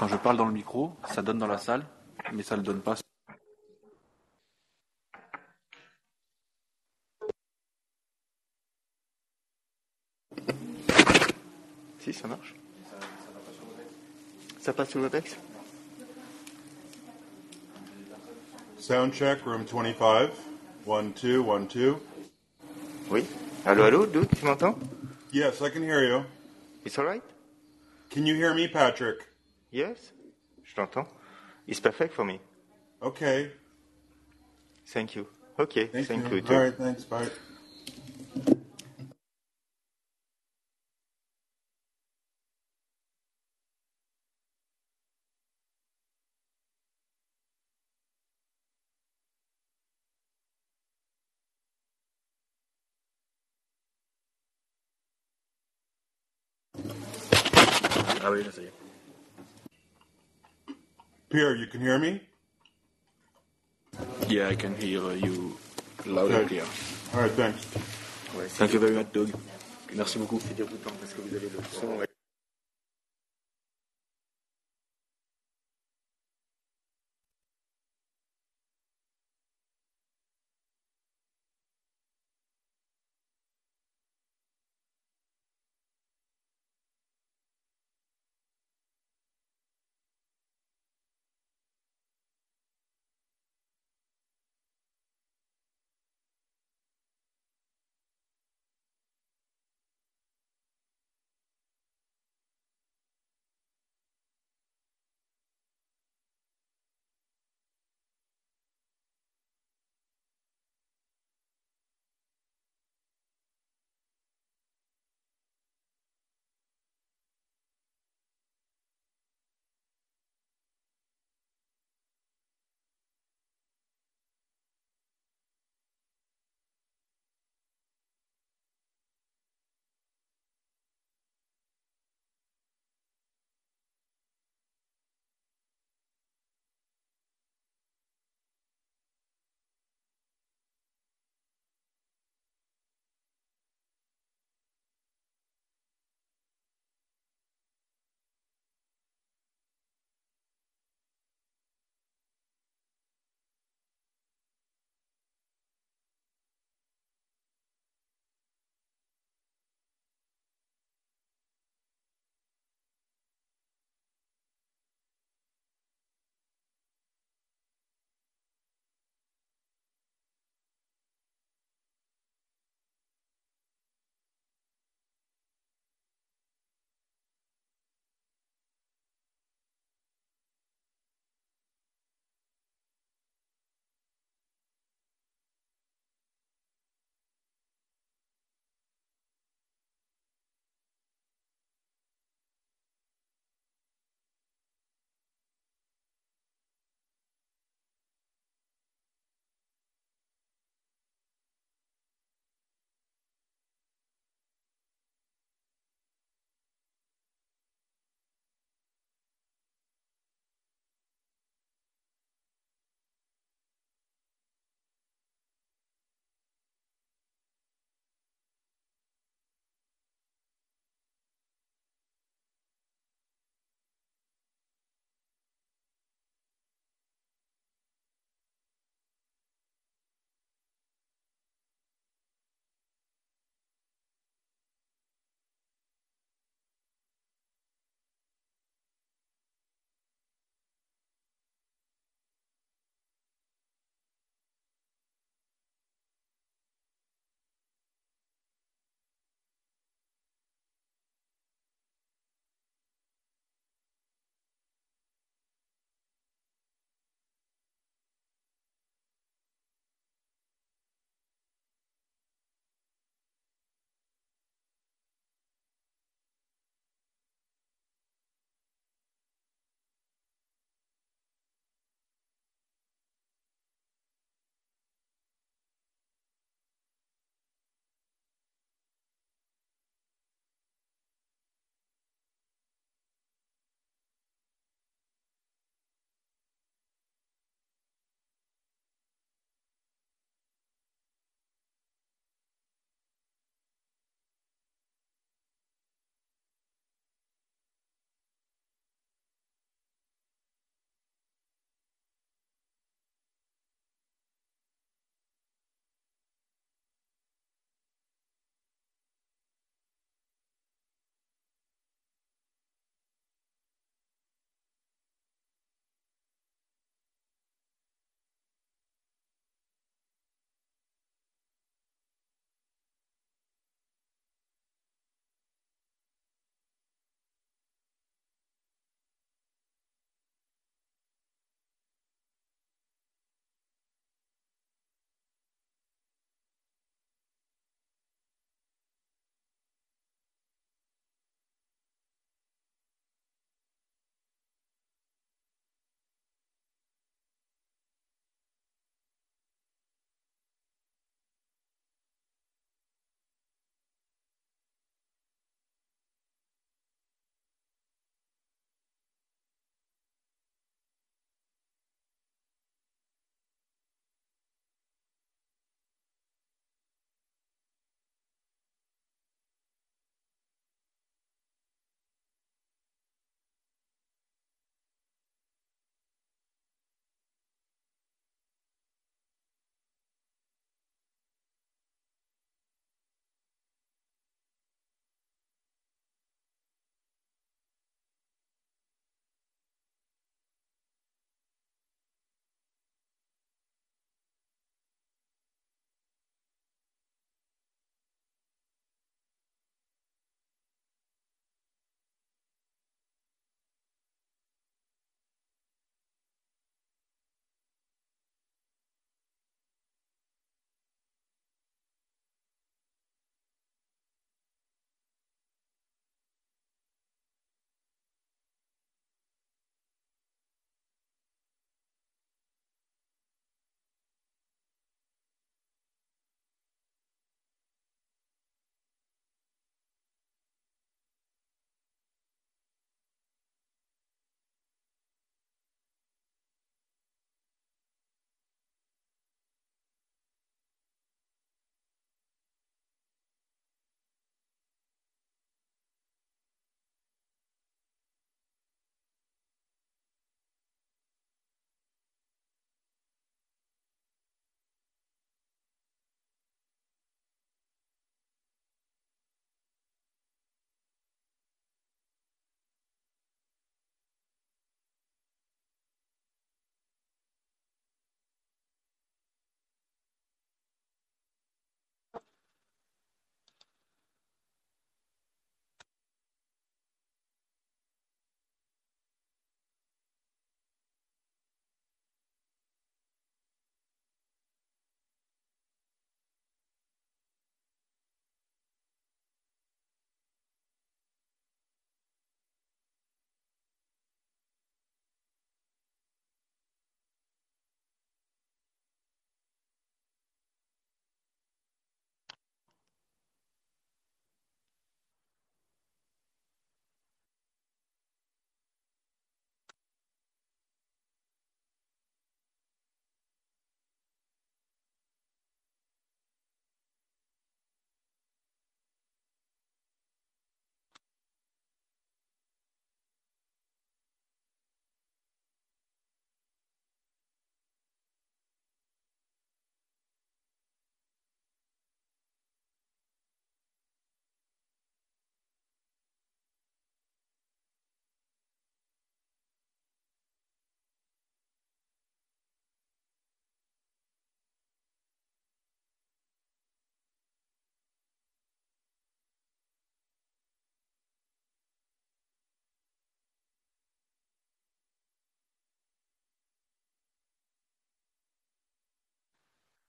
quand je parle dans le micro, ça donne dans la salle, mais ça le donne pas. Si, ça marche. Ça passe sur Webex Sound check, room 25. One, two, one, two. Oui. Allô, allô, Dude, tu m'entends? Yes, I can hear you. It's alright? Can you hear me, Patrick? Yes? Je t'entends. It's perfect for me. Okay. Thank you. Okay, Thank, thank you. you. too. All right, thanks. Bye. Ah oui, là, ça y est. Pierre, you can hear me? Yeah, I can hear you loud and clear. All right, thanks. Thank you very much, Doug. Merci beaucoup. c'est déroutant parce que vous avez le son.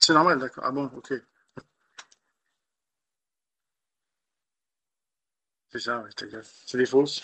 C'est normal, d'accord. Ah bon, ok. C'est ça, ouais, c'est exact. C'est des fausses.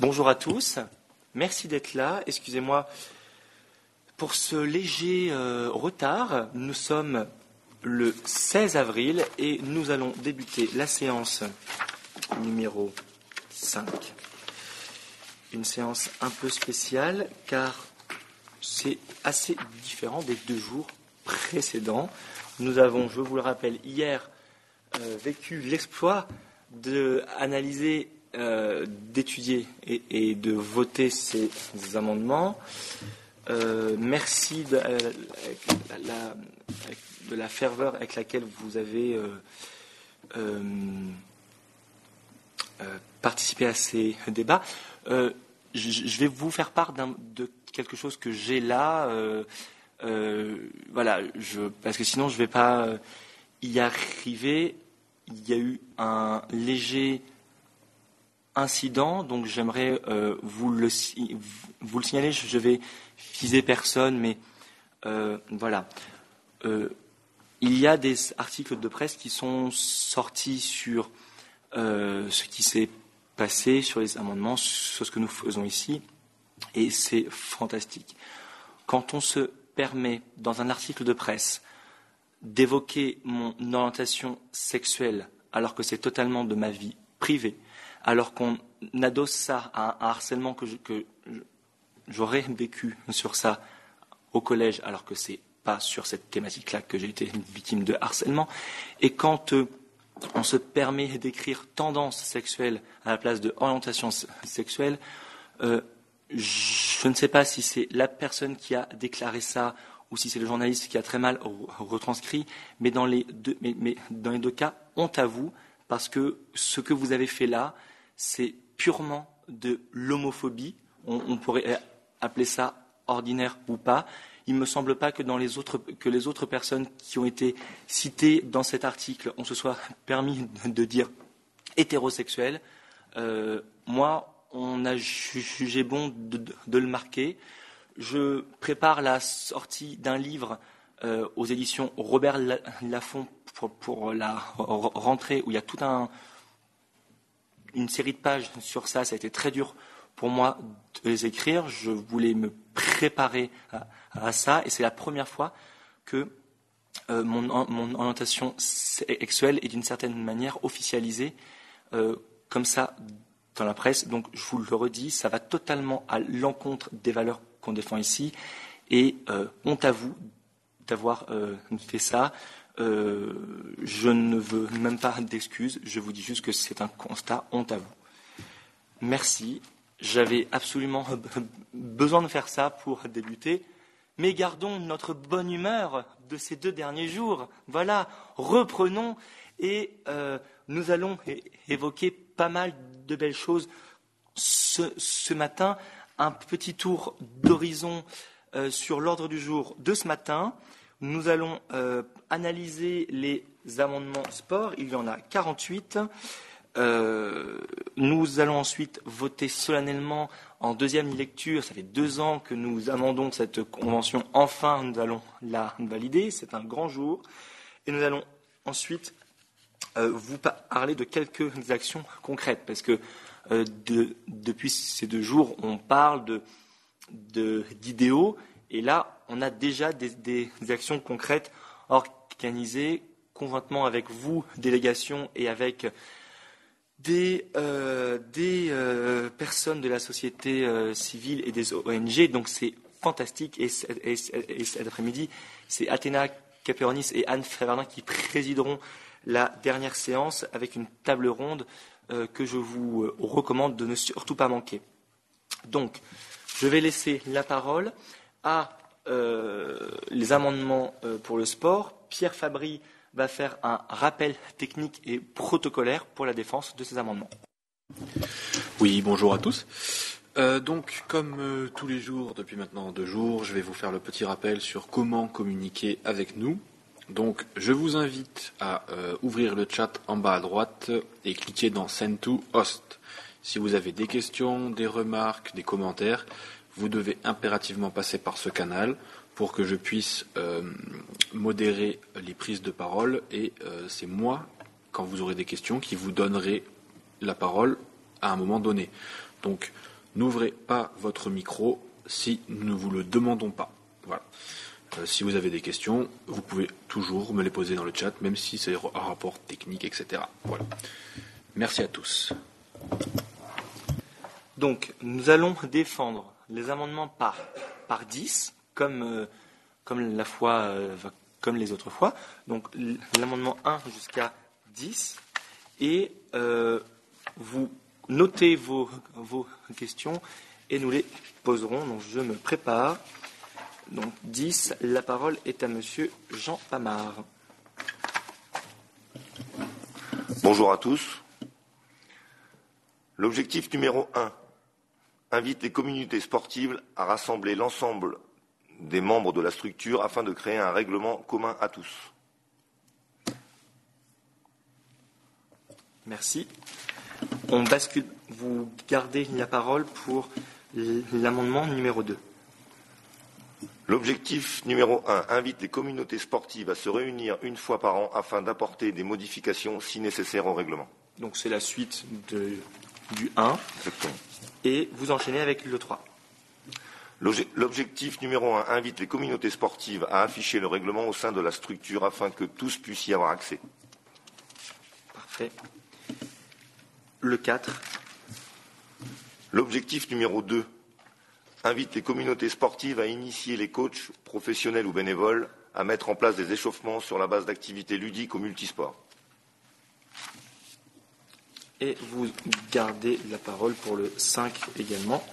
Bonjour à tous, merci d'être là. Excusez-moi pour ce léger euh, retard. Nous sommes le 16 avril et nous allons débuter la séance numéro 5. Une séance un peu spéciale car c'est assez différent des deux jours précédents. Nous avons, je vous le rappelle, hier euh, vécu l'exploit d'analyser, euh, d'étudier et, de voter ces amendements. Euh, merci de la, de, la, ferveur avec laquelle vous avez participé à ces débats. Je, vais vous faire part de quelque chose que j'ai là. voilà, parce que sinon je ne vais pas y arriver il y a eu un léger incident, donc j'aimerais euh, vous, le, signaler. Je vais viser personne, mais euh, voilà. Euh, il y a des articles de presse qui sont sortis sur ce qui s'est passé, sur les amendements, sur ce que nous faisons ici, et c'est fantastique. Quand on se permet, dans un article de presse, d'évoquer mon orientation sexuelle alors que c'est totalement de ma vie privée, alors qu'on adosse ça à un harcèlement que, j'aurais vécu sur ça au collège, alors que c'est pas sur cette thématique-là que j'ai été victime de harcèlement, et quand euh, on se permet d'écrire tendance sexuelle à la place de orientation sexuelle, euh, je ne sais pas si c'est la personne qui a déclaré ça ou si c'est le journaliste qui a très mal retranscrit, mais, dans les deux cas, honte à vous, parce que ce que vous avez fait là, c'est purement de l'homophobie. On, pourrait appeler ça ordinaire ou pas. Il ne me semble pas que, dans les autres, que les autres personnes qui ont été citées dans cet article, on se soit permis de dire hétérosexuel. Euh, moi, on a jugé bon de le marquer je prépare la sortie d'un livre euh, aux éditions Robert Laffont pour, la rentrée où il y a toute une série de pages sur ça. Ça a été très dur pour moi de les écrire. Je voulais me préparer à, ça et c'est la première fois que euh, mon, orientation sexuelle est d'une certaine manière officialisée euh, comme ça dans la presse. Donc je vous le redis, ça va totalement à l'encontre des valeurs qu'on défend ici. Et euh, honte à vous d'avoir fait ça. Euh, je ne veux même pas d'excuses. Je vous dis juste que c'est un constat. Honte à vous. Merci. J'avais absolument besoin de faire ça pour débuter. Mais gardons notre bonne humeur de ces deux derniers jours. Voilà, reprenons et nous allons évoquer pas mal de belles choses ce matin un petit tour d'horizon euh, sur l'ordre du jour de ce matin. Nous allons euh, analyser les amendements sport. Il y en a 48. Euh, nous allons ensuite voter solennellement en deuxième lecture. Ça fait deux ans que nous amendons cette convention. Enfin, nous allons la valider. C'est un grand jour. Et nous allons ensuite vous parler de quelques actions concrètes, parce que euh, depuis ces deux jours, on parle d'idéaux, et là, on a déjà des, actions concrètes organisées conjointement avec vous, délégation, et avec des, euh, euh, personnes de la société civile et des ONG. Donc c'est fantastique. Et, cet après-midi, c'est Athéna Caperonis et Anne Fréverdin qui présideront la dernière séance avec une table ronde euh, que je vous euh, recommande de ne surtout pas manquer. Donc, je vais laisser la parole à euh, les amendements pour le sport. Pierre Fabry va faire un rappel technique et protocolaire pour la défense de ces amendements. Oui, bonjour à tous. donc, comme tous les jours, depuis maintenant deux jours, je vais vous faire le petit rappel sur comment communiquer avec nous. Donc, je vous invite à euh, ouvrir le chat en bas à droite et cliquer dans Send to Host. Si vous avez des questions, des remarques, des commentaires, vous devez impérativement passer par ce canal pour que je puisse euh, modérer les prises de parole et euh, c'est moi, quand vous aurez des questions, qui vous donnerai la parole à un moment donné. Donc, n'ouvrez pas votre micro si nous ne vous le demandons pas. Voilà. Euh, si vous avez des questions, vous pouvez toujours me les poser dans le chat, même si c'est un rapport technique, etc. Voilà. Merci à tous. Donc, nous allons défendre les amendements par, par 10, comme, euh, comme, la fois, euh, comme les autres fois. Donc, l'amendement 1 jusqu'à 10. Et euh, vous notez vos, vos questions et nous les poserons. Donc, je me prépare. Donc, 10, la parole est à monsieur Jean Pamard. Bonjour à tous. L'objectif numéro 1 invite les communautés sportives à rassembler l'ensemble des membres de la structure afin de créer un règlement commun à tous. Merci. On bascule. Vous gardez la parole pour l'amendement numéro 2. L'objectif numéro 1 invite les communautés sportives à se réunir une fois par an afin d'apporter des modifications si nécessaire au règlement. Donc c'est la suite de, du 1. Exactement. Et vous enchaînez avec le 3. L'objectif numéro 1 invite les communautés sportives à afficher le règlement au sein de la structure afin que tous puissent y avoir accès. Parfait. Le 4. L'objectif numéro 2 invite les communautés sportives à initier les coachs, professionnels ou bénévoles, à mettre en place des échauffements sur la base d'activités ludiques au multisport. Et vous gardez la parole pour le 5 également.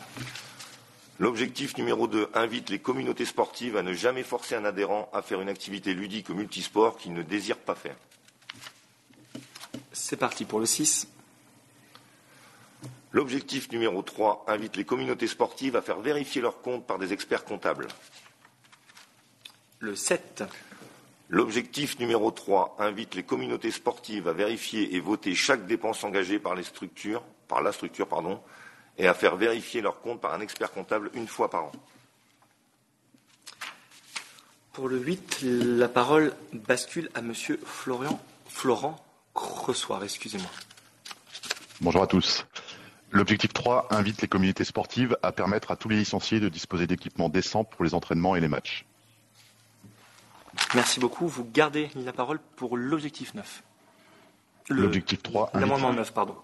L'objectif numéro 2 invite les communautés sportives à ne jamais forcer un adhérent à faire une activité ludique ou multisport qu'il ne désire pas faire. C'est parti pour le 6. L'objectif numéro 3 invite les communautés sportives à faire vérifier leurs comptes par des experts comptables. Le 7. L'objectif numéro 3 invite les communautés sportives à vérifier et voter chaque dépense engagée par les structures, par la structure, pardon, et à faire vérifier leurs comptes par un expert comptable une fois par an. Pour le 8, la parole bascule à Monsieur Florian, Florent Cressoir, excusez-moi. Bonjour à tous. L'objectif 3 invite les communautés sportives à permettre à tous les licenciés de disposer d'équipements décents pour les entraînements et les matchs. Merci beaucoup. Vous gardez la parole pour l'objectif 9. L'objectif 3 L'amendement invite... 9, pardon.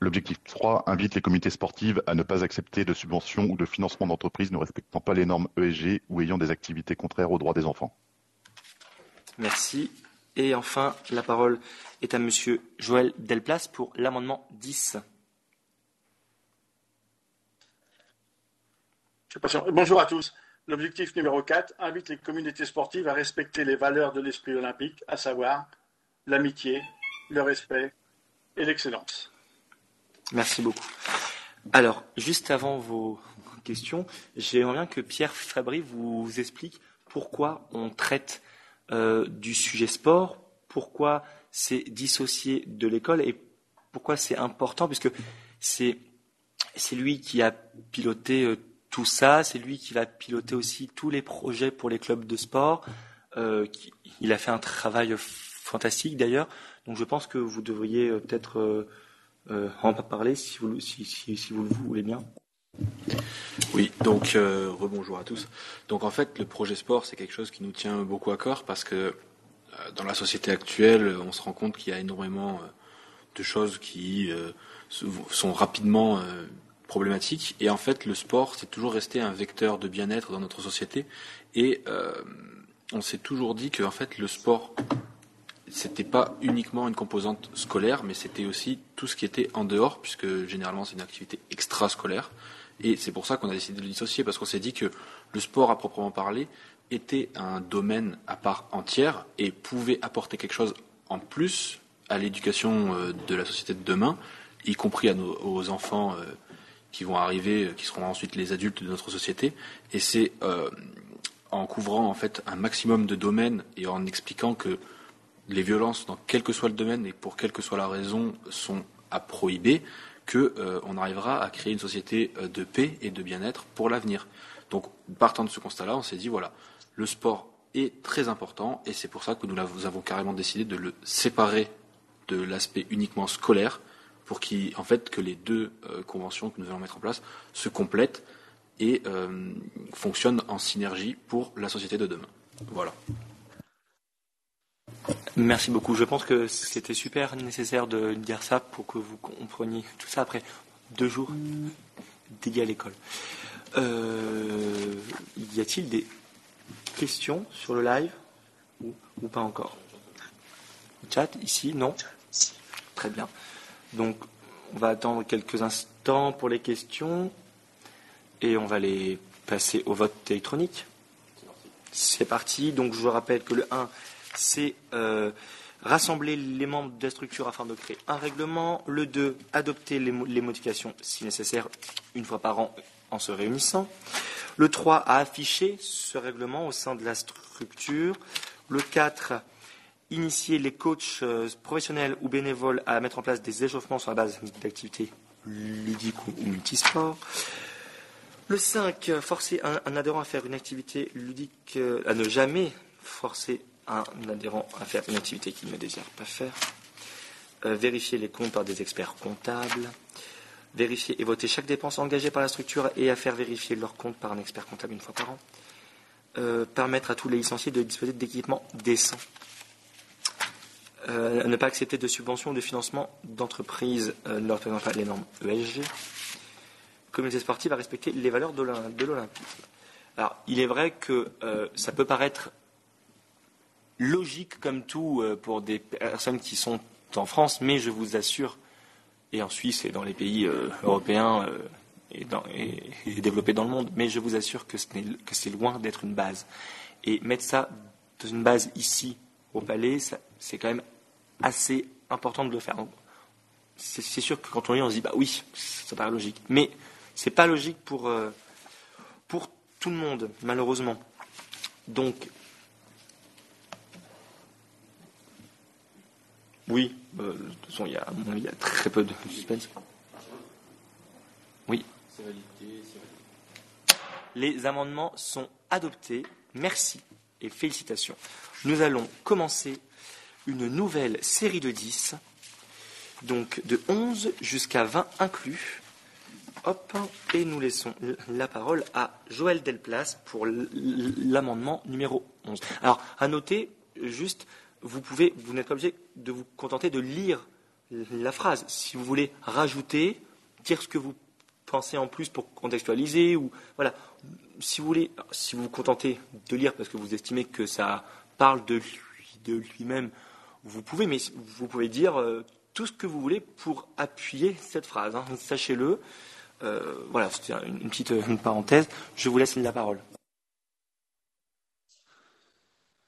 L'objectif 3 invite les comités sportives à ne pas accepter de subventions ou de financement d'entreprises ne respectant pas les normes ESG ou ayant des activités contraires aux droits des enfants. Merci. Et enfin, la parole est à Monsieur Joël Delplace pour l'amendement 10. Bonjour à tous. L'objectif numéro 4 invite les communautés sportives à respecter les valeurs de l'esprit olympique, à savoir l'amitié, le respect et l'excellence. Merci beaucoup. Alors, juste avant vos questions, j'aimerais bien que Pierre Fabry vous explique pourquoi on traite euh, du sujet sport, pourquoi c'est dissocié de l'école et pourquoi c'est important, puisque c'est lui qui a piloté euh, tout ça, c'est lui qui va piloter aussi tous les projets pour les clubs de sport. Euh, il a fait un travail fantastique d'ailleurs, donc je pense que vous devriez euh, peut-être euh, en parler si vous, si, vous le voulez bien. Oui, donc rebonjour à tous. Donc en fait, le projet sport, c'est quelque chose qui nous tient beaucoup à cœur parce que dans la société actuelle, on se rend compte qu'il y a énormément de choses qui sont rapidement problématiques. Et en fait, le sport, c'est toujours resté un vecteur de bien-être dans notre société. Et euh, on s'est toujours dit que en fait, le sport, c'était pas uniquement une composante scolaire, mais c'était aussi tout ce qui était en dehors, puisque généralement c'est une activité extrascolaire. Et c'est pour ça qu'on a décidé de le dissocier, parce qu'on s'est dit que le sport à proprement parler était un domaine à part entière et pouvait apporter quelque chose en plus à l'éducation euh, de la société de demain, y compris à nos, aux enfants euh, qui vont arriver, euh, qui seront ensuite les adultes de notre société. Et c'est euh, en couvrant en fait un maximum de domaines et en expliquant que les violences, dans quel que soit le domaine et pour quelle que soit la raison, sont à prohiber, que euh, arrivera à créer une société de paix et de bien-être pour l'avenir. Donc, partant de ce constat-là, on s'est dit voilà, le sport est très important et c'est pour ça que nous avons carrément décidé de le séparer de l'aspect uniquement scolaire pour qui, en fait, que les deux euh, conventions que nous allons mettre en place se complètent et euh, fonctionnent en synergie pour la société de demain. Voilà. Merci beaucoup. Je pense que c'était super nécessaire de dire ça pour que vous compreniez tout ça après deux jours dédiés à l'école. Euh, y a-t-il des questions sur le live ou, ou pas encore? Chat ici Non? Très bien. Donc, on va attendre quelques instants pour les questions et on va les passer au vote électronique. C'est parti. Donc, je vous rappelle que le 1, c'est euh, rassembler les membres de la structure afin de créer un règlement. Le 2, adopter les, les modifications si nécessaire une fois par an en se réunissant. Le 3, à afficher ce règlement au sein de la structure. Le 4, initier les coachs euh, professionnels ou bénévoles à mettre en place des échauffements sur la base d'activités ludiques ou, multisports. Le 5, forcer un, adhérent à faire une activité ludique, euh, à ne jamais forcer un adhérent à faire une activité qu'il ne désire pas faire. Euh, vérifier les comptes par des experts comptables. Vérifier et voter chaque dépense engagée par la structure et à faire vérifier leurs comptes par un expert comptable une fois par an. Euh, permettre à tous les licenciés de disposer d'équipements décents. Euh, ne pas accepter de subventions ou de financement d'entreprises euh, ne représentant pas les normes ESG. Communauté sportive à respecter les valeurs de l'Olymp- de l'Olympisme. Alors, il est vrai que euh, ça peut paraître logique comme tout euh, pour des personnes qui sont en France, mais je vous assure, et en Suisse et dans les pays euh, européens et, développés dans le monde, mais je vous assure que c'est loin d'être une base. Et mettre ça dans une base ici, au palais, c'est quand même assez important de le faire. C'est sûr que quand on lit, on se dit, bah oui, ça paraît logique. Mais c'est pas logique pour, euh, pour tout le monde, malheureusement. Donc, oui, euh, de toute façon, il y a très peu de suspense. Oui. Les amendements sont adoptés. Merci et félicitations. Nous allons commencer une nouvelle série de 10, donc de 11 jusqu'à 20 inclus. Hop, et nous laissons la parole à Joël Delplace pour l'amendement numéro 11. Alors, à noter, juste, vous vous n'êtes pas obligé de vous contenter de lire la phrase. Si vous voulez rajouter, dire ce que vous pensez en plus pour contextualiser, ou voilà. Si vous voulez, si vous vous contentez de lire parce que vous estimez que ça parle de lui, de lui-même, vous pouvez, mais vous pouvez dire euh, tout ce que vous voulez pour appuyer cette phrase. hein. Sachez-le. Euh, voilà, c'était une, une petite euh, une parenthèse. Je vous laisse la parole.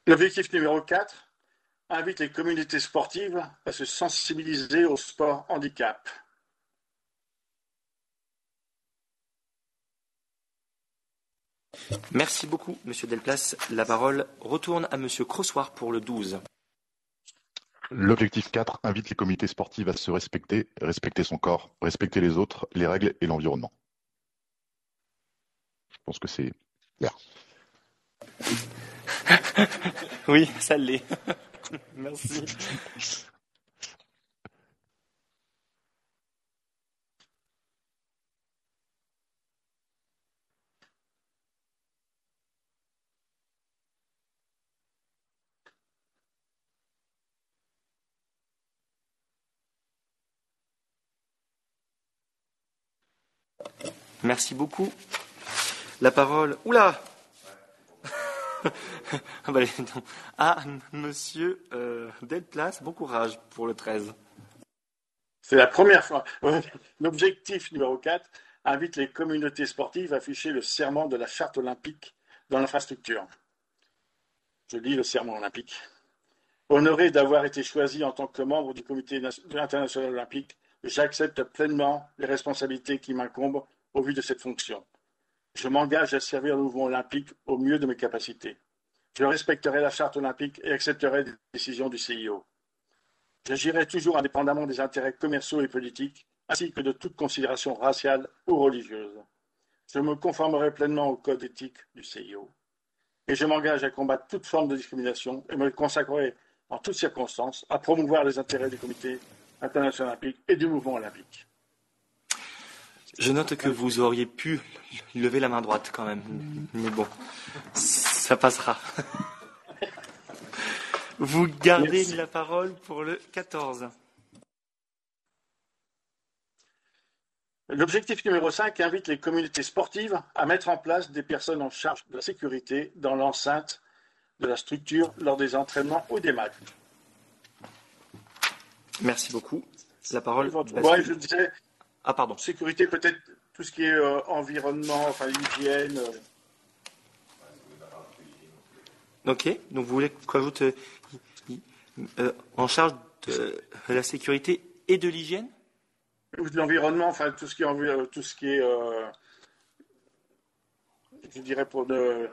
L'objectif numéro 4 invite les communautés sportives à se sensibiliser au sport handicap. Merci beaucoup, Monsieur Delplace. La parole retourne à Monsieur Crossoir pour le 12. L'objectif 4 invite les comités sportifs à se respecter, respecter son corps, respecter les autres, les règles et l'environnement. Je pense que c'est clair. Oui, ça l'est. Merci. Merci beaucoup. La parole. Oula Ah bah, Monsieur euh, Delplace, bon courage pour le 13. C'est la première fois. L'objectif numéro 4 invite les communautés sportives à afficher le serment de la charte olympique dans l'infrastructure. Je lis le serment olympique. Honoré d'avoir été choisi en tant que membre du comité international olympique, j'accepte pleinement les responsabilités qui m'incombent au vu de cette fonction. Je m'engage à servir le mouvement olympique au mieux de mes capacités. Je respecterai la charte olympique et accepterai les décisions du CIO. J'agirai toujours indépendamment des intérêts commerciaux et politiques, ainsi que de toute considération raciale ou religieuse. Je me conformerai pleinement au code éthique du CIO. Et je m'engage à combattre toute forme de discrimination et me consacrerai en toutes circonstances à promouvoir les intérêts du comité international olympique et du mouvement olympique. Je note que vous auriez pu lever la main droite quand même. Mais bon, ça passera. Vous gardez Merci. la parole pour le 14. L'objectif numéro 5 invite les communautés sportives à mettre en place des personnes en charge de la sécurité dans l'enceinte de la structure lors des entraînements ou des matchs. Merci beaucoup. La parole. Bascule- je disais, Ah pardon. sécurité peut-être tout ce qui est euh, environnement, enfin hygiène. euh, Ok. Donc vous voulez qu'on ajoute euh, en charge de la sécurité et de l'hygiène? Ou de l'environnement, enfin tout ce qui est, tout ce qui est je dirais pour ne,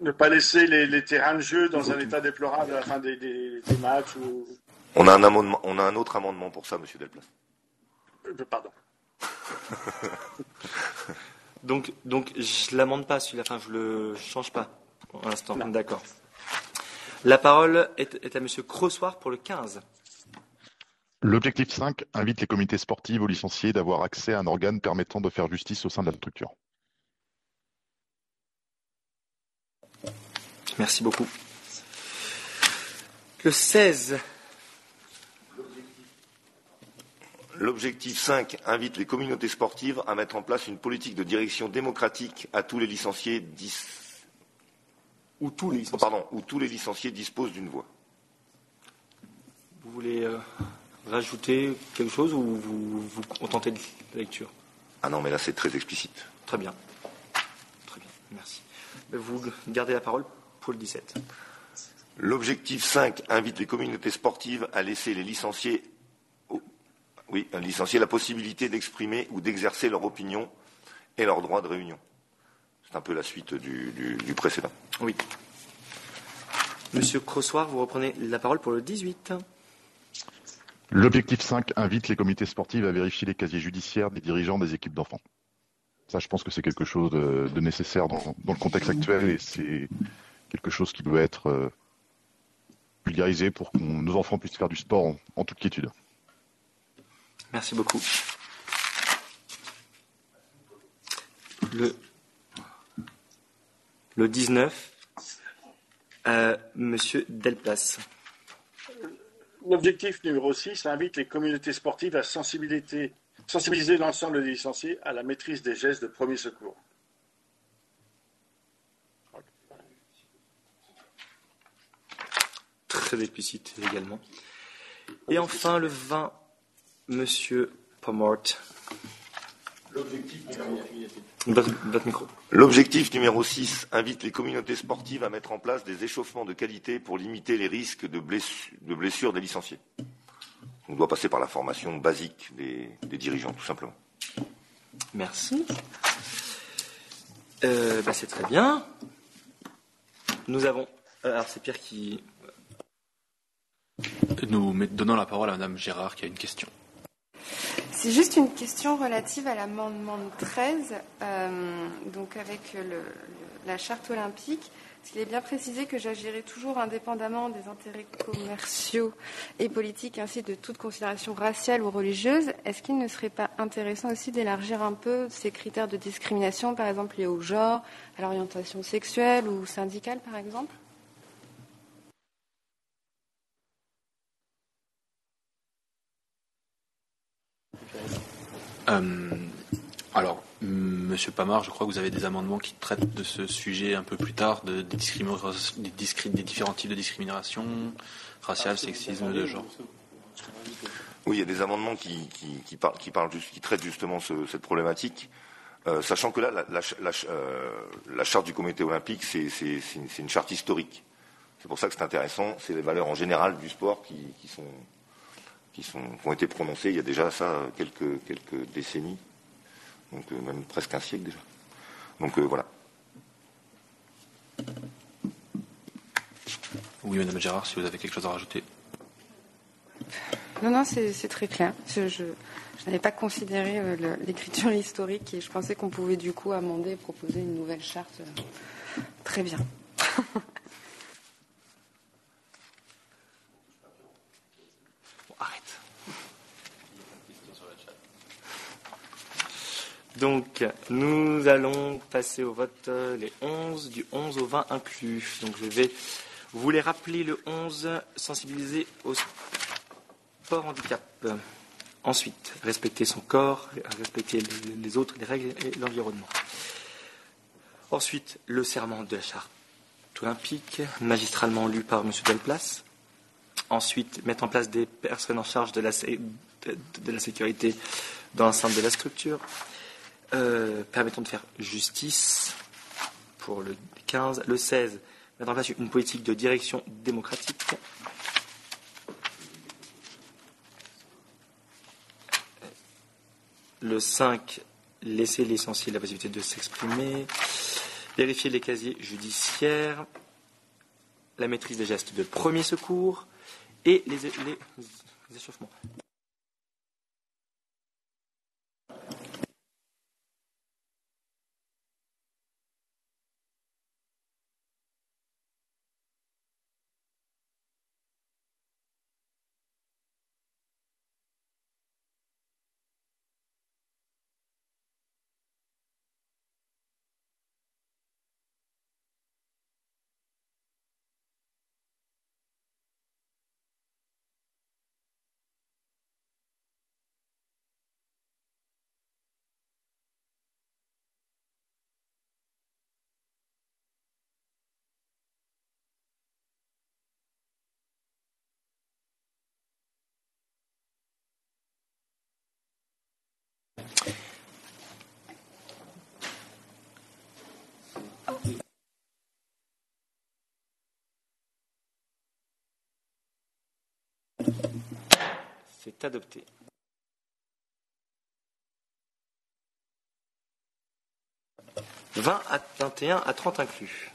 ne pas laisser les, les terrains de jeu dans un état déplorable à la fin des, des- des matchs ou On a un amendement, on a un autre amendement pour ça, Monsieur Delplace. euh, pardon. Donc, donc je l'amende pas celui-là, enfin je le change pas pour l'instant. D'accord. La parole est, est à Monsieur Crossoir pour le 15. L'objectif 5 invite les comités sportifs aux licenciés d'avoir accès à un organe permettant de faire justice au sein de la structure. Merci beaucoup. Le 16. L'objectif 5 invite les communautés sportives à mettre en place une politique de direction démocratique à tous les licenciés dis- Ou tous les oh, pardon, où tous les licenciés disposent d'une voix. Vous voulez euh, rajouter quelque chose ou vous vous contentez de la lecture? Ah non, mais là c'est très explicite. Très bien. Très bien, merci. Vous gardez la parole pour le 17. L'objectif 5 invite les communautés sportives à laisser les licenciés, oui, à licencier la possibilité d'exprimer ou d'exercer leur opinion et leur droit de réunion. C'est un peu la suite du, du- du précédent. Oui. Monsieur Crossoir, vous reprenez la parole pour le 18. L'objectif 5 invite les comités sportifs à vérifier les casiers judiciaires des dirigeants des équipes d'enfants. Ça, je pense que c'est quelque chose de, de nécessaire dans, dans le contexte actuel et c'est quelque chose qui doit être euh, vulgarisé pour que nos enfants puissent faire du sport en, en toute quiétude. Merci beaucoup. Le, le 19, euh, Monsieur Delplace. L'objectif numéro 6 invite les communautés sportives à sensibiliser, sensibiliser l'ensemble des licenciés à la maîtrise des gestes de premier secours. Très explicite également. Et enfin, le 20, Monsieur Pomort. L'objectif numéro 6 invite les communautés sportives à mettre en place des échauffements de qualité pour limiter les risques de, blessu- de blessures des licenciés. On doit passer par la formation basique des, des dirigeants, tout simplement. Merci. Euh, bah, c'est très bien. Nous avons. euh, Alors, c'est Pierre qui. Nous donnons la parole à Madame Gérard qui a une question. C'est juste une question relative à l'amendement 13, euh, donc avec la charte olympique. Qu'il est bien précisé que j'agirai toujours indépendamment des intérêts commerciaux et politiques ainsi de toute considération raciale ou religieuse. Est-ce qu'il ne serait pas intéressant aussi d'élargir un peu ces critères de discrimination, par exemple liés au genre, à l'orientation sexuelle ou syndicale, par exemple? Alors, m- Monsieur Pamar, je crois que vous avez des amendements qui traitent de ce sujet un peu plus tard, de, des, des discri- des différents types de discrimination, raciale, sexisme, de genre. Oui, il y a des amendements qui, qui, qui parlent, qui, parlent juste- qui traitent justement ce- cette problématique, Euh, sachant que là, la, la ch- la ch- euh, la charte du comité olympique, c'est une, c'est une charte historique. C'est pour ça que c'est intéressant. C'est les valeurs en général du sport qui, qui sont, qui, sont, qui ont été prononcées il y a déjà ça quelques, quelques décennies, donc euh, même presque un siècle déjà. Donc euh, voilà. Oui, Madame Gérard, si vous avez quelque chose à rajouter. Non, non, c'est c'est très clair. Je, je, je n'avais pas considéré euh, l'écriture historique et je pensais qu'on pouvait du coup amender et proposer une nouvelle charte. euh, Très bien. Donc, nous allons passer au vote euh, les 11, du 11 au 20 inclus. Donc, je vais vous les rappeler le 11, sensibiliser au sport handicap. Ensuite, respecter son corps, respecter les- autres, les règles et l'environnement. Ensuite, le serment de la charte olympique, magistralement lu par M. Delplace. Ensuite, mettre en place des personnes en charge de la, sécurité dans l'enceinte de la structure. Euh, permettons de faire justice pour le 15. Le 16, mettre en place une politique de direction démocratique. Le 5, laisser l'essentiel la possibilité de s'exprimer. Vérifier les casiers judiciaires. La maîtrise des gestes de premier secours. Et les- les échauffements. C'est adopté. Vingt à 21 à 30 inclus.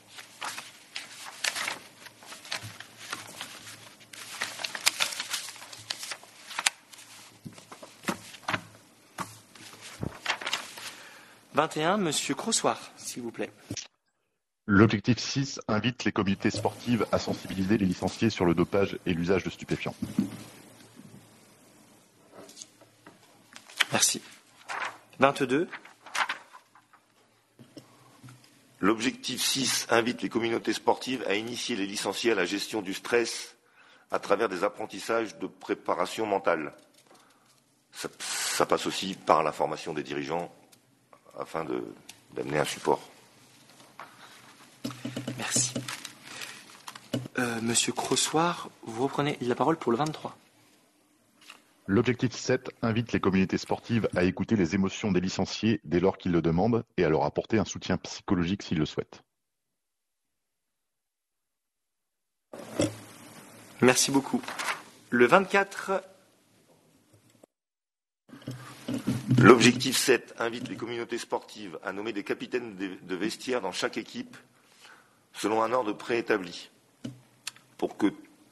Vingt et un, Monsieur Crossoir, s'il vous plaît. L'objectif 6 invite les communautés sportives à sensibiliser les licenciés sur le dopage et l'usage de stupéfiants. Merci. 22. L'objectif 6 invite les communautés sportives à initier les licenciés à la gestion du stress à travers des apprentissages de préparation mentale. Ça, ça passe aussi par la formation des dirigeants afin de- d'amener un support. Merci. Euh, Monsieur Crossoir, vous reprenez la parole pour le 23. L'objectif 7 invite les communautés sportives à écouter les émotions des licenciés dès lors qu'ils le demandent et à leur apporter un soutien psychologique s'ils le souhaitent. Merci beaucoup. Le 24. L'objectif 7 invite les communautés sportives à nommer des capitaines de vestiaire dans chaque équipe selon un ordre préétabli pour que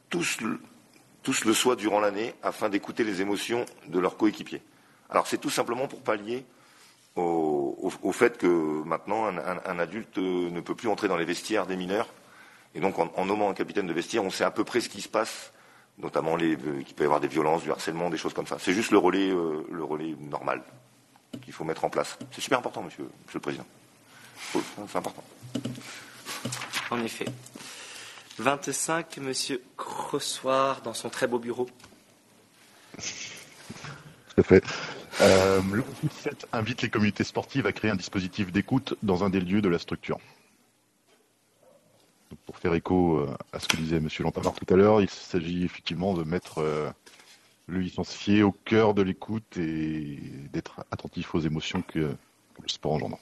tous tous le soient durant l'année afin d'écouter les émotions de leurs coéquipiers. Alors c'est tout simplement pour pallier au, au- fait que maintenant un, adulte ne peut plus entrer dans les vestiaires des mineurs et donc en, nommant un capitaine de vestiaire, on sait à peu près ce qui se passe, notamment les, euh, qu'il peut y avoir des violences, du harcèlement, des choses comme ça. C'est juste le relais, euh, le relais normal qu'il faut mettre en place. C'est super important, monsieur, monsieur le président. C'est important. En effet. 25, Monsieur Crossoir, dans son très beau bureau. Tout à fait. Euh, L'objectif 7 invite les communautés sportives à créer un dispositif d'écoute dans un des lieux de la structure. Donc, pour faire écho euh, à ce que disait M. Lampard tout à l'heure, il s'agit effectivement de mettre euh, le licencié au cœur de l'écoute et d'être attentif aux émotions que le sport engendre.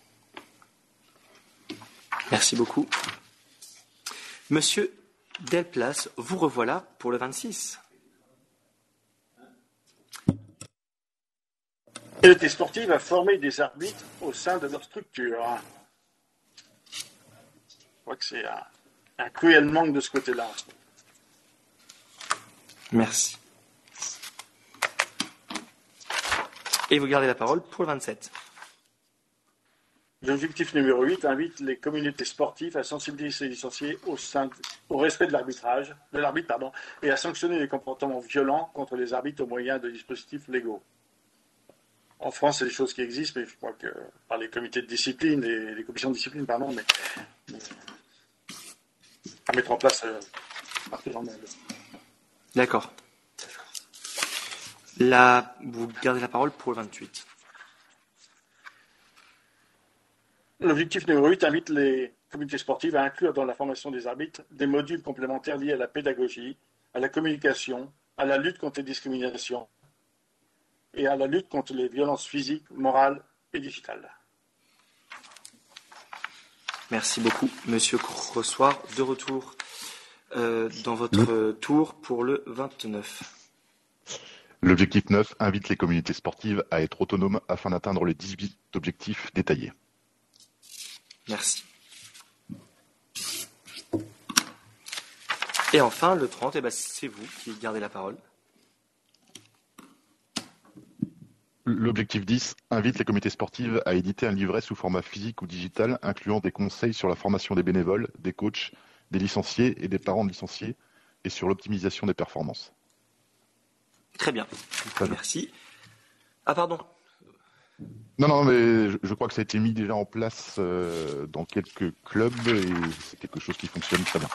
Merci beaucoup. Monsieur Delplace, vous revoilà pour le 26. La communauté sportive a formé des arbitres au sein de leur structure. Je crois que c'est un, un cruel manque de ce côté-là. Merci. Et vous gardez la parole pour le 27. L'objectif numéro 8 invite les communautés sportives à sensibiliser les licenciés au, respect de l'arbitrage, de l'arbitre pardon, et à sanctionner les comportements violents contre les arbitres au moyen de dispositifs légaux. en France, c'est des choses qui existent, mais je crois que par les comités de discipline les commissions de discipline, pardon, mais, à mettre en place euh, partout dans le. D'accord. Là, vous gardez la parole pour le 28. L'objectif numéro 8 invite les communautés sportives à inclure dans la formation des arbitres des modules complémentaires liés à la pédagogie, à la communication, à la lutte contre les discriminations et à la lutte contre les violences physiques, morales et digitales. Merci beaucoup, Monsieur Crossoir. De retour euh, dans votre tour pour le 29. L'objectif 9 invite les communautés sportives à être autonomes afin d'atteindre les 18 objectifs détaillés. Merci. Et enfin, le 30, eh ben, c'est vous qui gardez la parole. L'objectif 10 invite les comités sportives à éditer un livret sous format physique ou digital incluant des conseils sur la formation des bénévoles, des coachs, des licenciés et des parents de licenciés et sur l'optimisation des performances. Très bien. Merci. Ah, pardon. Non, non, mais je, crois que ça a été mis déjà en place euh, dans quelques clubs et c'est quelque chose qui fonctionne très bien.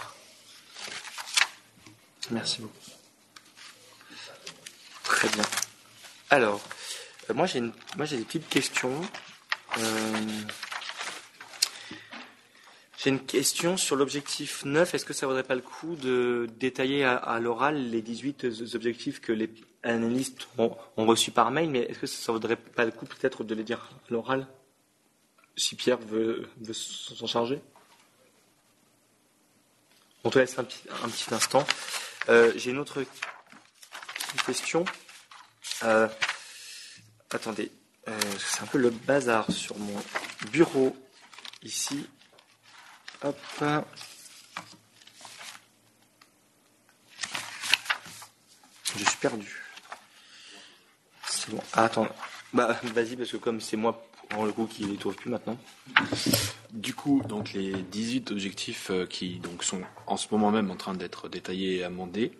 Merci beaucoup. Très bien. Alors, euh, moi j'ai moi j'ai des petites questions. Euh, j'ai une question sur l'objectif 9. Est-ce que ça vaudrait pas le coup de détailler à, l'oral les 18 objectifs que les analystes ont, reçus par mail Mais est-ce que ça vaudrait pas le coup peut-être de les dire à l'oral Si Pierre veut, s'en charger? On te laisse un petit, instant. Euh, j'ai une autre question. Attendez, euh, c'est un peu le bazar sur mon bureau ici. Hop. Je suis perdu. Ah, attends. Bah, vas-y, parce que comme c'est moi, pour le coup, qui les trouve plus maintenant. Du coup, donc les 18 objectifs euh, qui donc sont en ce moment même en train d'être détaillés et amendés,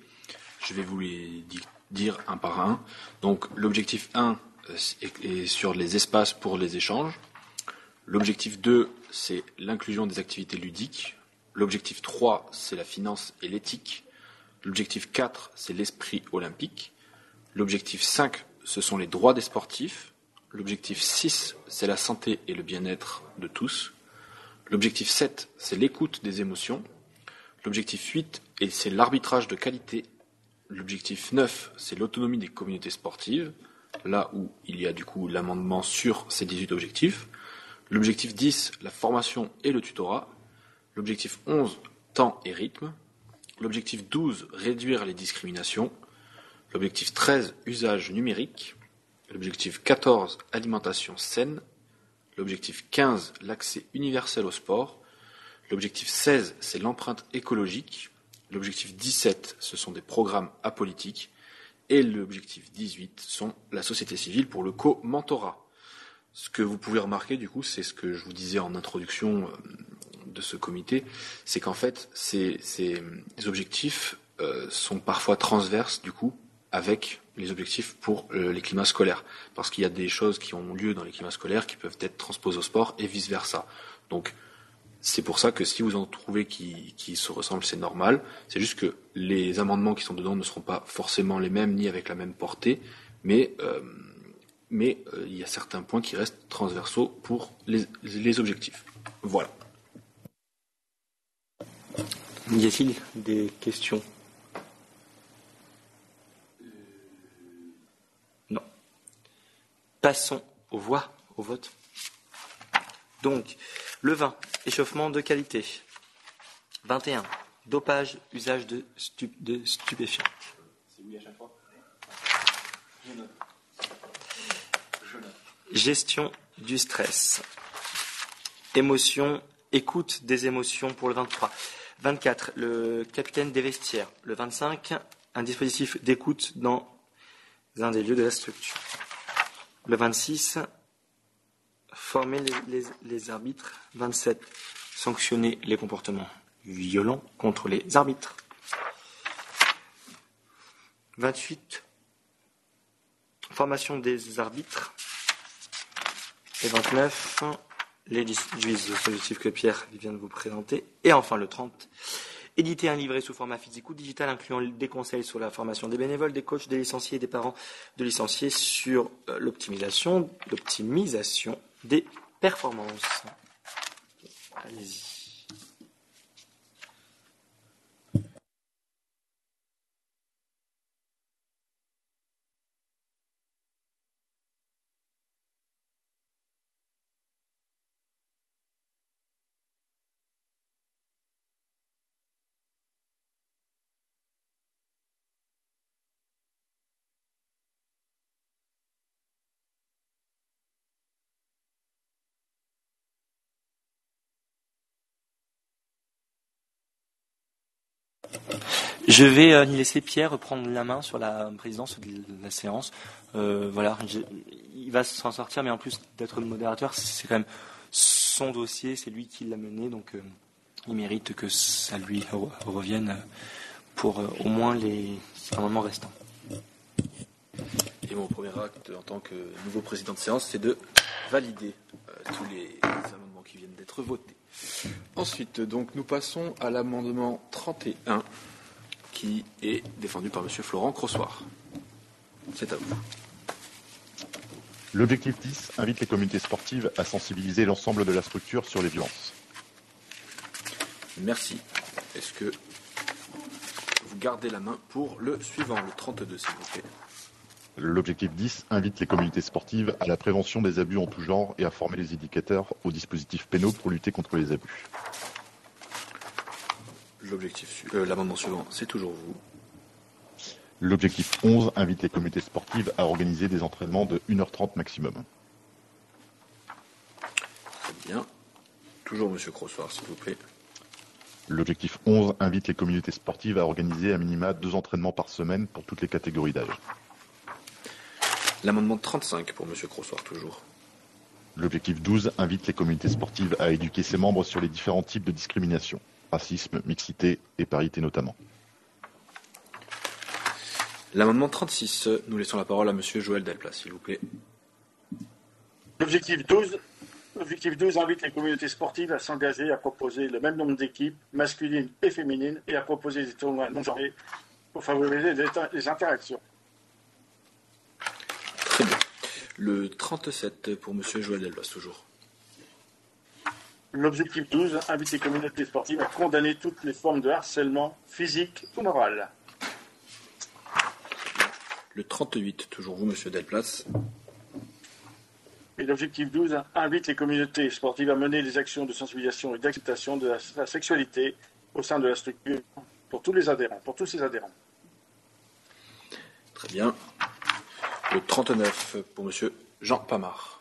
je vais vous les dire un par un. Donc l'objectif 1, et sur les espaces pour les échanges. L'objectif 2, c'est l'inclusion des activités ludiques. L'objectif 3, c'est la finance et l'éthique. L'objectif 4, c'est l'esprit olympique. L'objectif 5, ce sont les droits des sportifs. L'objectif 6, c'est la santé et le bien-être de tous. L'objectif 7, c'est l'écoute des émotions. L'objectif 8, c'est l'arbitrage de qualité. L'objectif 9, c'est l'autonomie des communautés sportives là où il y a du coup l'amendement sur ces 18 objectifs. L'objectif 10, la formation et le tutorat. L'objectif 11, temps et rythme. L'objectif 12, réduire les discriminations. L'objectif 13, usage numérique. L'objectif 14, alimentation saine. L'objectif 15, l'accès universel au sport. L'objectif 16, c'est l'empreinte écologique. L'objectif 17, ce sont des programmes apolitiques et l'objectif 18 sont la société civile pour le co-mentorat. Ce que vous pouvez remarquer, du coup, c'est ce que je vous disais en introduction euh, de ce comité, c'est qu'en fait, ces, objectifs euh, sont parfois transverses, du coup, avec les objectifs pour euh, les climats scolaires. Parce qu'il y a des choses qui ont lieu dans les climats scolaires qui peuvent être transposées au sport et vice-versa. Donc, c'est pour ça que si vous en trouvez qui, se ressemblent, c'est normal. C'est juste que les amendements qui sont dedans ne seront pas forcément les mêmes ni avec la même portée, mais, euh, mais euh, il y a certains points qui restent transversaux pour les, les objectifs. Voilà. Y a-t-il des questions? Passons aux voix, au vote. Donc, le 20, échauffement de qualité. 21, dopage, usage de, stupéfiants. Gestion du stress. Émotion, écoute des émotions pour le 23. 24, le capitaine des vestiaires. Le 25, un dispositif d'écoute dans un des lieux de la structure. Le 26, former les, arbitres. 27. Sanctionner les comportements violents contre les arbitres. 28. Formation des arbitres. et 29, les dispositifs que Pierre vient de vous présenter. Et enfin le 30, éditer un livret sous format physique ou digital incluant des conseils sur la formation des bénévoles, des coachs, des licenciés et des parents de licenciés sur euh, l'optimisation, des performances. Allez-y. Je vais euh, laisser Pierre prendre la main sur la présidence de la séance. Euh, voilà, il va s'en sortir, mais en plus d'être le modérateur, c'est quand même son dossier, c'est lui qui l'a mené, donc euh, il mérite que ça lui revienne pour au moins les amendements restants. Et mon premier acte en tant que nouveau président de séance, c'est de valider tous les amendements qui viennent d'être votés. Ensuite, donc, nous passons à l'amendement 31 qui est défendu par M. Florent Crossoir. C'est à vous. L'objectif 10 invite les communautés sportives à sensibiliser l'ensemble de la structure sur les violences. Merci. Est-ce que vous gardez la main pour le suivant, le 32, s'il vous plaît? L'objectif 10 invite les communautés sportives à la prévention des abus en tout genre et à former les éducateurs aux dispositifs pénaux pour lutter contre les abus. L'objectif, euh, l'amendement suivant, c'est toujours vous. L'objectif 11 invite les comités sportives à organiser des entraînements de 1h30 maximum. Très bien. Toujours Monsieur Crossoir, s'il vous plaît. L'objectif 11 invite les communautés sportives à organiser à minima deux entraînements par semaine pour toutes les catégories d'âge. L'amendement 35 pour Monsieur Crossoir, toujours. L'objectif 12 invite les communautés sportives à éduquer ses membres sur les différents types de discrimination racisme, mixité et parité notamment. L'amendement 36, nous laissons la parole à Monsieur Joël Delplas, s'il vous plaît. L'objectif 12, L'objectif 12 invite les communautés sportives à s'engager à proposer le même nombre d'équipes, masculines et féminines, et à proposer des tournois non genrés pour favoriser les interactions. Très bien. Le 37 pour Monsieur Joël Delplas, toujours. L'objectif 12 invite les communautés sportives à condamner toutes les formes de harcèlement physique ou moral. Le 38, toujours vous, Monsieur Delplace. Et l'objectif 12 invite les communautés sportives à mener des actions de sensibilisation et d'acceptation de la, sexualité au sein de la structure pour tous les adhérents, pour tous ses adhérents. Très bien. Le 39 pour Monsieur Jean Pamard.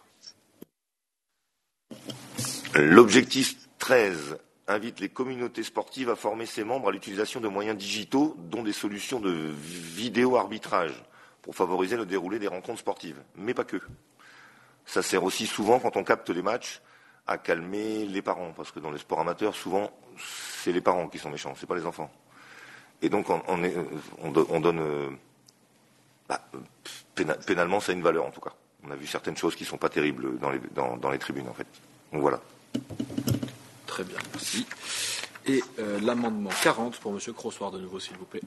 L'objectif 13 invite les communautés sportives à former ses membres à l'utilisation de moyens digitaux, dont des solutions de vidéo arbitrage, pour favoriser le déroulé des rencontres sportives. Mais pas que. Ça sert aussi souvent, quand on capte les matchs, à calmer les parents, parce que dans les sports amateurs, souvent, c'est les parents qui sont méchants, c'est pas les enfants. Et donc, on, donne, euh, bah, pénalement, ça a une valeur en tout cas. On a vu certaines choses qui ne sont pas terribles dans les, dans les tribunes, en fait. Donc voilà. Très bien, merci. Et euh, l'amendement 40 pour M. Crossoir de nouveau, s'il vous plaît.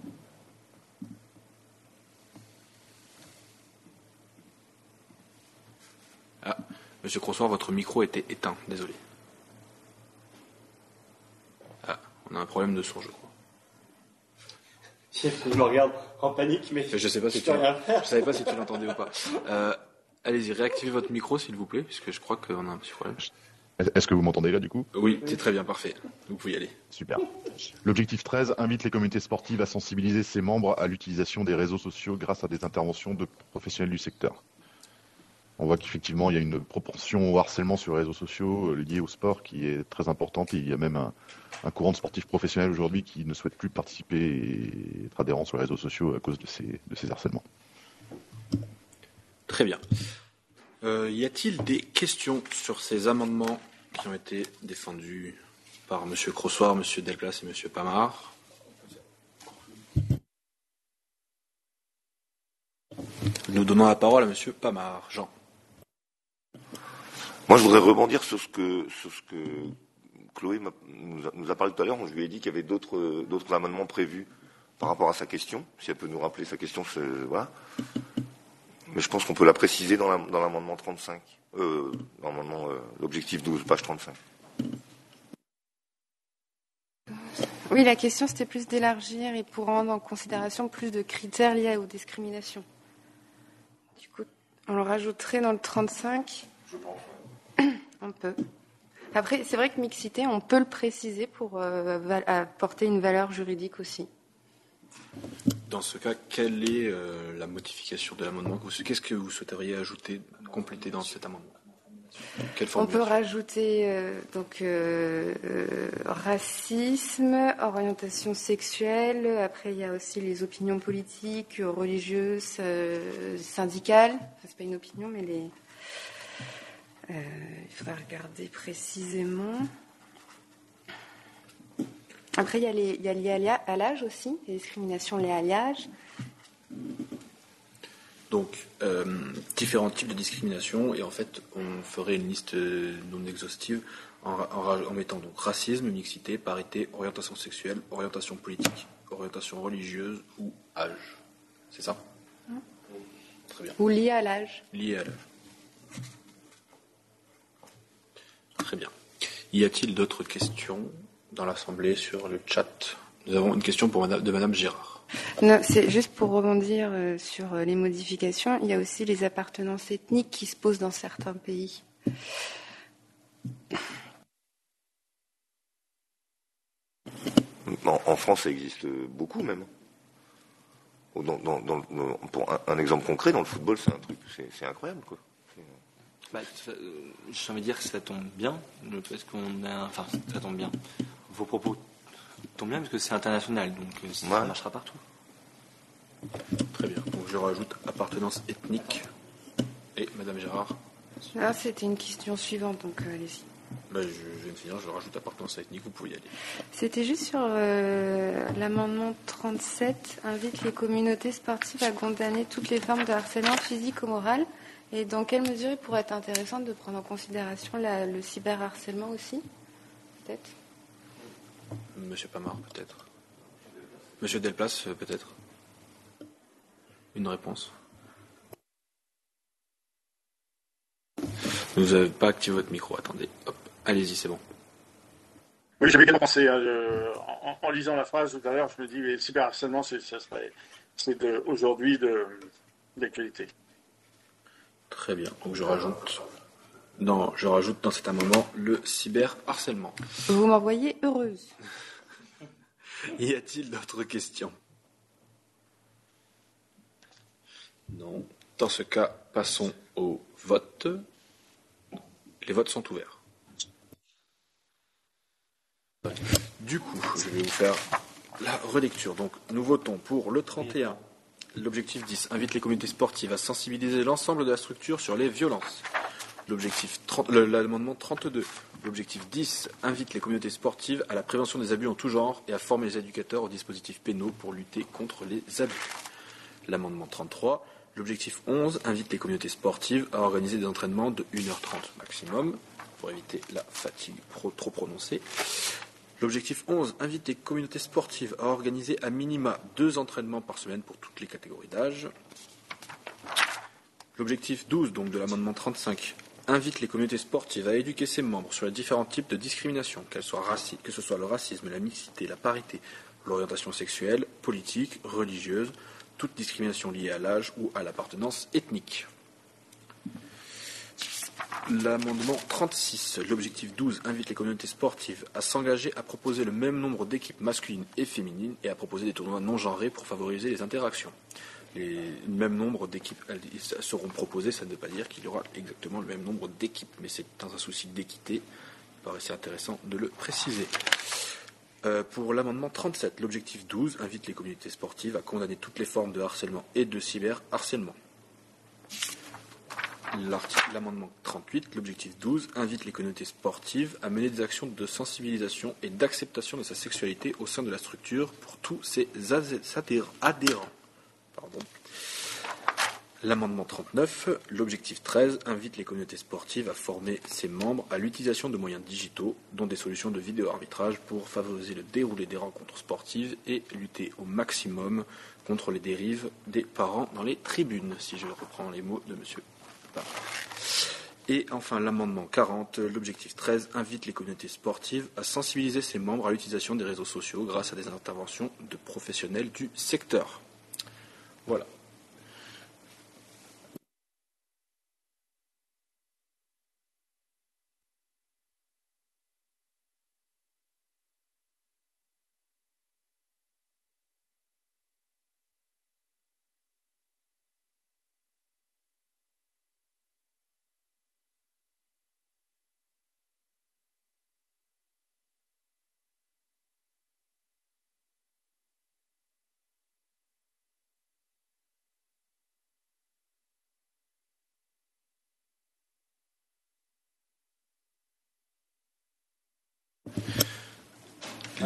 Ah, Monsieur Crossoir, votre micro était éteint, désolé. Ah, on a un problème de son, je crois. Je me regarde en panique, mais je sais pas si tu, je savais pas si tu l'entendais ou pas. Euh, allez-y, réactivez votre micro, s'il vous plaît, puisque je crois qu'on a un petit problème. Est-ce que vous m'entendez là du coup? Oui, c'est très bien, parfait. Vous pouvez y aller. Super. L'objectif 13 invite les communautés sportives à sensibiliser ses membres à l'utilisation des réseaux sociaux grâce à des interventions de professionnels du secteur. On voit qu'effectivement, il y a une proportion au harcèlement sur les réseaux sociaux euh, liée au sport qui est très importante. il y a même un, courant de sportifs professionnels aujourd'hui qui ne souhaite plus participer et être adhérent sur les réseaux sociaux à cause de ces, de ces harcèlements. Très bien. Euh, y a-t-il des questions sur ces amendements? Qui ont été défendus par M. Crossoir, M. Delplas et M. Pamard. Nous donnons la parole à M. Pamard. Jean. Moi, je voudrais rebondir sur ce que, Chloé nous a, parlé tout à l'heure. Je lui ai dit qu'il y avait d'autres, amendements prévus par rapport à sa question. Si elle peut nous rappeler sa question, voilà. Mais je pense qu'on peut la préciser dans, l'amendement 35, dans l'amendement, euh, l'objectif 12, page 35. Oui, la question c'était plus d'élargir et pour rendre en considération plus de critères liés aux discriminations. Du coup, on le rajouterait dans le 35. Je pense. On peut. Après, c'est vrai que mixité, on peut le préciser pour euh, apporter une valeur juridique aussi. Dans ce cas, quelle est euh, la modification de l'amendement Qu'est-ce que vous souhaiteriez ajouter, compléter dans cet amendement On peut rajouter euh, donc racisme, orientation sexuelle. Après, il y a aussi les opinions politiques, religieuses, syndicales. Enfin, c'est pas une opinion, mais les euh, il faudra regarder précisément. Après, il y a, les, il y a lié à l'âge aussi, les discriminations liées à l'âge. Donc, euh, différents types de discrimination, et en fait, on ferait une liste non exhaustive en, en, mettant donc racisme, mixité, parité, orientation sexuelle, orientation politique, orientation religieuse ou âge. C'est ça? Très bien. Ou lié à l'âge. Lié à l'âge. Très bien. Y a-t-il d'autres questions dans l'Assemblée sur le chat? Nous avons une question pour de Madame Girard. Non, c'est juste pour rebondir euh, sur euh, les modifications. Il y a aussi les appartenances ethniques qui se posent dans certains pays. En, France, ça existe beaucoup même. pour un, un, exemple concret, dans le football, c'est un truc, c'est incroyable quoi. Bah, euh, J'ai envie de dire que ça tombe bien, parce qu'on a, enfin, ça tombe bien. Vos propos tombent bien parce que c'est international, donc euh, ça marchera partout. Très bien. Donc je rajoute appartenance ethnique. Et Madame Gérard ah, C'était une question suivante, donc euh, allez-y. Bah, je, viens de finir, je rajoute appartenance ethnique, vous pouvez y aller. C'était juste sur l'amendement 37, invite les communautés sportives à condamner toutes les formes de harcèlement physique ou moral et dans quelle mesure il pourrait être intéressant de prendre en considération le cyberharcèlement aussi Peut-être? Monsieur Pamar, peut-être. Monsieur Delplace, euh, peut-être. Une réponse Vous n'avez pas activé votre micro, attendez. Hop, allez-y, c'est bon. Oui, j'avais bien pensé. Hein, en, lisant la phrase tout à l'heure, je me dis, le cyberharcèlement, c'est aujourd'hui d'actualité. Très bien. Donc je rajoute. Non, je rajoute dans cet amendement le cyberharcèlement. Vous m'envoyez heureuse. y a-t-il d'autres questions? Non. Dans ce cas, passons au vote. Les votes sont ouverts. Du coup, je vais vous faire la relecture. Donc, nous votons pour le 31, L'objectif 10 invite les communautés sportives à sensibiliser l'ensemble de la structure sur les violences. L'objectif l'amendement 32. L'objectif 10 invite les communautés sportives à la prévention des abus en tout genre et à former les éducateurs aux dispositifs pénaux pour lutter contre les abus. L'amendement 33. L'objectif 11 invite les communautés sportives à organiser des entraînements de 1h30 maximum pour éviter la fatigue trop prononcée. L'objectif 11 invite les communautés sportives à organiser à minima deux entraînements par semaine pour toutes les catégories d'âge. L'objectif 12, donc de l'amendement 35, invite les communautés sportives à éduquer ses membres sur les différents types de discrimination, que ce soit le racisme, la mixité, la parité, l'orientation sexuelle, politique, religieuse, toute discrimination liée à l'âge ou à l'appartenance ethnique. L'amendement 36, l'objectif 12, invite les communautés sportives à s'engager à proposer le même nombre d'équipes masculines et féminines et à proposer des tournois non genrés pour favoriser les interactions. Les mêmes nombre d'équipes seront proposées, ça ne veut pas dire qu'il y aura exactement le même nombre d'équipes, mais c'est dans un souci d'équité. Il paraissait intéressant de le préciser. Euh, pour l'amendement 37, l'objectif 12 invite les communautés sportives à condamner toutes les formes de harcèlement et de cyberharcèlement. L'amendement 38, l'objectif 12, invite les communautés sportives à mener des actions de sensibilisation et d'acceptation de sa sexualité au sein de la structure pour tous ses adhérents. L'amendement 39, l'objectif 13 invite les communautés sportives à former ses membres à l'utilisation de moyens digitaux, dont des solutions de vidéo arbitrage pour favoriser le déroulé des rencontres sportives et lutter au maximum contre les dérives des parents dans les tribunes, si je reprends les mots de monsieur. Et enfin, l'amendement 40, l'objectif 13 invite les communautés sportives à sensibiliser ses membres à l'utilisation des réseaux sociaux grâce à des interventions de professionnels du secteur. Voilà.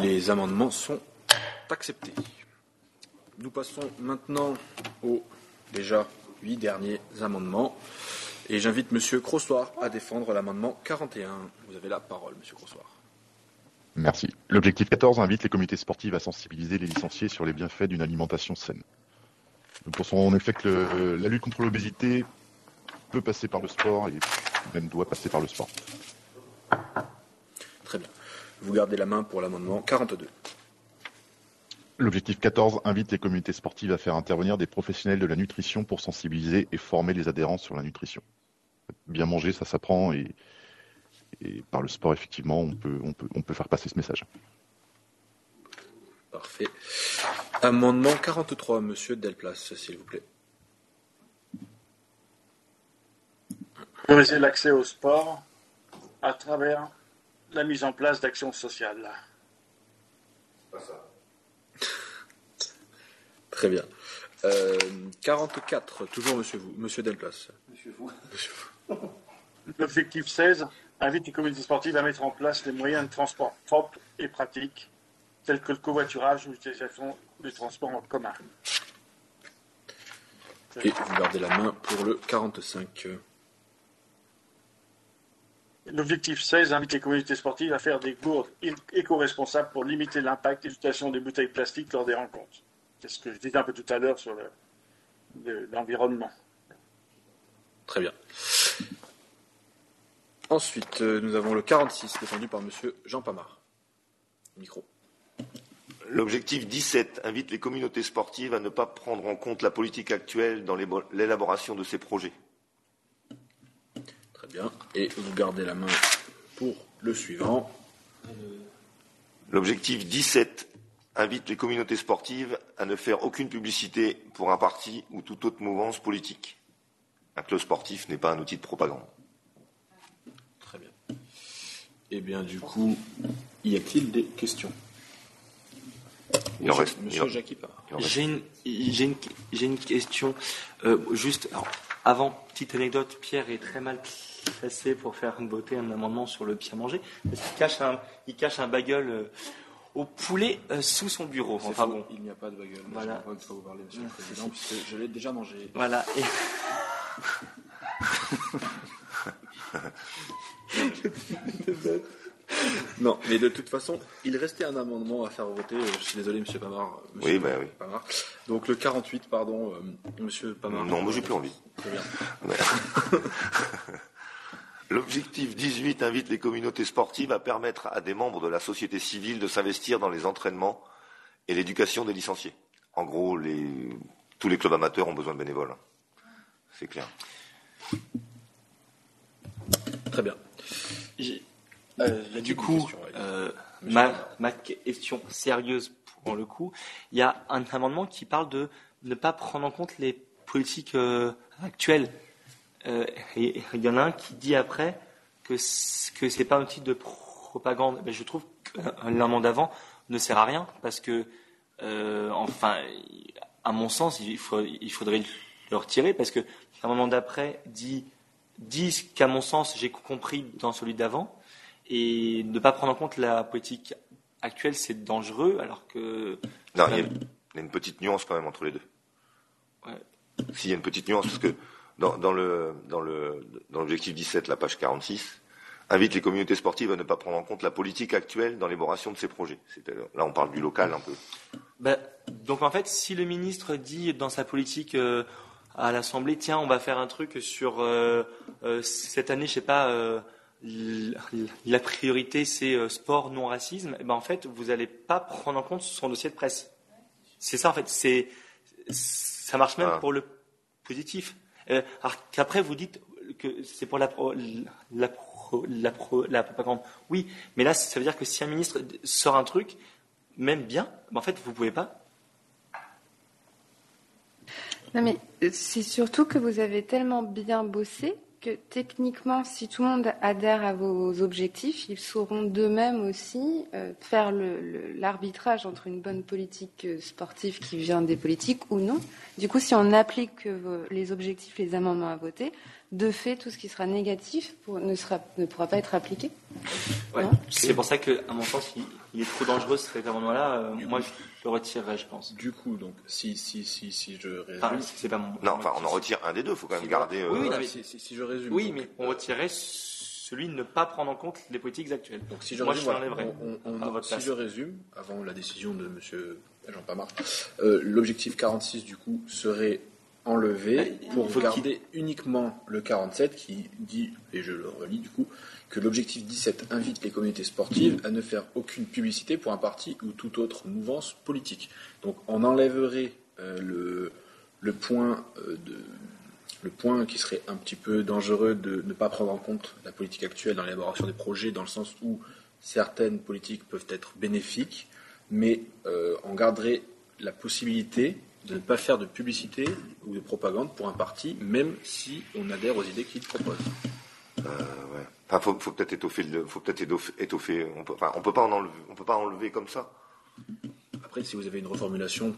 Les amendements sont acceptés. Nous passons maintenant aux déjà huit derniers amendements. Et j'invite Monsieur Crossoir à défendre l'amendement 41. Vous avez la parole, Monsieur Crossoir. Merci. L'objectif 14 invite les comités sportifs à sensibiliser les licenciés sur les bienfaits d'une alimentation saine. Nous pensons en effet que le- la lutte contre l'obésité peut passer par le sport et même doit passer par le sport. Très bien. Vous gardez la main pour l'amendement 42. L'objectif 14 invite les communautés sportives à faire intervenir des professionnels de la nutrition pour sensibiliser et former les adhérents sur la nutrition. Bien manger, ça s'apprend et, et par le sport, effectivement, on peut, on, peut, on peut faire passer ce message. Parfait. Amendement 43, Monsieur Delplace, s'il vous plaît. Favoriser l'accès au sport à travers la mise en place d'actions sociales. Très bien. Euh, 44, toujours Monsieur vous, Monsieur Delplace. L'objectif 16 invite les communautés sportives à mettre en place des moyens de transport propres et pratiques, tels que le covoiturage ou l'utilisation du transport en commun. Et vous gardez la main pour le 45. L'objectif 16 invite les communautés sportives à faire des gourdes éco-responsables pour limiter l'impact et l'utilisation des bouteilles plastiques lors des rencontres. C'est ce que je disais un peu tout à l'heure sur le- le- l'environnement. Très bien. Ensuite, euh, nous avons le 46, défendu par Monsieur Jean Pamard. Micro. L'objectif 17 invite les communautés sportives à ne pas prendre en compte la politique actuelle dans l'élaboration de ces projets. Bien. Et vous gardez la main pour le suivant. L'objectif 17 invite les communautés sportives à ne faire aucune publicité pour un parti ou toute autre mouvance politique. Un club sportif n'est pas un outil de propagande. Très bien. Eh bien, du coup, y a-t-il des questions? Il en Monsieur, reste- Monsieur J'ai une, question. Euh, juste, alors, avant, petite anecdote, Pierre est très mal placé pour faire voter un amendement sur le pied à manger. Parce qu'il cache un, il cache un bagel euh, au poulet euh, sous son bureau. Enfin faux, bon. Il n'y a pas de baguette. Voilà. Je ne pas vous parler, Monsieur le Président, puisque je l'ai déjà mangé. Voilà. Et... Non, mais de toute façon, il restait un amendement à faire voter. Euh, Je suis désolé, Monsieur Pamard. Monsieur Oui, ben oui. Pamard. Donc le 48, pardon, euh, Monsieur Pamard. Non, moi j'ai plus envie. Très bien. L'objectif 18 invite les communautés sportives à permettre à des membres de la société civile de s'investir dans les entraînements et l'éducation des licenciés. En gros, les- tous les clubs amateurs ont besoin de bénévoles. C'est clair. Très bien. Euh, Du coup, euh, ma question sérieuse pour le coup, il y a un amendement qui parle de ne pas prendre en compte les politiques euh, actuelles. Euh, il y en a un qui dit après que ce que c'est pas un outil de propagande. Mais je trouve que l'amendement d'avant ne sert à rien parce que, euh, enfin, à mon sens, il, faut- il faudrait le retirer parce que l'amendement d'après dit dit ce qu'à mon sens j'ai compris dans celui d'avant et ne pas prendre en compte la politique actuelle c'est dangereux alors que Non, il y, a, il y a une petite nuance quand même entre les deux. Ouais. s'il y a une petite nuance, parce que dans, dans le dans le dans l'objectif 17, la page 46, invite les communautés sportives à ne pas prendre en compte la politique actuelle dans l'élaboration de ces projets. Là, on parle du local un peu. Ben, donc en fait, si le ministre dit dans sa politique euh, à l'Assemblée, tiens, on va faire un truc sur euh, euh, cette année, je sais pas, la priorité c'est sport, non racisme, eh ben en fait, vous n'allez pas prendre en compte son dossier de presse. C'est ça en fait. C'est ça marche même ah. pour le positif. Alors qu'après vous dites que c'est pour la, la la, propagande. Oui, mais là, ça veut dire que si un ministre sort un truc, même bien, en fait, vous pouvez pas. Non, mais euh, c'est surtout que vous avez tellement bien bossé que techniquement, si tout le monde adhère à vos objectifs, ils sauront d'eux-mêmes aussi euh, faire l'arbitrage entre une bonne politique euh, sportive qui vient des politiques ou non. Du coup, si on applique les objectifs, les amendements à voter, de fait, tout ce qui sera négatif ne, sera, ne pourra pas être appliqué. c'est pour ça qu'à mon sens, il, est trop dangereux cet amendement-là. Euh, moi, je le retirerai, je pense. Du coup, donc, si, si, si, si je résume. Enfin, c'est pas mon. Non, enfin, on en retire un des deux, il faut quand même garder. Euh, oui, mais, si, je résume. Oui, mais on retirerait celui de ne pas prendre en compte les politiques actuelles. Donc, si je résume, si je résume, avant la décision de M. Jean Pamar, euh, l'objectif 46, du coup, serait enlevé pour garder uniquement le 47 qui dit, et je le relis du coup, que l'objectif 17 invite les communautés sportives à ne faire aucune publicité pour un parti ou toute autre mouvance politique. Donc on enlèverait euh, le, le, point euh, de, le point qui serait un petit peu dangereux de ne pas prendre en compte la politique actuelle dans l'élaboration des projets, dans le sens où certaines politiques peuvent être bénéfiques, mais euh, on garderait la possibilité de ne pas faire de publicité ou de propagande pour un parti, même si on adhère aux idées qu'il propose. Euh, ouais. Enfin, faut, faut peut-être étoffer, le, faut peut-être étoffer. On peut, enfin, on peut pas en enlever, on peut pas enlever comme ça. Après, si vous avez une reformulation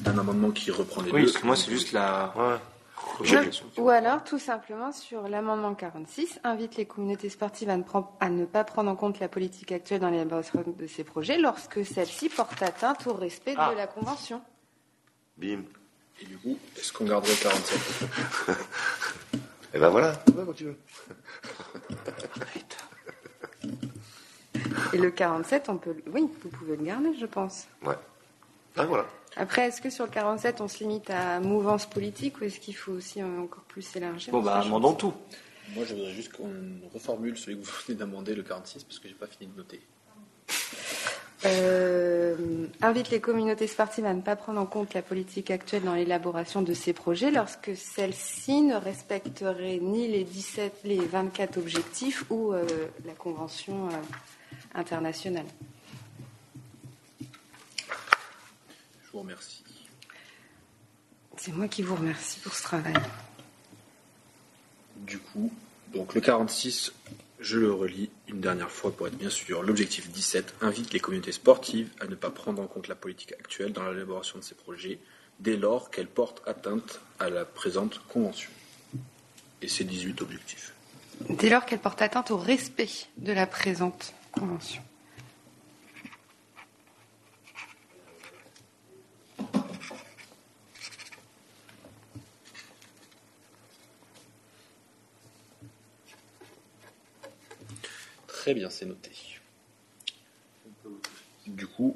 d'un amendement qui reprend les oui, deux. Oui, parce que moi, c'est juste la. Ouais. Ou alors, tout simplement, sur l'amendement 46, invite les communautés sportives à ne, à ne, pas prendre en compte la politique actuelle dans l'élaboration de ces projets lorsque celle-ci porte atteinte au respect de ah. la Convention. Bim. Et du coup, est-ce qu'on garderait 47 Eh ben voilà, va quand tu veux. Et le 47, on peut, oui, vous pouvez le garder, je pense. Ouais. Ah, voilà. Après, est-ce que sur le 47, on se limite à mouvance politique ou est-ce qu'il faut aussi encore plus élargir Bon, bah, amendons tout. Moi, je voudrais juste qu'on reformule celui que vous venez d'amender, le 46, parce que j'ai pas fini de noter. Euh, invite les communautés sportives à ne pas prendre en compte la politique actuelle dans l'élaboration de ces projets lorsque celles-ci ne respecteraient ni les 17, les 24 objectifs ou euh, la convention euh, internationale. Je vous remercie. C'est moi qui vous remercie pour ce travail. Du coup, donc le 46, je le relis une dernière fois pour être bien sûr. L'objectif 17 invite les communautés sportives à ne pas prendre en compte la politique actuelle dans l'élaboration de ces projets dès lors qu'elle porte atteinte à la présente convention. Et ces 18 objectifs. Dès lors qu'elle porte atteinte au respect de la présente convention. Très bien, c'est noté. Du coup,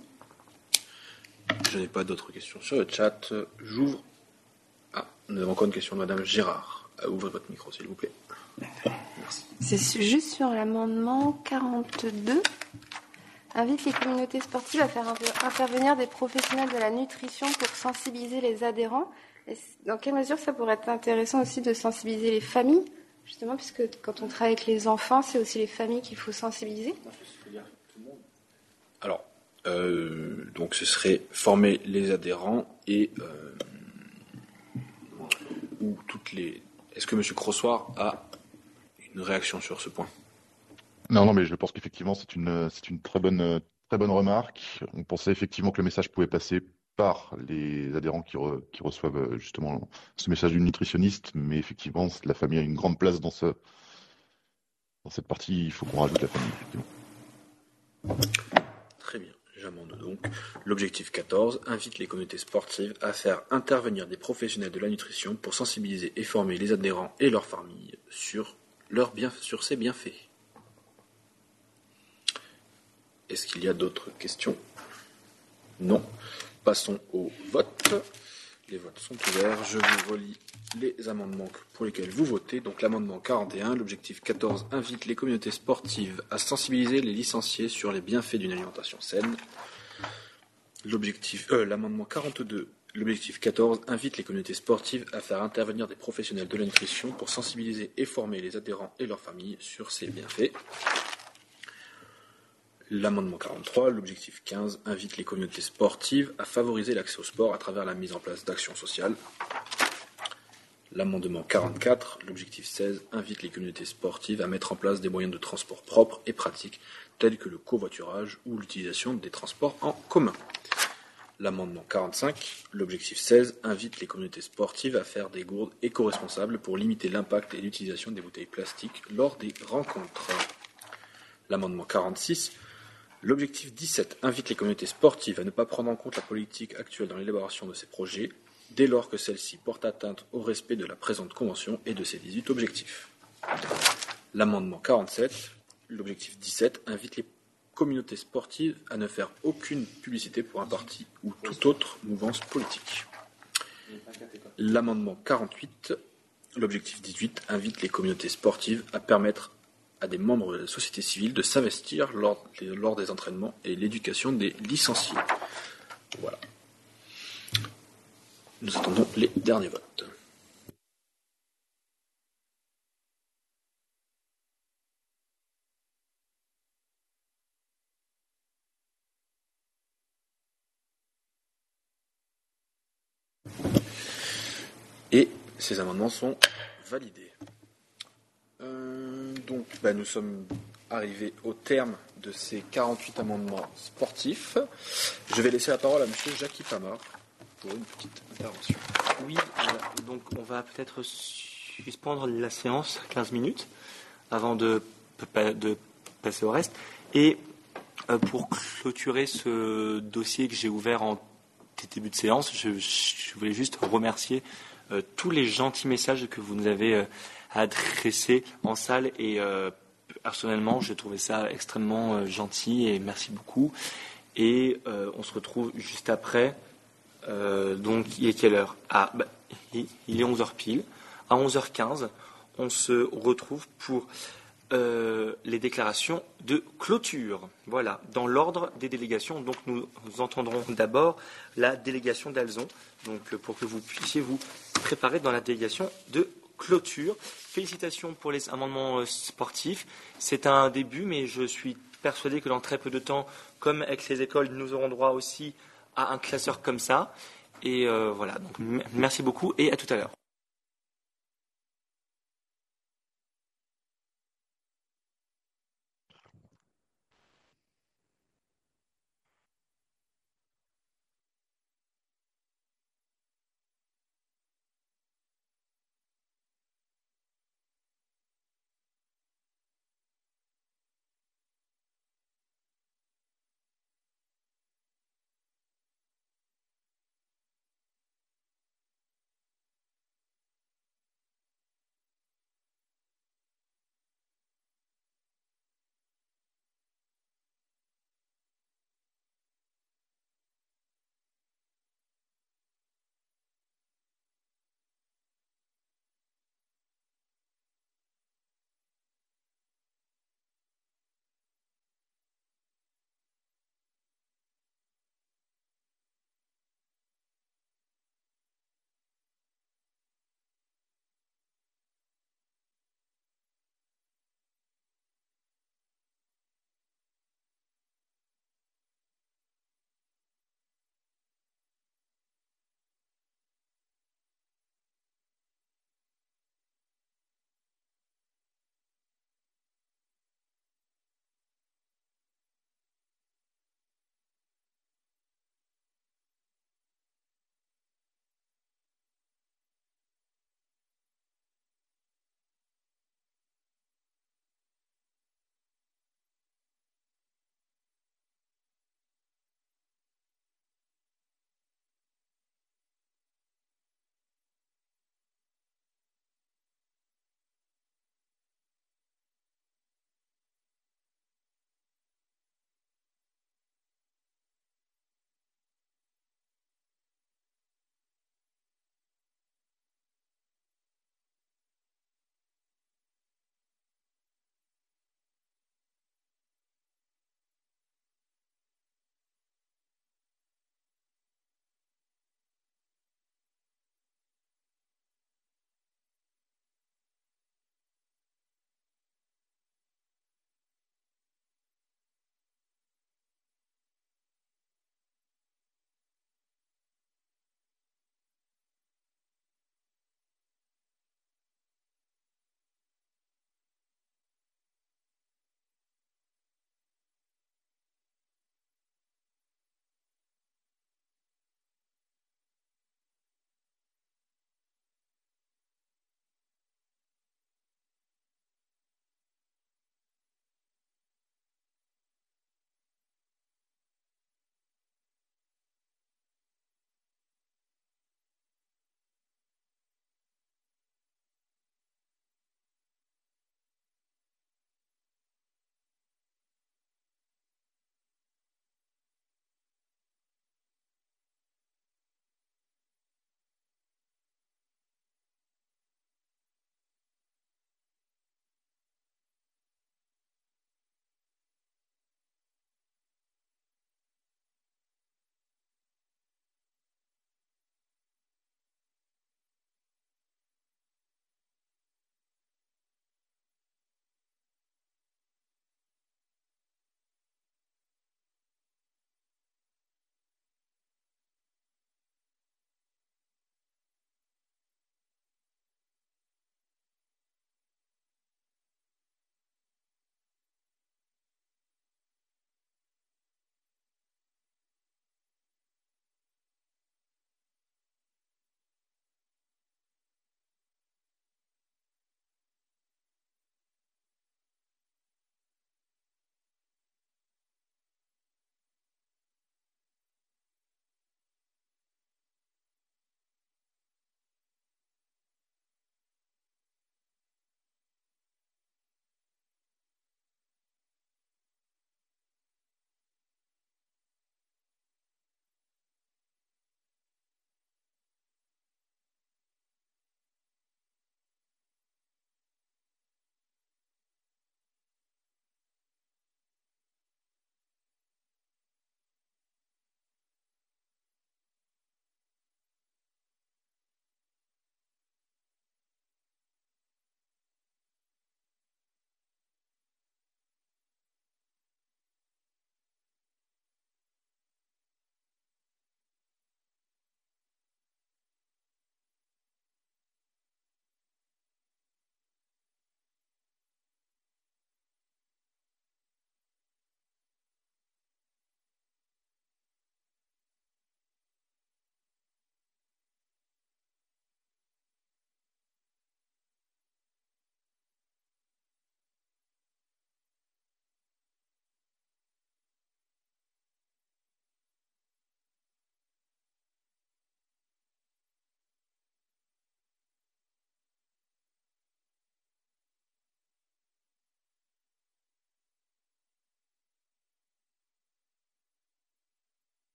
je n'ai pas d'autres questions sur le chat. J'ouvre. Ah, nous avons encore une question de Madame Gérard. Euh, ouvrez votre micro, s'il vous plaît. Merci. C'est juste sur l'amendement 42. Invite les communautés sportives à faire intervenir des professionnels de la nutrition pour sensibiliser les adhérents. dans quelle mesure ça pourrait être intéressant aussi de sensibiliser les familles? Justement, puisque quand on travaille avec les enfants, c'est aussi les familles qu'il faut sensibiliser Alors, euh, donc ce serait former les adhérents et euh, ou toutes les. Est-ce que M. Crossoir a une réaction sur ce point? Non, non, mais je pense qu'effectivement c'est une c'est une très bonne très bonne remarque. On pensait effectivement que le message pouvait passer par les adhérents qui, reçoivent euh, justement ce message du nutritionniste, mais effectivement, la famille a une grande place dans, ce, dans cette partie. Il faut qu'on rajoute la famille, Très bien. J'amende donc. L'objectif 14 invite les communautés sportives à faire intervenir des professionnels de la nutrition pour sensibiliser et former les adhérents et leurs familles sur, bien, sur ces bienfaits. Est-ce qu'il y a d'autres questions? Non. Passons au vote. Les votes sont ouverts. Je vous relis les amendements pour lesquels vous votez. Donc l'amendement 41, l'objectif 14 invite les communautés sportives à sensibiliser les licenciés sur les bienfaits d'une alimentation saine. Euh, l'amendement 42, l'objectif 14 invite les communautés sportives à faire intervenir des professionnels de la nutrition pour sensibiliser et former les adhérents et leurs familles sur ces bienfaits. L'amendement 43, l'objectif 15, invite les communautés sportives à favoriser l'accès au sport à travers la mise en place d'actions sociales. L'amendement 44, l'objectif 16, invite les communautés sportives à mettre en place des moyens de transport propres et pratiques, tels que le covoiturage ou l'utilisation des transports en commun. L'amendement 45, l'objectif 16, invite les communautés sportives à faire des gourdes éco-responsables pour limiter l'impact et l'utilisation des bouteilles plastiques lors des rencontres. L'amendement 46, l'objectif 17, invite les communautés sportives à ne pas prendre en compte la politique actuelle dans l'élaboration de ces projets, dès lors que celle-ci porte atteinte au respect de la présente convention et de ses 18 objectifs. L'amendement 47, l'objectif 17, invite les communautés sportives à ne faire aucune publicité pour un parti ou toute autre mouvance politique. L'amendement 48, l'objectif 18, invite les communautés sportives à permettre à des membres de la société civile de s'investir lors, des entraînements et l'éducation des licenciés. Voilà. Nous attendons les derniers votes. Et ces amendements sont validés. Euh, donc, bah, nous sommes arrivés au terme de ces 48 amendements sportifs. Je vais laisser la parole à M. Jackie Pamar pour une petite intervention. Oui, euh, donc on va peut-être suspendre la séance 15 minutes avant de, passer au reste. Et euh, pour clôturer ce dossier que j'ai ouvert en début de séance, je, voulais juste remercier tous les gentils messages que vous nous avez adressés en salle et euh, personnellement, j'ai trouvé ça extrêmement euh, gentil et merci beaucoup. Et euh, on se retrouve juste après. Donc, il est quelle heure? Ah, bah, il est 11h pile. À 11h15, on se retrouve pour les déclarations de clôture. Voilà, dans l'ordre des délégations. Donc, nous, entendrons d'abord la délégation d'Alzon, donc pour que vous puissiez vous préparer dans la délégation de clôture. Félicitations pour les amendements euh, sportifs. C'est un début, mais je suis persuadé que dans très peu de temps, comme avec les écoles, nous aurons droit aussi à un classeur comme ça. Et euh, voilà, donc m- merci beaucoup et à tout à l'heure.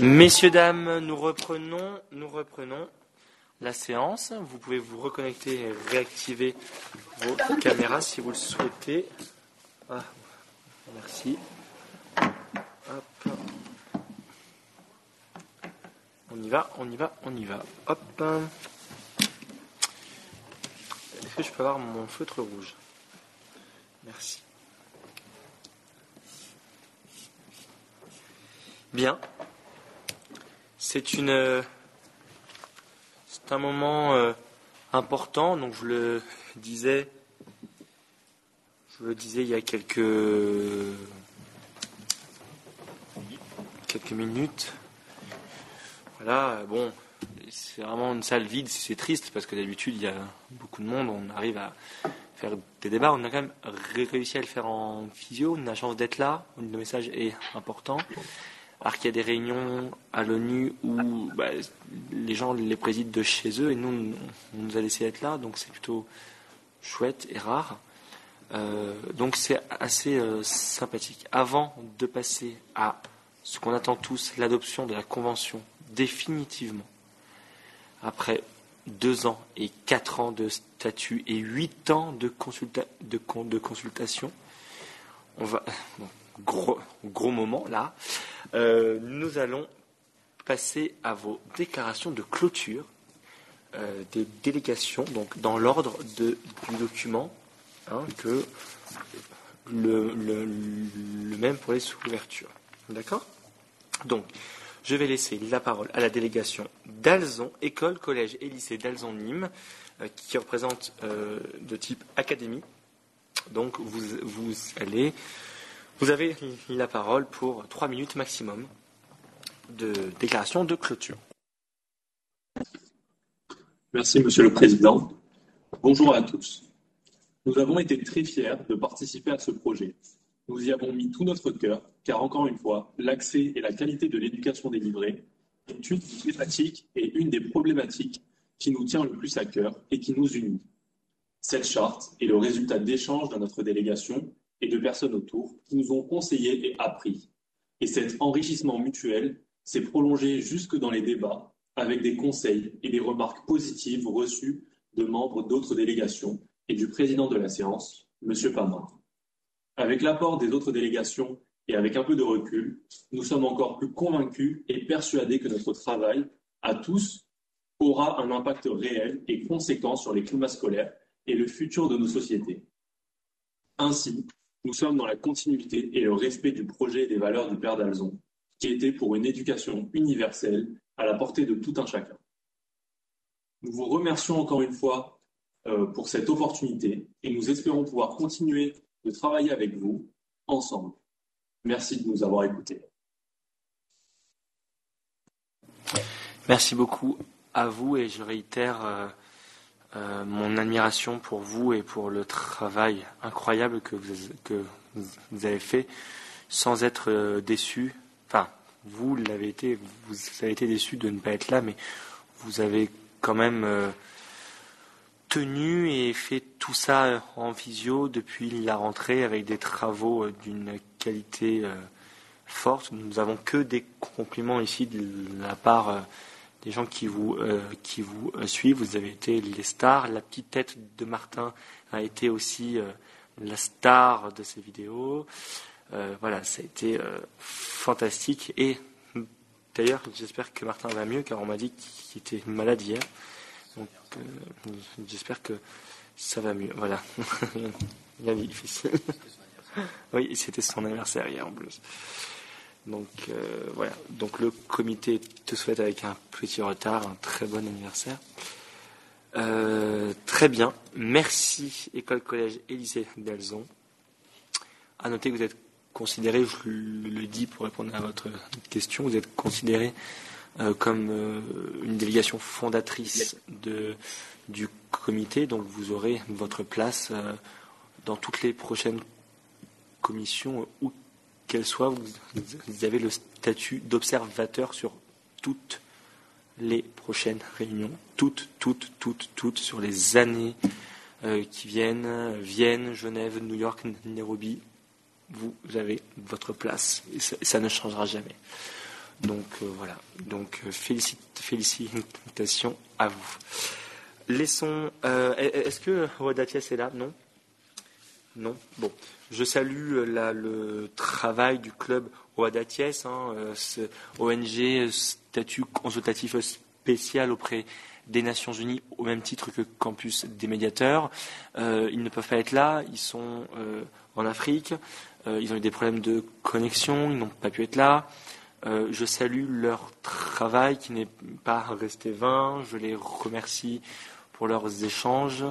Messieurs, dames, nous reprenons, nous reprenons la séance. Vous pouvez vous reconnecter et réactiver vos caméras si vous le souhaitez. Ah, merci. On y va, on y va, on y va. Hop. Est-ce que je peux avoir mon feutre rouge? Merci. Bien. C'est une, c'est un moment euh, important. Donc je le disais, je le disais il y a quelques quelques minutes. Voilà, bon, c'est vraiment une salle vide, c'est triste parce que d'habitude il y a beaucoup de monde, on arrive à faire des débats, on a quand même réussi à le faire en physio, on a la chance d'être là, le message est important. Alors qu'il y a des réunions à l'ONU où bah, les gens les président de chez eux et nous, on nous a laissé être là, donc c'est plutôt chouette et rare. Euh, donc c'est assez euh, sympathique. Avant de passer à ce qu'on attend tous, l'adoption de la Convention définitivement, après deux ans et quatre ans de statut et huit ans de, de, consultation, on va, gros, moment là, euh, nous allons passer à vos déclarations de clôture euh, des délégations, donc dans l'ordre du document, hein, que le, même pour les sous-ouvertures. D'accord? Donc, je vais laisser la parole à la délégation d'Alzon, école, collège et lycée d'Alzon-Nîmes, euh, qui représente de type académie. Donc, vous allez vous avez la parole pour trois minutes maximum de déclaration de clôture. Merci, Monsieur le Président. Bonjour à tous. Nous avons été très fiers de participer à ce projet. Nous y avons mis tout notre cœur, car encore une fois, l'accès et la qualité de l'éducation délivrée est une thématique et une des problématiques qui nous tient le plus à cœur et qui nous unit. Cette charte est le résultat d'échanges dans notre délégation et de personnes autour qui nous ont conseillé et appris. Et cet enrichissement mutuel s'est prolongé jusque dans les débats avec des conseils et des remarques positives reçues de membres d'autres délégations et du président de la séance, M. Pamar. Avec l'apport des autres délégations et avec un peu de recul, nous sommes encore plus convaincus et persuadés que notre travail, à tous, aura un impact réel et conséquent sur les climats scolaires et le futur de nos sociétés. Ainsi, nous sommes dans la continuité et le respect du projet et des valeurs du Père d'Alzon, qui était pour une éducation universelle à la portée de tout un chacun. Nous vous remercions encore une fois euh, pour cette opportunité et nous espérons pouvoir continuer de travailler avec vous ensemble. Merci de nous avoir écoutés. Merci beaucoup à vous et je réitère euh, euh, mon admiration pour vous et pour le travail incroyable que vous, avez fait sans être euh, déçu. Enfin, vous l'avez été, vous avez été déçu de ne pas être là, mais vous avez quand même euh, tenu et fait tout ça en visio depuis la rentrée avec des travaux d'une qualité forte. Nous n'avons que des compliments ici de la part des gens qui vous, euh, qui vous euh, suivent. Vous avez été les stars. La petite tête de Martin a été aussi euh, la star de ces vidéos. voilà, ça a été fantastique. Et d'ailleurs, j'espère que Martin va mieux, car on m'a dit qu'il était malade hier. Donc, j'espère que ça va mieux. Voilà. Bien difficile. oui, c'était son anniversaire hier en plus. Donc euh, voilà. Donc le comité te souhaite avec un petit retard un très bon anniversaire. Euh, très bien. Merci École Collège et Lycée d'Alzon. À noter que vous êtes considéré, je le dis pour répondre à votre question, vous êtes considéré euh, comme une délégation fondatrice du comité, donc vous aurez votre place dans toutes les prochaines commissions ou qu'elle soit, vous, avez le statut d'observateur sur toutes les prochaines réunions, toutes, toutes, toutes, toutes, sur les années euh, qui viennent, Vienne, Genève, New York, Nairobi, vous avez votre place et ça, ne changera jamais. Donc voilà. Donc félicitations à vous. Laissons. Est-ce que Rodatiès est là? Non? Non. Bon. Je salue le travail du club Oadatiès, hein, ce ONG statut consultatif spécial auprès des Nations Unies au même titre que Campus des médiateurs. Euh, ils ne peuvent pas être là, ils sont euh, en Afrique, euh, ils ont eu des problèmes de connexion, ils n'ont pas pu être là. je salue leur travail qui n'est pas resté vain, je les remercie pour leurs échanges.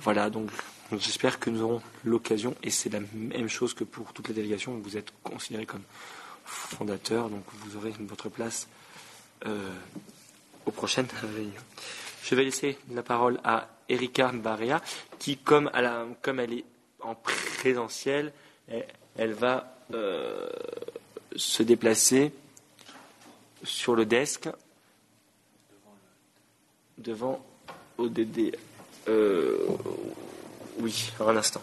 Voilà, donc j'espère que nous aurons l'occasion, et c'est la même chose que pour toutes les délégations, vous êtes considérés comme fondateurs, donc vous aurez votre place aux prochaines réunions. Je vais laisser la parole à Erika Barea, qui, comme, elle est en présentiel, elle, va euh, se déplacer sur le desk devant ODD. Euh, oui, un instant.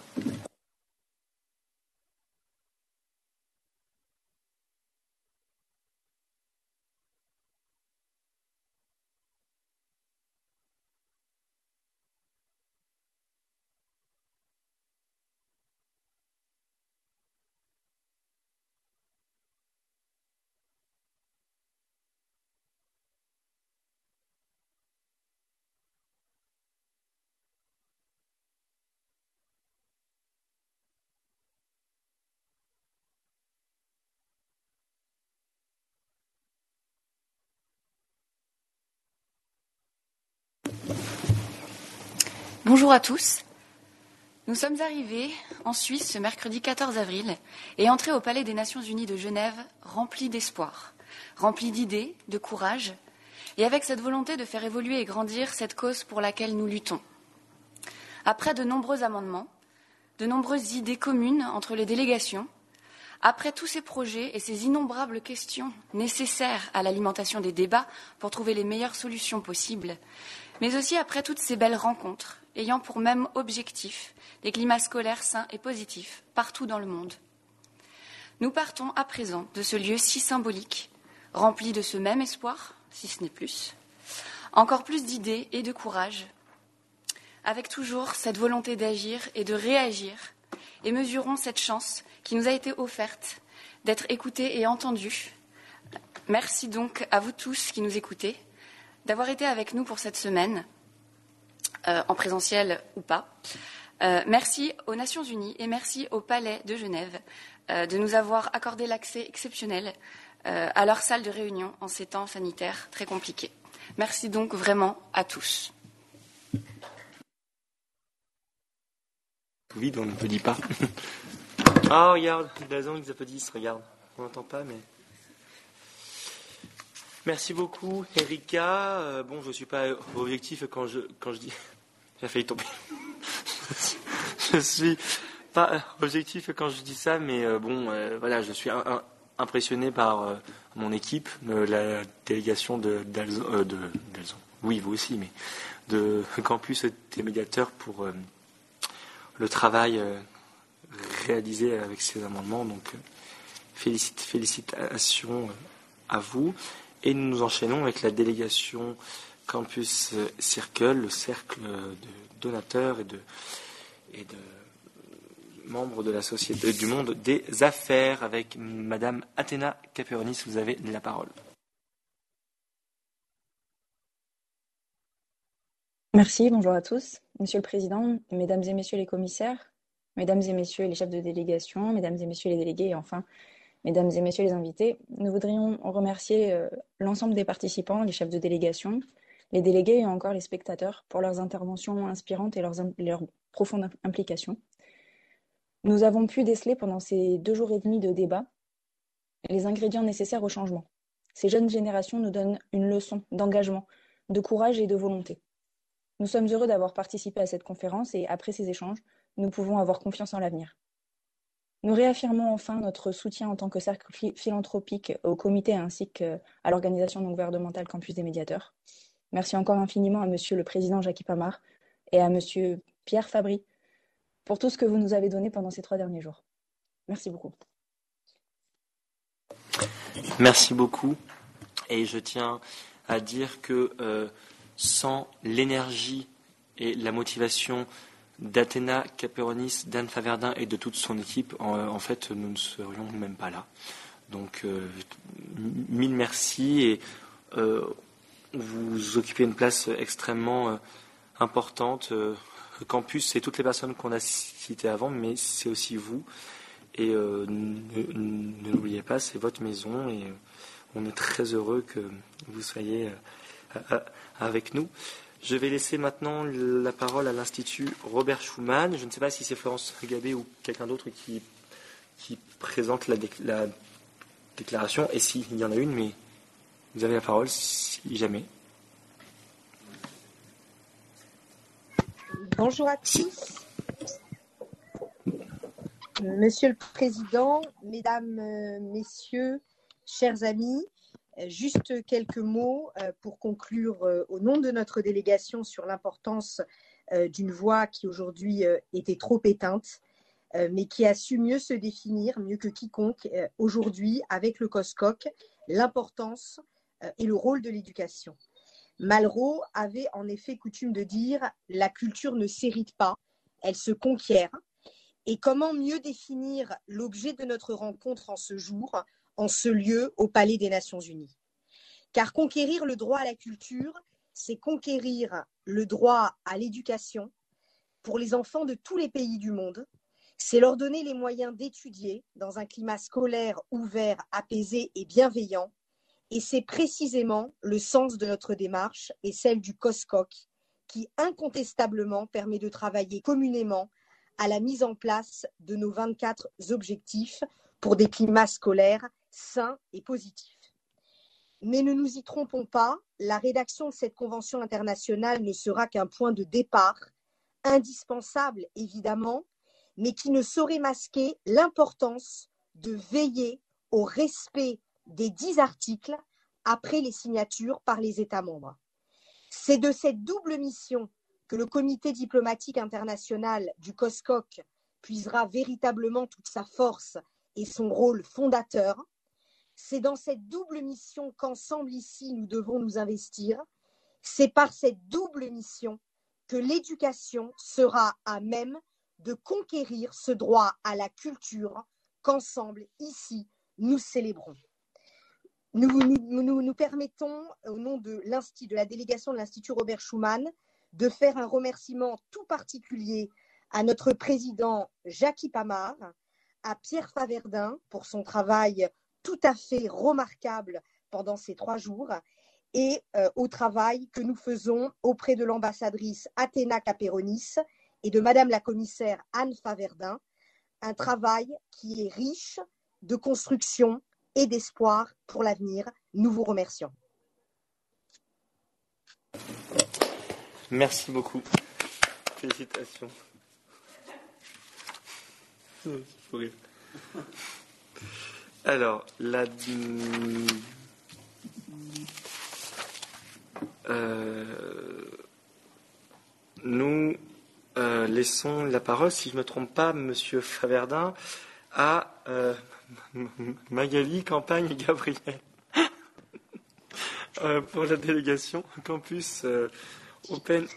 Bonjour à tous. Nous sommes arrivés en Suisse ce mercredi 14 avril et entrés au Palais des Nations Unies de Genève remplis d'espoir, remplis d'idées, de courage et avec cette volonté de faire évoluer et grandir cette cause pour laquelle nous luttons. Après de nombreux amendements, de nombreuses idées communes entre les délégations, après tous ces projets et ces innombrables questions nécessaires à l'alimentation des débats pour trouver les meilleures solutions possibles, mais aussi après toutes ces belles rencontres ayant pour même objectif des climats scolaires sains et positifs partout dans le monde. Nous partons à présent de ce lieu si symbolique, rempli de ce même espoir, si ce n'est plus, encore plus d'idées et de courage, avec toujours cette volonté d'agir et de réagir, et mesurons cette chance qui nous a été offerte d'être écoutés et entendus. Merci donc à vous tous qui nous écoutez d'avoir été avec nous pour cette semaine. Euh, en présentiel ou pas. Euh, merci aux Nations Unies et merci au Palais de Genève euh, de nous avoir accordé l'accès exceptionnel à leur salle de réunion en ces temps sanitaires très compliqués. Merci donc vraiment à tous. Vide, on ne peut dire pas. oh, regarde, Dazan, ils applaudissent, regarde. On n'entend pas, mais. Merci beaucoup, Erika. Euh, bon, je ne suis pas objectif quand je, quand je dis. J'ai tomber. je suis pas objectif quand je dis ça, mais euh, bon, euh, voilà, je suis impressionné par mon équipe, la délégation de d'Alzon. oui, vous aussi, mais de Campus des médiateurs pour le travail réalisé avec ces amendements. Donc, félicitations à vous. Et nous enchaînons avec la délégation Campus Circle, le cercle de donateurs et de, membres de la société du monde des affaires avec Madame Athéna Caperonis. Vous avez la parole. Merci, bonjour à tous. Monsieur le Président, Mesdames et Messieurs les commissaires, Mesdames et Messieurs les chefs de délégation, Mesdames et Messieurs les délégués et enfin Mesdames et Messieurs les invités, nous voudrions remercier euh, l'ensemble des participants, les chefs de délégation, les délégués et encore les spectateurs pour leurs interventions inspirantes et leurs, leurs profondes implications. Nous avons pu déceler pendant ces deux jours et demi de débat les ingrédients nécessaires au changement. Ces jeunes générations nous donnent une leçon d'engagement, de courage et de volonté. Nous sommes heureux d'avoir participé à cette conférence et après ces échanges, nous pouvons avoir confiance en l'avenir. Nous réaffirmons enfin notre soutien en tant que cercle philanthropique au comité ainsi qu'à l'organisation non gouvernementale Campus des médiateurs. Merci encore infiniment à Monsieur le Président Jacques Pamar et à Monsieur Pierre Fabry pour tout ce que vous nous avez donné pendant ces trois derniers jours. Merci beaucoup. Merci beaucoup. Et je tiens à dire que euh, sans l'énergie et la motivation d'Athéna Caperonis, d'Anne Faverdin et de toute son équipe, en, fait, nous ne serions même pas là. Donc, euh, mille merci et euh, vous occupez une place extrêmement importante. campus, c'est toutes les personnes qu'on a citées avant, mais c'est aussi vous. Et ne l'oubliez pas, c'est votre maison et on est très heureux que vous soyez avec nous. Je vais laisser maintenant la parole à l'Institut Robert Schumann. Je ne sais pas si c'est Florence Gabé ou quelqu'un d'autre qui, présente la, la déclaration, et s'il y en a une, mais vous avez la parole si jamais. Bonjour à tous. Monsieur le Président, Mesdames, Messieurs, chers amis, euh, juste quelques mots euh, pour conclure euh, au nom de notre délégation sur l'importance d'une voix qui aujourd'hui était trop éteinte, mais qui a su mieux se définir, mieux que quiconque, aujourd'hui avec le COSCOC, l'importance et le rôle de l'éducation. Malraux avait en effet coutume de dire la culture ne s'hérite pas, elle se conquiert. Et comment mieux définir l'objet de notre rencontre en ce jour, en ce lieu, au Palais des Nations Unies car conquérir le droit à la culture, c'est conquérir le droit à l'éducation pour les enfants de tous les pays du monde. C'est leur donner les moyens d'étudier dans un climat scolaire ouvert, apaisé et bienveillant. Et c'est précisément le sens de notre démarche et celle du COSCOC, qui incontestablement permet de travailler communément à la mise en place de nos 24 objectifs pour des climats scolaires sains et positifs. Mais ne nous y trompons pas, la rédaction de cette convention internationale ne sera qu'un point de départ, indispensable évidemment, mais qui ne saurait masquer l'importance de veiller au respect des dix articles après les signatures par les États membres. C'est de cette double mission que le comité diplomatique international du COSCOC puisera véritablement toute sa force et son rôle fondateur c'est dans cette double mission qu'ensemble ici nous devons nous investir. C'est par cette double mission que l'éducation sera à même de conquérir ce droit à la culture qu'ensemble ici nous célébrons. Nous nous, permettons, au nom de, la délégation de l'Institut Robert Schuman, de faire un remerciement tout particulier à notre président Jacques Pamard, à Pierre Faverdin pour son travail tout à fait remarquable pendant ces trois jours et euh, au travail que nous faisons auprès de l'ambassadrice Athéna Caperonis et de Madame la commissaire Anne Faverdin, un travail qui est riche de construction et d'espoir pour l'avenir. Nous vous remercions. Merci beaucoup. Félicitations. Alors, la. Euh, nous euh, laissons la parole, si je ne me trompe pas, Monsieur Faverdin, à euh, Magali Campagne et Gabriel pour la délégation Campus Open.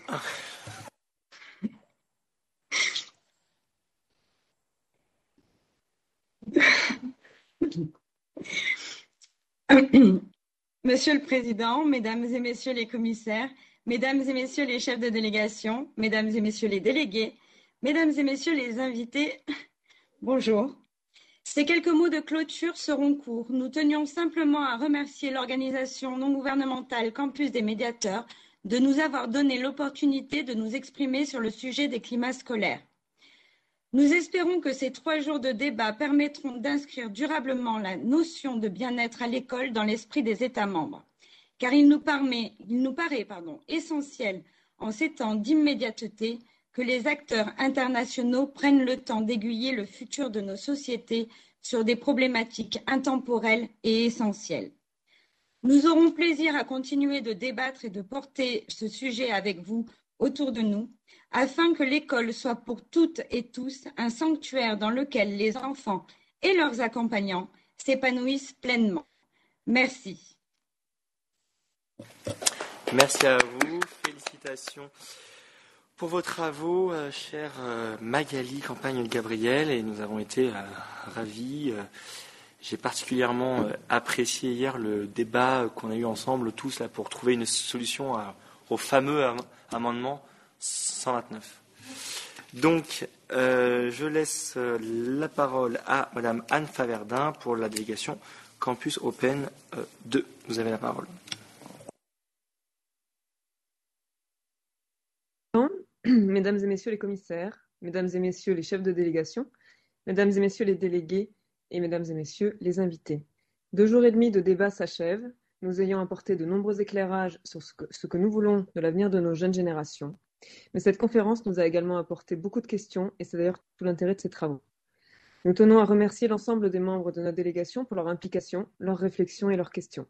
Monsieur le Président, Mesdames et Messieurs les commissaires, Mesdames et Messieurs les chefs de délégation, Mesdames et Messieurs les délégués, Mesdames et Messieurs les invités, bonjour. Ces quelques mots de clôture seront courts. Nous tenions simplement à remercier l'organisation non gouvernementale Campus des médiateurs de nous avoir donné l'opportunité de nous exprimer sur le sujet des climats scolaires. Nous espérons que ces trois jours de débat permettront d'inscrire durablement la notion de bien-être à l'école dans l'esprit des États membres, car il nous, paraît essentiel, en ces temps d'immédiateté, que les acteurs internationaux prennent le temps d'aiguiller le futur de nos sociétés sur des problématiques intemporelles et essentielles. Nous aurons plaisir à continuer de débattre et de porter ce sujet avec vous autour de nous, afin que l'école soit pour toutes et tous un sanctuaire dans lequel les enfants et leurs accompagnants s'épanouissent pleinement. Merci. Merci à vous. Félicitations pour vos travaux, euh, chère euh, Magali Campagne Gabriel, et nous avons été euh, ravis. J'ai particulièrement apprécié hier le débat qu'on a eu ensemble tous là pour trouver une solution au fameux am- amendement 129. Donc, euh, je laisse euh, la parole à Madame Anne Faverdin pour la délégation Campus Open euh, 2. Vous avez la parole. Mesdames et messieurs les commissaires, mesdames et messieurs les chefs de délégation, mesdames et messieurs les délégués et mesdames et messieurs les invités. Deux jours et demi de débat s'achèvent, nous ayant apporté de nombreux éclairages sur ce que nous voulons de l'avenir de nos jeunes générations. Mais cette conférence nous a également apporté beaucoup de questions et c'est d'ailleurs tout l'intérêt de ces travaux. Nous tenons à remercier l'ensemble des membres de notre délégation pour leur implication, leurs réflexions et leurs questions.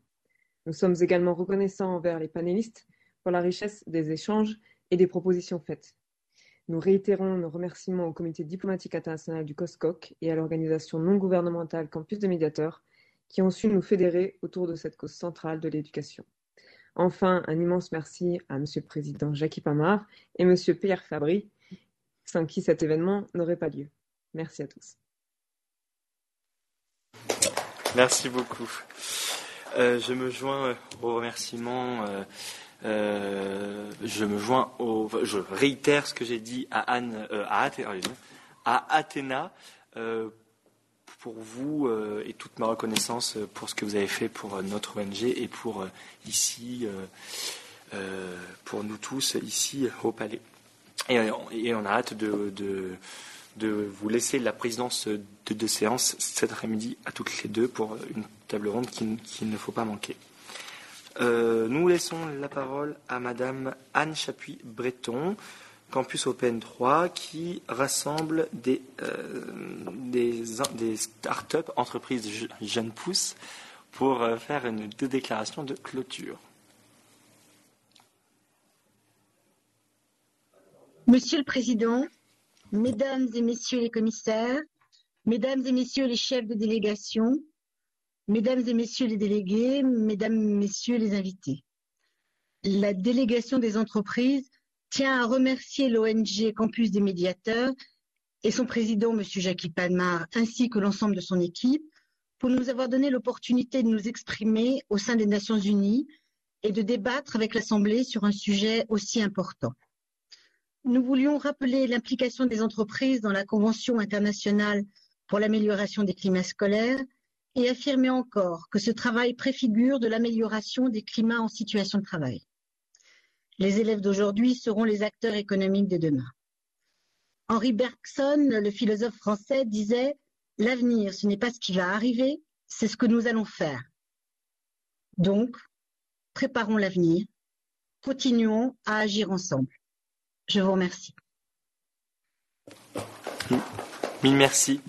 Nous sommes également reconnaissants envers les panélistes pour la richesse des échanges et des propositions faites. Nous réitérons nos remerciements au Comité diplomatique international du COSCOC et à l'organisation non gouvernementale Campus des médiateurs qui ont su nous fédérer autour de cette cause centrale de l'éducation. Enfin, un immense merci à Monsieur le Président Jackie Pamard et Monsieur Pierre Fabry, sans qui cet événement n'aurait pas lieu. Merci à tous. Merci beaucoup. Euh, je me joins euh, aux remerciements. euh, je me joins au. Je réitère ce que j'ai dit à Anne, à, Athéna, pour vous euh, et toute ma reconnaissance euh, pour ce que vous avez fait pour euh, notre ONG et pour ici, pour nous tous ici au Palais. Et, on a hâte de, vous laisser la présidence de deux séances cet après-midi à toutes les deux pour une table ronde qu'il qu'il ne faut pas manquer. Nous laissons la parole à Madame Anne Chapuis-Breton, Campus Open 3, qui rassemble des, euh, start-up, entreprises je- jeunes pousses, pour euh, faire une deux déclarations de clôture. Monsieur le Président, Mesdames et Messieurs les commissaires, Mesdames et Messieurs les chefs de délégation, Mesdames et Messieurs les délégués, Mesdames et Messieurs les invités. La délégation des entreprises tient à remercier l'ONG Campus des médiateurs et son président, Monsieur Jackie Palmar, ainsi que l'ensemble de son équipe, pour nous avoir donné l'opportunité de nous exprimer au sein des Nations Unies et de débattre avec l'Assemblée sur un sujet aussi important. Nous voulions rappeler l'implication des entreprises dans la Convention internationale pour l'amélioration des climats scolaires et affirmer encore que ce travail préfigure de l'amélioration des climats en situation de travail. Les élèves d'aujourd'hui seront les acteurs économiques de demain. Henri Bergson, le philosophe français, disait L'avenir, ce n'est pas ce qui va arriver, c'est ce que nous allons faire. Donc, préparons l'avenir, continuons à agir ensemble. Je vous remercie. Merci,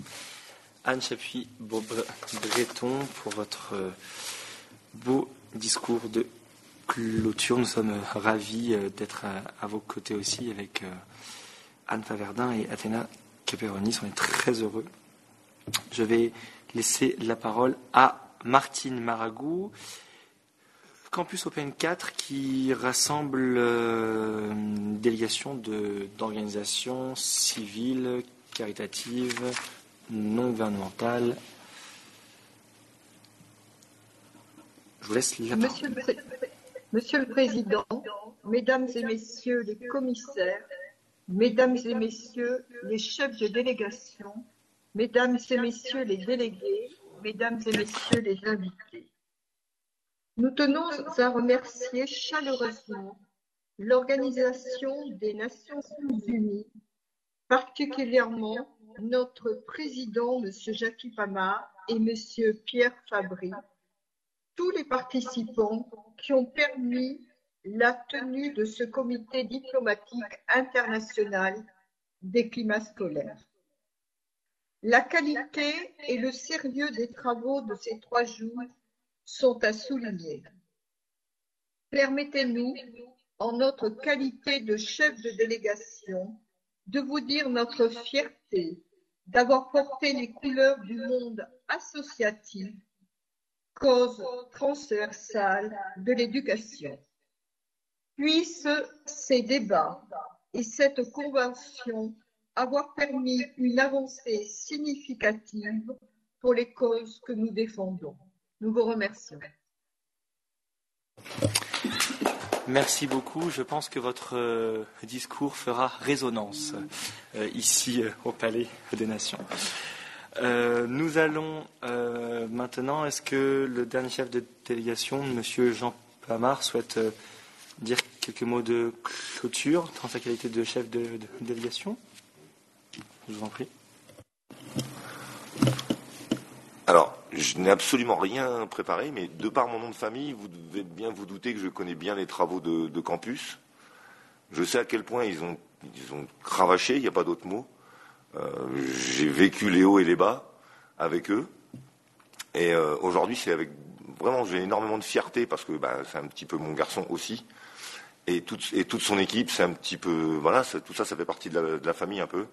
Anne Chapuis-Breton, pour votre beau discours de clôture. Nous sommes euh, ravis euh, d'être à, à vos côtés aussi avec euh, Anne Faverdin et Athéna Caperonis. On est très heureux. Je vais laisser la parole à Martine Maragou, Campus Open 4, qui rassemble euh, une délégation d'organisations civiles, caritatives, non gouvernementales. Je vous laisse la parole. Monsieur le, Pré- Monsieur le Président, Mesdames et Messieurs les commissaires, Mesdames et Messieurs les chefs de délégation, Mesdames et Messieurs les délégués, Mesdames et Messieurs les invités. Nous tenons à remercier chaleureusement l'Organisation des Nations Unies, particulièrement notre président, M. Jackie Pamard, et M. Pierre Fabry, tous les participants qui ont permis la tenue de ce comité diplomatique international des climats scolaires. La qualité et le sérieux des travaux de ces trois jours sont à souligner. Permettez-nous, en notre qualité de chef de délégation, de vous dire notre fierté d'avoir porté les couleurs du monde associatif cause transversale de l'éducation. Puissent ces débats et cette convention avoir permis une avancée significative pour les causes que nous défendons. Nous vous remercions. Merci beaucoup. Je pense que votre euh, discours fera résonance euh, ici euh, au Palais des Nations. Nous allons maintenant, est-ce que le dernier chef de délégation, M. Jean Pamard, souhaite dire quelques mots de clôture dans sa qualité de chef de, de délégation? Je vous en prie. Alors, je n'ai absolument rien préparé, mais de par mon nom de famille, vous devez bien vous douter que je connais bien les travaux de, campus. Je sais à quel point ils ont, ils ont cravaché, il n'y a pas d'autre mot. Euh, j'ai vécu les hauts et les bas avec eux. Et euh, aujourd'hui, c'est avec vraiment, j'ai énormément de fierté parce que bah, c'est un petit peu mon garçon aussi. Et toute, et toute son équipe, c'est un petit peu, voilà, tout ça, ça fait partie de la famille un peu.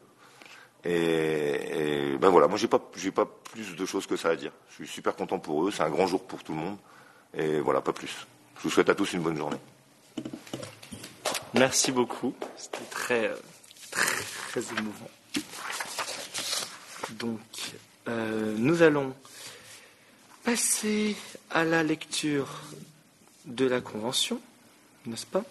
Et, ben voilà, moi j'ai pas pas plus de choses que ça à dire. Je suis super content pour eux, c'est un grand jour pour tout le monde. Et voilà, pas plus. Je vous souhaite à tous une bonne journée. Merci beaucoup. C'était très, très, émouvant. Donc, euh, nous allons passer à la lecture de la Convention, n'est-ce pas?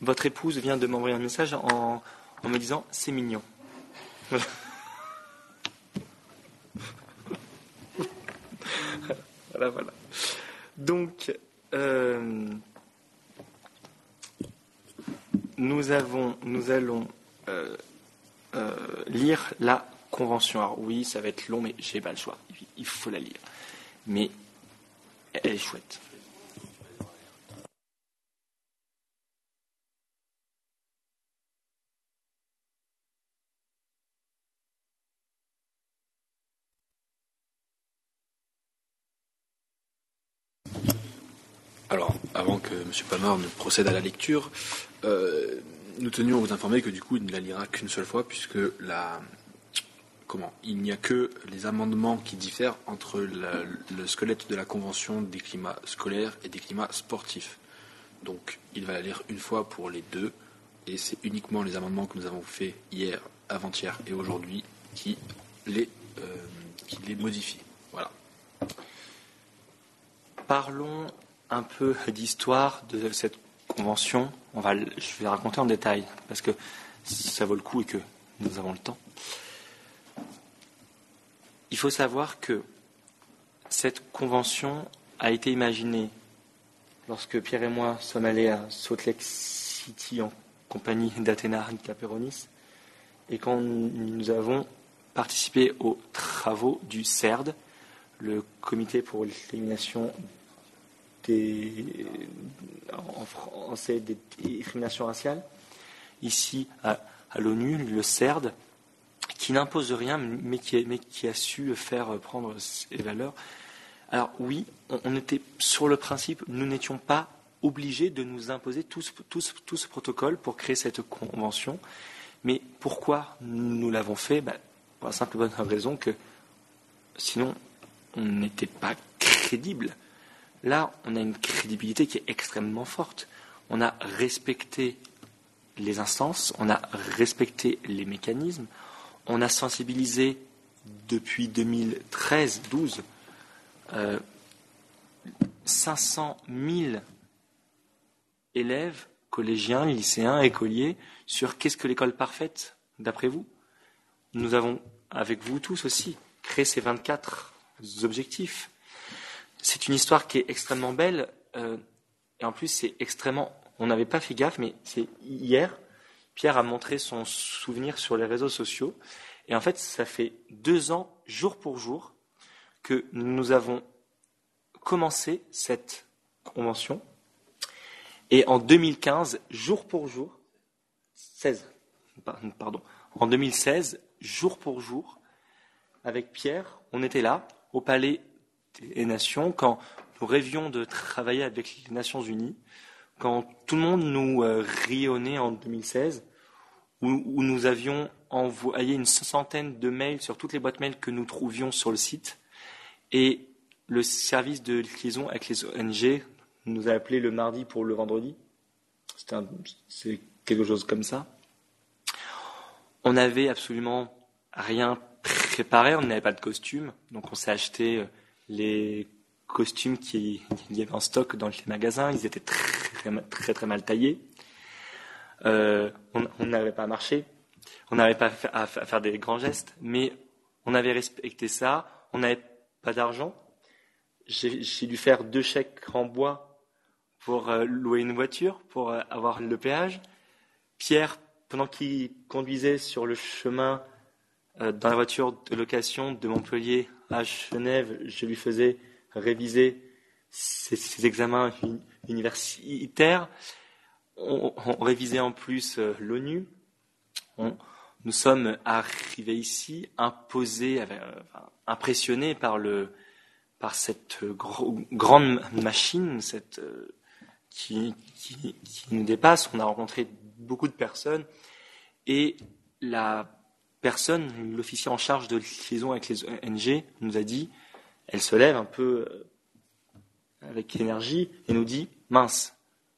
Votre épouse vient de m'envoyer un message en, me disant c'est mignon. voilà, voilà. Donc, euh, nous avons, nous allons euh, euh, lire la convention. Alors oui, ça va être long, mais j'ai pas le choix. Il faut la lire. Mais elle est chouette. Alors, avant que M. Palmer ne procède à la lecture, euh, nous tenions à vous informer que du coup, il ne la lira qu'une seule fois, puisque la, comment, il n'y a que les amendements qui diffèrent entre le squelette de la Convention des climats scolaires et des climats sportifs. Donc, il va la lire une fois pour les deux, et c'est uniquement les amendements que nous avons faits hier, avant-hier et aujourd'hui qui les, euh, qui les modifient. Voilà. Parlons un peu d'histoire de cette convention. Je vais raconter en détail parce que ça vaut le coup et que nous avons le temps. Il faut savoir que cette convention a été imaginée lorsque Pierre et moi sommes allés à Salt Lake City en compagnie d'Athéna Caperonis et quand nous avons participé aux travaux du CERD, le comité pour l'élimination des, en français des discriminations raciales, ici à, l'ONU, le CERD, qui n'impose rien, mais qui, a su faire prendre ses valeurs. Alors oui, on, était sur le principe, nous n'étions pas obligés de nous imposer tout ce, protocole pour créer cette convention. Mais pourquoi nous l'avons fait? Ben, Pour la simple bonne raison que sinon on n'était pas crédible. Là, on a une crédibilité qui est extrêmement forte. On a respecté les instances, on a respecté les mécanismes, on a sensibilisé depuis 2013-12 euh, 500 000 élèves, collégiens, lycéens, écoliers, sur qu'est-ce que l'école parfaite, d'après vous? Nous avons, avec vous tous aussi, créé ces 24 objectifs. C'est une histoire qui est extrêmement belle, euh, et en plus c'est extrêmement. On n'avait pas fait gaffe, mais c'est hier. Pierre a montré son souvenir sur les réseaux sociaux, et en fait ça fait deux ans, jour pour jour, que nous avons commencé cette convention. Et en 2015, jour pour jour, 16, pardon, en 2016, jour pour jour, avec Pierre, on était là, au palais et Nations, quand nous rêvions de travailler avec les Nations Unies, quand tout le monde nous euh, rayonnait en 2016, où, nous avions envoyé une centaine de mails sur toutes les boîtes mails que nous trouvions sur le site. Et le service de liaison avec les ONG nous a appelé le mardi pour le vendredi. C'est quelque chose comme ça. On n'avait absolument rien préparé, on n'avait pas de costume, donc on s'est acheté euh, les costumes qu'il y avait en stock dans les magasins. Ils étaient très très très, mal taillés. Euh, on n'avait pas marché, on n'avait pas à faire des grands gestes, mais on avait respecté ça. On n'avait pas d'argent. J'ai dû faire deux chèques en bois pour euh, louer une voiture, pour euh, avoir le péage. Pierre, pendant qu'il conduisait sur le chemin dans la voiture de location de Montpellier à Genève, je lui faisais réviser ses, examens universitaires. On, révisait en plus euh, l'ONU. Nous sommes arrivés ici imposés, euh, impressionnés par, le, par cette grande machine cette, euh, qui, qui, nous dépasse. On a rencontré beaucoup de personnes et la personne, l'officier en charge de liaison avec les ONG, nous a dit elle se lève un peu euh, avec énergie et nous dit mince,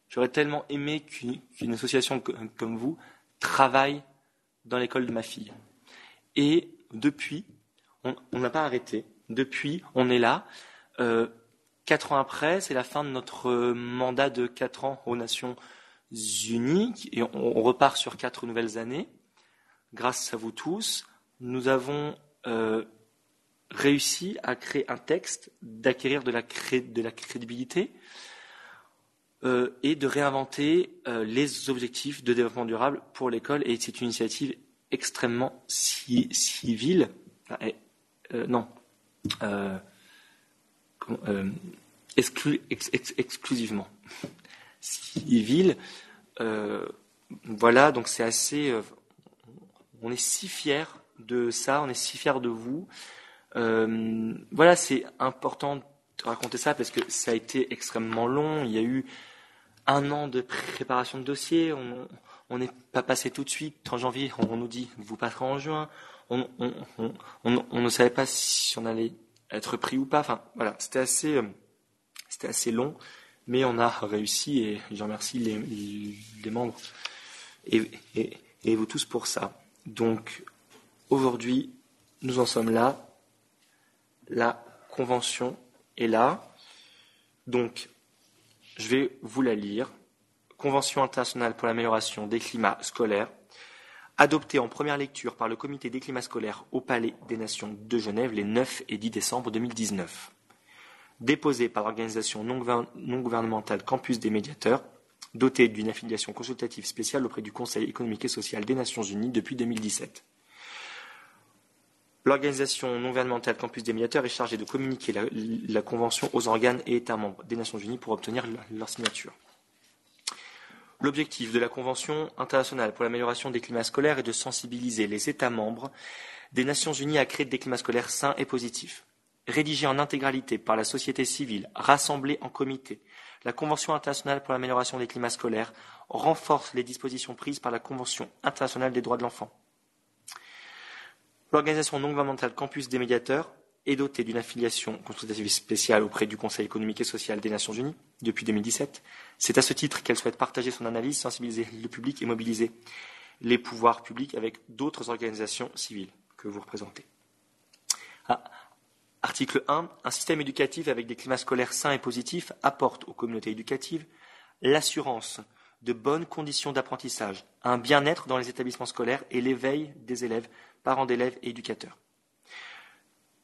j'aurais tellement aimé qu'une association comme vous travaille dans l'école de ma fille. Et depuis, on n'a pas arrêté. Depuis, on est là. Euh, quatre ans après, c'est la fin de notre mandat de quatre ans aux Nations Unies et on, repart sur quatre nouvelles années. Grâce à vous tous, nous avons euh, réussi à créer un texte, d'acquérir de, la crédibilité euh, et de réinventer euh, les objectifs de développement durable pour l'école. Et c'est une initiative extrêmement civile. Non. exclusivement civile. voilà, donc c'est assez. On est si fiers de ça, on est si fiers de vous. Euh, voilà, c'est important de raconter ça parce que ça a été extrêmement long. Il y a eu un an de préparation de dossier. On n'est pas passé tout de suite. En janvier, on, nous dit vous passerez en juin. On, ne savait pas si on allait être pris ou pas. Enfin, voilà, c'était assez, euh, c'était assez long, mais on a réussi et je remercie les, membres et vous tous pour ça. Donc, aujourd'hui, nous en sommes là la convention est là. Donc, je vais vous la lire. Convention internationale pour l'amélioration des climats scolaires, adoptée en première lecture par le Comité des climats scolaires au Palais des Nations de Genève les 9 et 10 décembre 2019. Déposée par l'organisation non gouvernementale Campus des médiateurs, dotée d'une affiliation consultative spéciale auprès du Conseil économique et social des Nations unies depuis 2017. L'organisation non gouvernementale Campus des médiateurs est chargée de communiquer la, Convention aux organes et États membres des Nations Unies pour obtenir leur signature. L'objectif de la Convention internationale pour l'amélioration des climats scolaires est de sensibiliser les États membres des Nations Unies à créer des climats scolaires sains et positifs. Rédigée en intégralité par la société civile, rassemblée en comité, la Convention internationale pour l'amélioration des climats scolaires renforce les dispositions prises par la Convention internationale des droits de l'enfant L'organisation non gouvernementale Campus des médiateurs est dotée d'une affiliation consultative spéciale auprès du Conseil économique et social des Nations Unies depuis 2017. C'est à ce titre qu'elle souhaite partager son analyse, sensibiliser le public et mobiliser les pouvoirs publics avec d'autres organisations civiles que vous représentez. Ah, article 1. Un système éducatif avec des climats scolaires sains et positifs apporte aux communautés éducatives l'assurance de bonnes conditions d'apprentissage, un bien-être dans les établissements scolaires et l'éveil des élèves parents d'élèves et éducateurs.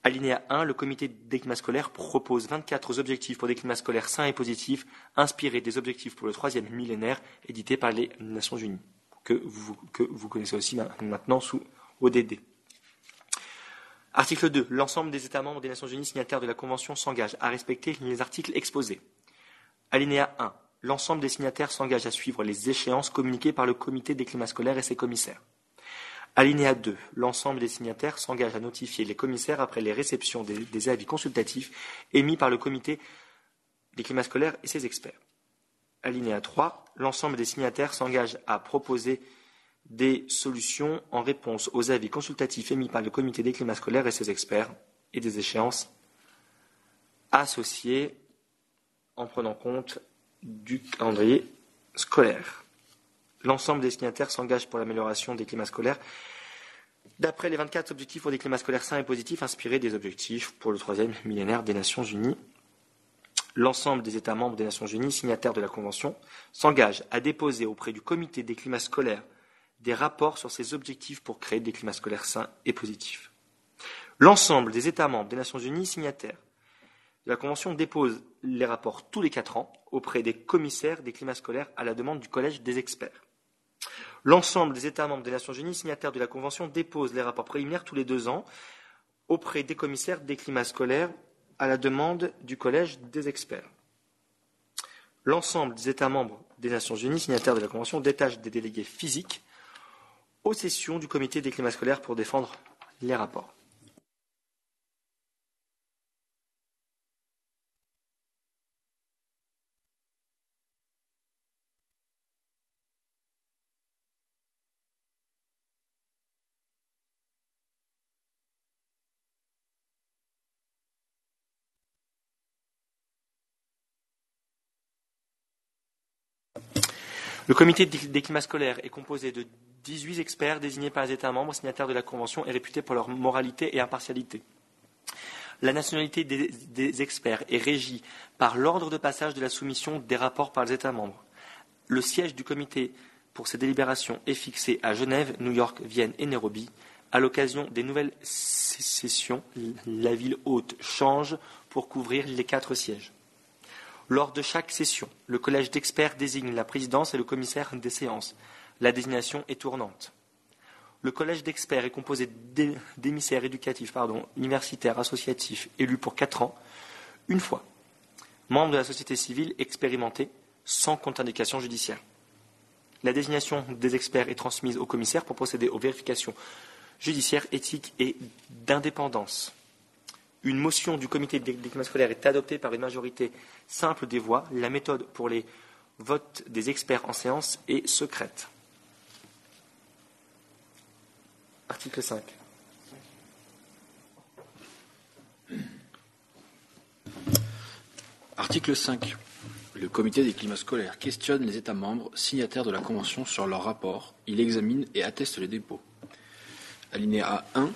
Alinéa 1, le comité des climats scolaires propose 24 objectifs pour des climats scolaires sains et positifs, inspirés des objectifs pour le troisième millénaire, édités par les Nations Unies, que vous, connaissez aussi maintenant sous ODD. Article 2. L'ensemble des États membres des Nations Unies signataires de la Convention s'engagent à respecter les articles exposés. Alinéa 1. L'ensemble des signataires s'engagent à suivre les échéances communiquées par le comité des climats scolaires et ses commissaires. Alinéa 2. L'ensemble des signataires s'engage à notifier les commissaires après les réceptions des, avis consultatifs émis par le comité des climats scolaires et ses experts. Alinéa 3. L'ensemble des signataires s'engage à proposer des solutions en réponse aux avis consultatifs émis par le comité des climats scolaires et ses experts et des échéances associées en prenant compte du calendrier scolaire. L'ensemble des signataires s'engagent pour l'amélioration des climats scolaires d'après les 24 objectifs pour des climats scolaires sains et positifs inspirés des objectifs pour le troisième millénaire des Nations Unies. L'ensemble des États membres des Nations Unies, signataires de la Convention, s'engagent à déposer auprès du comité des climats scolaires des rapports sur ces objectifs pour créer des climats scolaires sains et positifs. L'ensemble des États membres des Nations Unies signataires de la Convention dépose les rapports tous les quatre ans auprès des commissaires des climats scolaires à la demande du Collège des experts. L'ensemble des États membres des Nations Unies signataires de la Convention déposent les rapports préliminaires tous les deux ans auprès des commissaires des climats scolaires à la demande du Collège des experts. L'ensemble des États membres des Nations Unies signataires de la Convention détachent des délégués physiques aux sessions du comité des climats scolaires pour défendre les rapports. Le comité des climats scolaires est composé de 18 experts désignés par les États membres signataires de la Convention et réputés pour leur moralité et impartialité. La nationalité des, experts est régie par l'ordre de passage de la soumission des rapports par les États membres. Le siège du comité pour ces délibérations est fixé à Genève, New York, Vienne et Nairobi. À l'occasion des nouvelles sessions, la ville haute change pour couvrir les quatre sièges. Lors de chaque session, le collège d'experts désigne la présidence et le commissaire des séances. La désignation est tournante. Le collège d'experts est composé d'émissaires éducatifs, pardon, universitaires, associatifs, élus pour quatre ans, une fois, membres de la société civile expérimentés, sans contre-indication judiciaire. La désignation des experts est transmise au commissaire pour procéder aux vérifications judiciaires, éthiques et d'indépendance une motion du comité des climats scolaires est adoptée par une majorité simple des voix, la méthode pour les votes des experts en séance est secrète. Article 5. Article 5. Le comité des climats scolaires questionne les États membres signataires de la Convention sur leur rapport. Il examine et atteste les dépôts. Alinéa 1.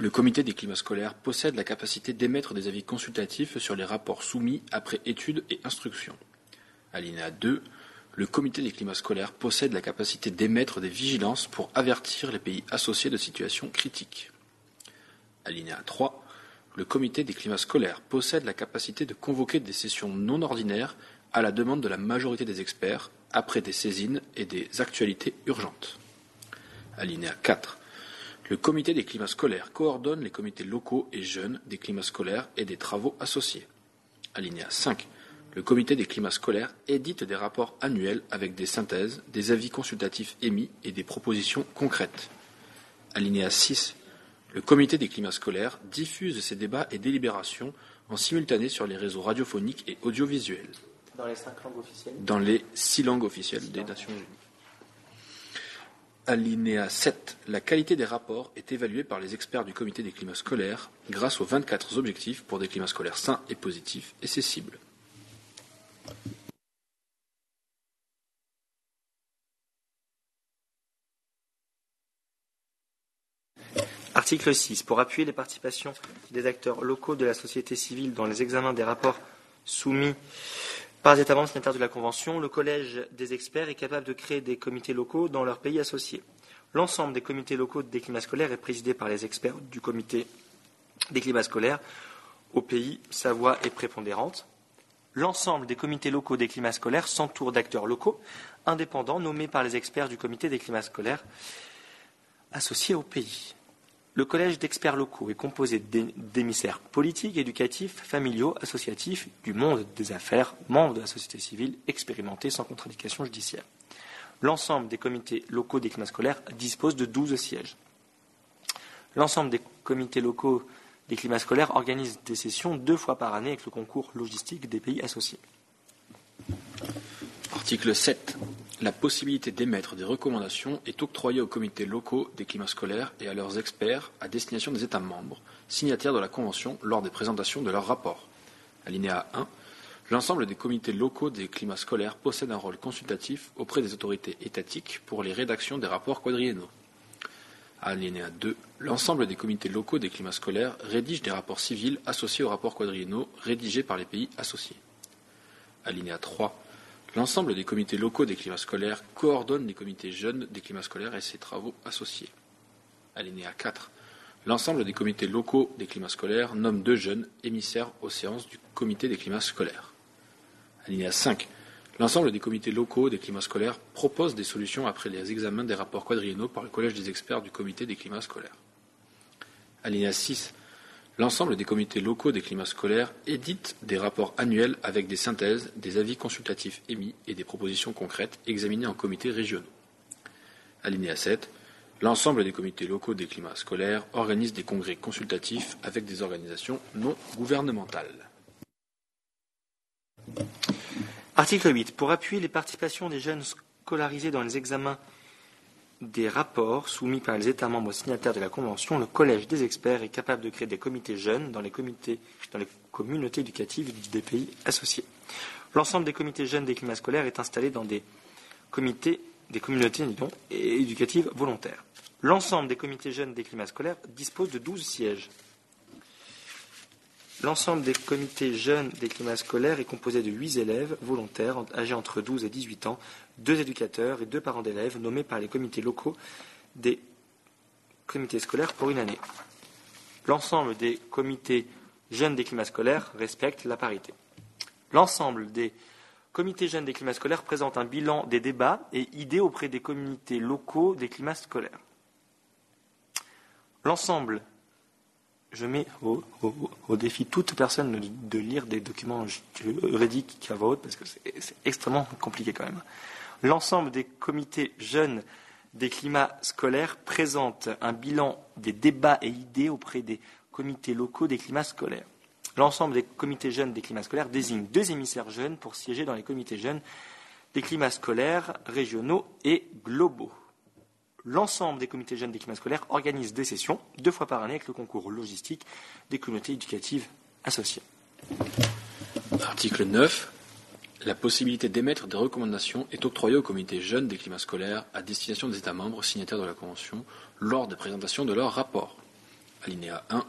Le comité des climats scolaires possède la capacité d'émettre des avis consultatifs sur les rapports soumis après études et instructions. Alinéa 2. Le comité des climats scolaires possède la capacité d'émettre des vigilances pour avertir les pays associés de situations critiques. Alinéa 3. Le comité des climats scolaires possède la capacité de convoquer des sessions non ordinaires à la demande de la majorité des experts après des saisines et des actualités urgentes. Alinéa 4. Le comité des climats scolaires coordonne les comités locaux et jeunes des climats scolaires et des travaux associés. Alinéa 5. Le comité des climats scolaires édite des rapports annuels avec des synthèses, des avis consultatifs émis et des propositions concrètes. Alinéa 6. Le comité des climats scolaires diffuse ses débats et délibérations en simultané sur les réseaux radiophoniques et audiovisuels. Dans les cinq langues officielles? Dans les six langues officielles des Nations Unies. Alinéa 7. La qualité des rapports est évaluée par les experts du comité des climats scolaires grâce aux 24 objectifs pour des climats scolaires sains et positifs et ses cibles. Article 6. Pour appuyer les participations des acteurs locaux de la société civile dans les examens des rapports soumis par les États membres signataires de la Convention, le Collège des experts est capable de créer des comités locaux dans leurs pays associés. L'ensemble des comités locaux des climats scolaires est présidé par les experts du comité des climats scolaires. Au pays, sa voix est prépondérante. L'ensemble des comités locaux des climats scolaires s'entoure d'acteurs locaux indépendants nommés par les experts du comité des climats scolaires associés au pays. Le collège d'experts locaux est composé d'émissaires politiques, éducatifs, familiaux, associatifs, du monde des affaires, membres de la société civile, expérimentés sans contre-indication judiciaire. L'ensemble des comités locaux des climats scolaires dispose de 12 sièges. L'ensemble des comités locaux des climats scolaires organisent des sessions deux fois par année avec le concours logistique des pays associés. Article 7. La possibilité d'émettre des recommandations est octroyée aux comités locaux des climats scolaires et à leurs experts à destination des États membres, signataires de la Convention lors des présentations de leurs rapports. Alinéa 1. L'ensemble des comités locaux des climats scolaires possèdent un rôle consultatif auprès des autorités étatiques pour les rédactions des rapports quadriennaux. Alinéa 2. L'ensemble des comités locaux des climats scolaires rédigent des rapports civils associés aux rapports quadriennaux rédigés par les pays associés. Alinéa 3. L'ensemble des comités locaux des climats scolaires coordonnent les comités jeunes des climats scolaires et ses travaux associés. Alinéa 4. L'ensemble des comités locaux des climats scolaires nomment deux jeunes émissaires aux séances du comité des climats scolaires. Alinéa 5. L'ensemble des comités locaux des climats scolaires proposent des solutions après les examens des rapports quadriennaux par le Collège des experts du comité des climats scolaires. Alinéa 6. L'ensemble des comités locaux des climats scolaires éditent des rapports annuels avec des synthèses, des avis consultatifs émis et des propositions concrètes examinées en comités régionaux. Alinéa 7. L'ensemble des comités locaux des climats scolaires organisent des congrès consultatifs avec des organisations non gouvernementales. Article 8. Pour appuyer les participations des jeunes scolarisés dans les examens des rapports soumis par les États membres signataires de la Convention, le Collège des experts est capable de créer des comités jeunes dans les, communautés éducatives des pays associés. L'ensemble des comités jeunes des climats scolaires est installé dans des comités, des communautés éducatives volontaires. L'ensemble des comités jeunes des climats scolaires dispose de 12 sièges. L'ensemble des comités jeunes des climats scolaires est composé de 8 élèves volontaires âgés entre 12 et 18 ans, deux éducateurs et deux parents d'élèves nommés par les comités locaux des comités scolaires pour une année. L'ensemble des comités jeunes des climats scolaires respecte la parité. L'ensemble des comités jeunes des climats scolaires présente un bilan des débats et idées auprès des comités locaux des climats scolaires. L'ensemble je mets au, défi toute personne de, lire des documents juridiques à voix haute parce que c'est extrêmement compliqué quand même. L'ensemble des comités jeunes des climats scolaires présente un bilan des débats et idées auprès des comités locaux des climats scolaires. L'ensemble des comités jeunes des climats scolaires désigne deux émissaires jeunes pour siéger dans les comités jeunes des climats scolaires régionaux et globaux l'ensemble des comités jeunes des climats scolaires organisent des sessions deux fois par année avec le concours logistique des communautés éducatives associées. Article 9. La possibilité d'émettre des recommandations est octroyée aux comités jeunes des climats scolaires à destination des États membres signataires de la Convention lors des présentations de leurs rapports. Alinéa 1.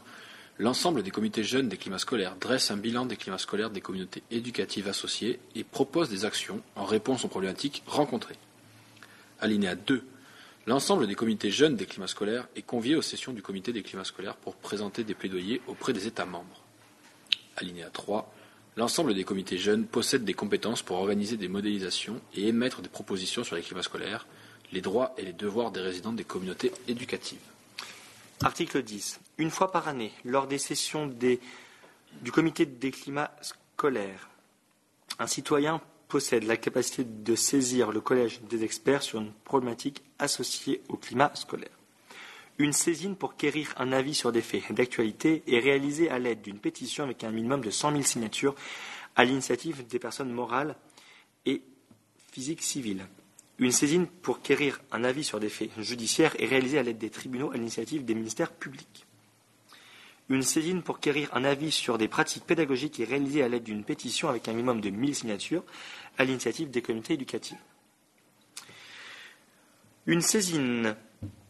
L'ensemble des comités jeunes des climats scolaires dresse un bilan des climats scolaires des communautés éducatives associées et propose des actions en réponse aux problématiques rencontrées. Alinéa 2. L'ensemble des comités jeunes des climats scolaires est convié aux sessions du comité des climats scolaires pour présenter des plaidoyers auprès des États membres. Alinéa 3. L'ensemble des comités jeunes possèdent des compétences pour organiser des modélisations et émettre des propositions sur les climats scolaires, les droits et les devoirs des résidents des communautés éducatives. Article 10. Une fois par année, lors des sessions du comité des climats scolaires, un citoyen possède la capacité de saisir le collège des experts sur une problématique associée au climat scolaire. Une saisine pour quérir un avis sur des faits d'actualité est réalisée à l'aide d'une pétition avec un minimum de 100 000 signatures à l'initiative des personnes morales et physiques civiles. Une saisine pour quérir un avis sur des faits judiciaires est réalisée à l'aide des tribunaux à l'initiative des ministères publics. Une saisine pour quérir un avis sur des pratiques pédagogiques est réalisée à l'aide d'une pétition avec un minimum de 1000 signatures à l'initiative des communautés éducatives. Une saisine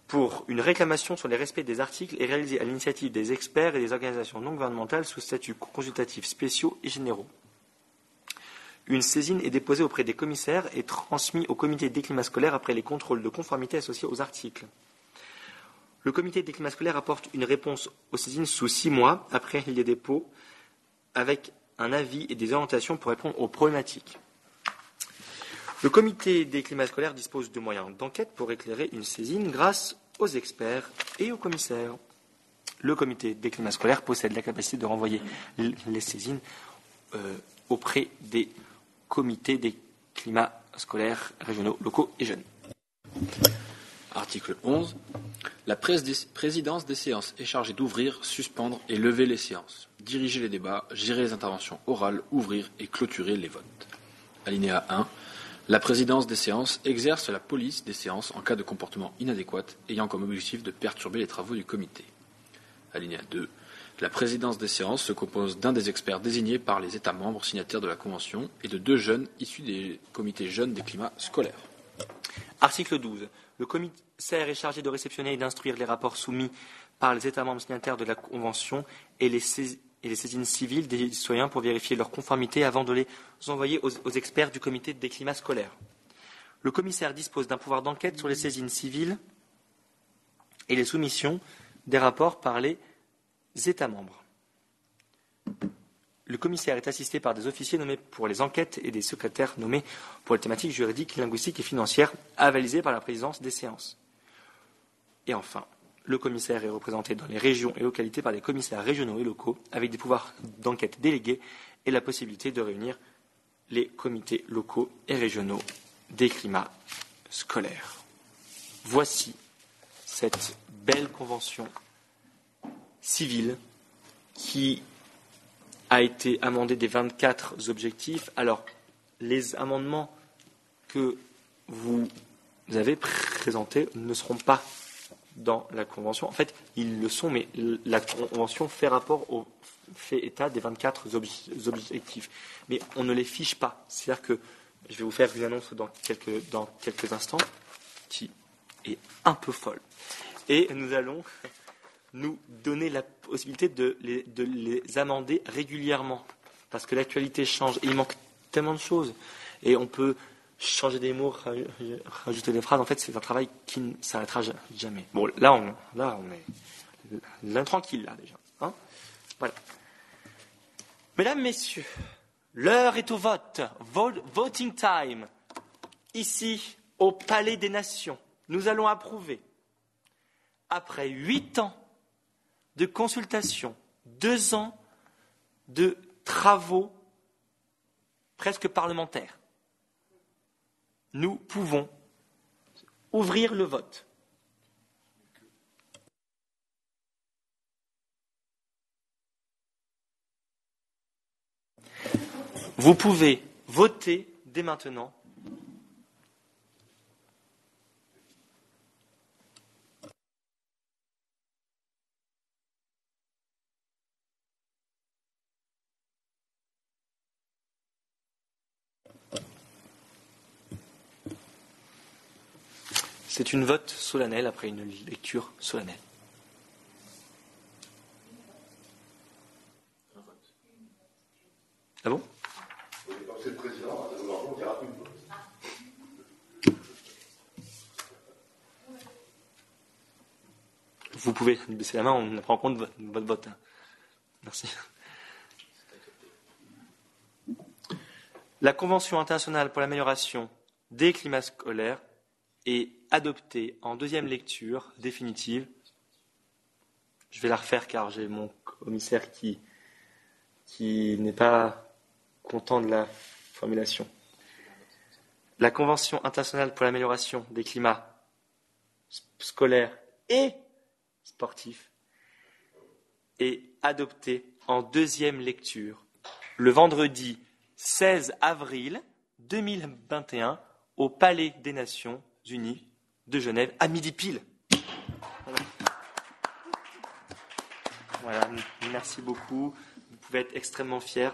pour une réclamation sur les respects des articles est réalisée à l'initiative des experts et des organisations non gouvernementales sous statut consultatif spéciaux et généraux. Une saisine est déposée auprès des commissaires et transmise au comité des climats scolaires après les contrôles de conformité associés aux articles. Le comité des climats scolaires apporte une réponse aux saisines sous six mois après les dépôts avec un avis et des orientations pour répondre aux problématiques. Le comité des climats scolaires dispose de moyens d'enquête pour éclairer une saisine grâce aux experts et aux commissaires. Le comité des climats scolaires possède la capacité de renvoyer les saisines euh, auprès des comités des climats scolaires régionaux, locaux et jeunes. Article 11. La présidence des séances est chargée d'ouvrir, suspendre et lever les séances, diriger les débats, gérer les interventions orales, ouvrir et clôturer les votes. Alinéa 1. La présidence des séances exerce la police des séances en cas de comportement inadéquat ayant comme objectif de perturber les travaux du comité. Alinéa 2. La présidence des séances se compose d'un des experts désignés par les États membres signataires de la Convention et de deux jeunes issus des comités jeunes des climats scolaires. Article 12. Le commissaire est chargé de réceptionner et d'instruire les rapports soumis par les États membres signataires de la Convention et les, saisines civiles des citoyens pour vérifier leur conformité avant de les envoyer aux, aux experts du comité des climats scolaires. Le commissaire dispose d'un pouvoir d'enquête sur les saisines civiles et les soumissions des rapports par les États membres. Le commissaire est assisté par des officiers nommés pour les enquêtes et des secrétaires nommés pour les thématiques juridiques, linguistiques et financières avalisées par la présidence des séances. Et enfin, le commissaire est représenté dans les régions et localités par des commissaires régionaux et locaux avec des pouvoirs d'enquête délégués et la possibilité de réunir les comités locaux et régionaux des climats scolaires. Voici cette belle convention civile qui a été amendée des 24 objectifs. Alors, les amendements que vous avez présentés ne seront pas dans la Convention. En fait, ils le sont, mais la Convention fait rapport au fait état des 24 objectifs. Mais on ne les fiche pas. C'est-à-dire que je vais vous faire une annonce dans quelques, dans quelques instants qui est un peu folle. Et nous allons nous donner la possibilité de les, de les amender régulièrement. Parce que l'actualité change il manque tellement de choses. Et on peut changer des mots, rajouter des phrases. En fait, c'est un travail qui ne s'arrêtera jamais. Bon, là, on, là, on est là, tranquille, là, déjà. Hein voilà. Mesdames, Messieurs, l'heure est au vote. Voting time. Ici, au Palais des Nations, nous allons approuver, après huit ans de consultation, deux ans de travaux presque parlementaires, nous pouvons ouvrir le vote. Vous pouvez voter dès maintenant C'est une vote solennelle après une lecture solennelle. Ah bon? Vous pouvez baisser la main, on prend en compte votre, vote. Hein. Merci. La Convention internationale pour l'amélioration des climats scolaires est adoptée en deuxième lecture définitive. Je vais la refaire car j'ai mon commissaire qui, qui n'est pas content de la formulation. La Convention internationale pour l'amélioration des climats scolaires et sportifs est adoptée en deuxième lecture le vendredi 16 avril 2021 au Palais des Nations Unis de Genève à midi pile. Voilà. merci beaucoup. Vous pouvez être extrêmement fiers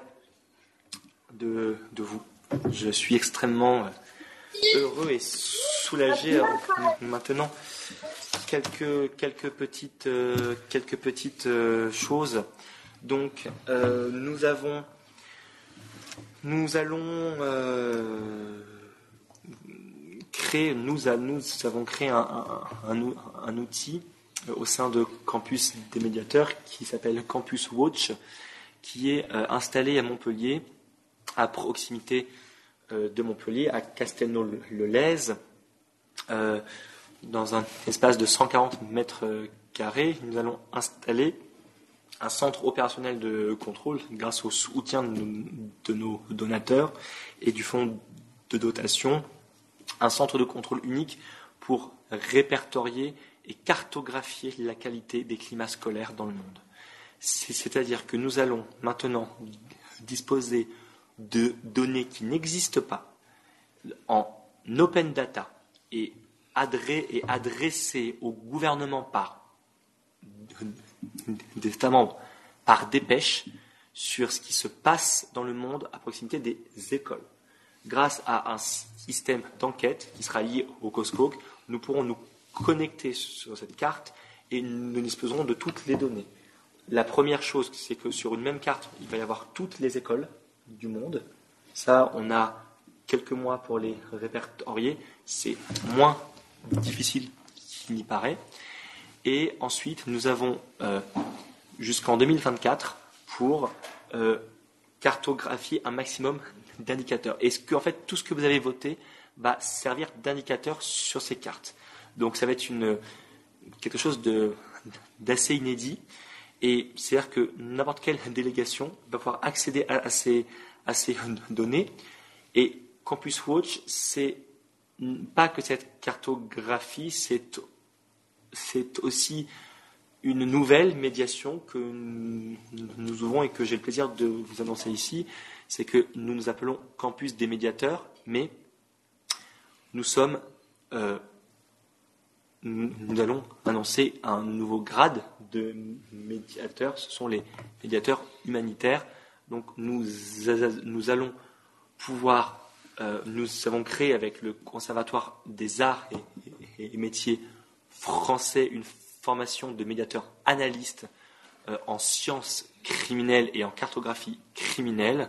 de, vous. Je suis extrêmement euh, heureux et soulagé maintenant. Quelques, quelques petites, euh, quelques petites euh, choses. Donc, nous avons, nous allons nous, avons créé un, outil euh, au sein de Campus des médiateurs qui s'appelle Campus Watch, qui est euh, installé à Montpellier, à proximité euh, de Montpellier, à Castelnau-le-Lez, dans un espace de 140 mètres carrés. Nous allons installer un centre opérationnel de contrôle grâce au soutien de nos donateurs et du fonds de dotation un centre de contrôle unique pour répertorier et cartographier la qualité des climats scolaires dans le monde. C'est-à-dire que nous allons maintenant disposer de données qui n'existent pas, en open data et, et adressé au gouvernement par des États membres par dépêche sur ce qui se passe dans le monde à proximité des écoles. Grâce à un système d'enquête qui sera lié au COSCO, nous pourrons nous connecter sur cette carte et nous disposerons de toutes les données. La première chose, c'est que sur une même carte, il va y avoir toutes les écoles du monde. Ça, on a quelques mois pour les répertorier. C'est moins difficile qu'il n'y paraît. Et ensuite, nous avons euh, jusqu'en 2024 pour euh, cartographier un maximum d'indicateurs. Et ce que, fait, tout ce que vous avez voté va servir d'indicateur sur ces cartes? Donc, ça va être une, quelque chose d'assez inédit. Et c'est-à-dire que n'importe quelle délégation va pouvoir accéder à, ces, à ces données. Et Campus Watch, c'est pas que cette cartographie, c'est aussi une nouvelle médiation que nous ouvrons et que j'ai le plaisir de vous annoncer ici. C'est que nous nous appelons Campus des médiateurs, mais nous sommes, euh, nous allons annoncer un nouveau grade de médiateurs. Ce sont les médiateurs humanitaires. Donc nous, nous allons pouvoir, euh, nous avons créé avec le Conservatoire des arts et métiers français une formation de médiateur analyste euh, en sciences criminelles et en cartographie criminelle.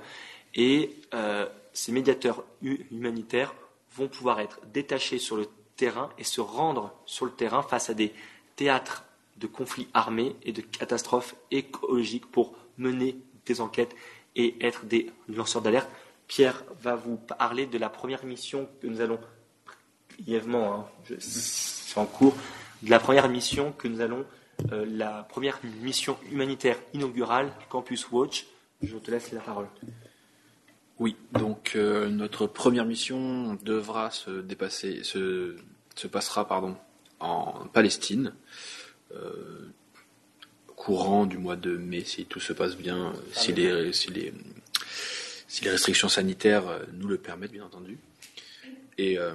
Et euh, ces médiateurs humanitaires vont pouvoir être détachés sur le terrain et se rendre sur le terrain face à des théâtres de conflits armés et de catastrophes écologiques pour mener des enquêtes et être des lanceurs d'alerte. Pierre va vous parler de la première mission que nous allons brièvement, hein, c'est en cours, de la première mission que nous allons, euh, la première mission humanitaire inaugurale Campus Watch. Je te laisse la parole. Oui, donc euh, notre première mission devra se dépasser, se, se passera pardon, en Palestine, euh, courant du mois de mai, si tout se passe bien, si les, si les, si les restrictions sanitaires nous le permettent, bien entendu. Et, euh,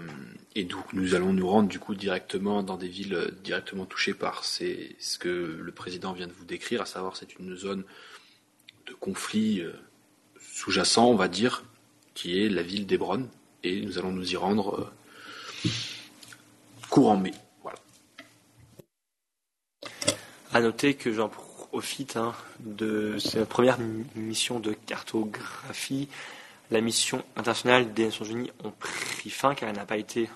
et donc nous allons nous rendre du coup directement dans des villes euh, directement touchées par ce que le président vient de vous décrire, à savoir c'est une zone de conflit euh, sous-jacent, on va dire, qui est la ville d'Hébron, et nous allons nous y rendre courant mai. Voilà. À noter que j'en profite hein, de cette première mission de cartographie la mission internationale des Nations Unies ont pris fin car elle n'a pas été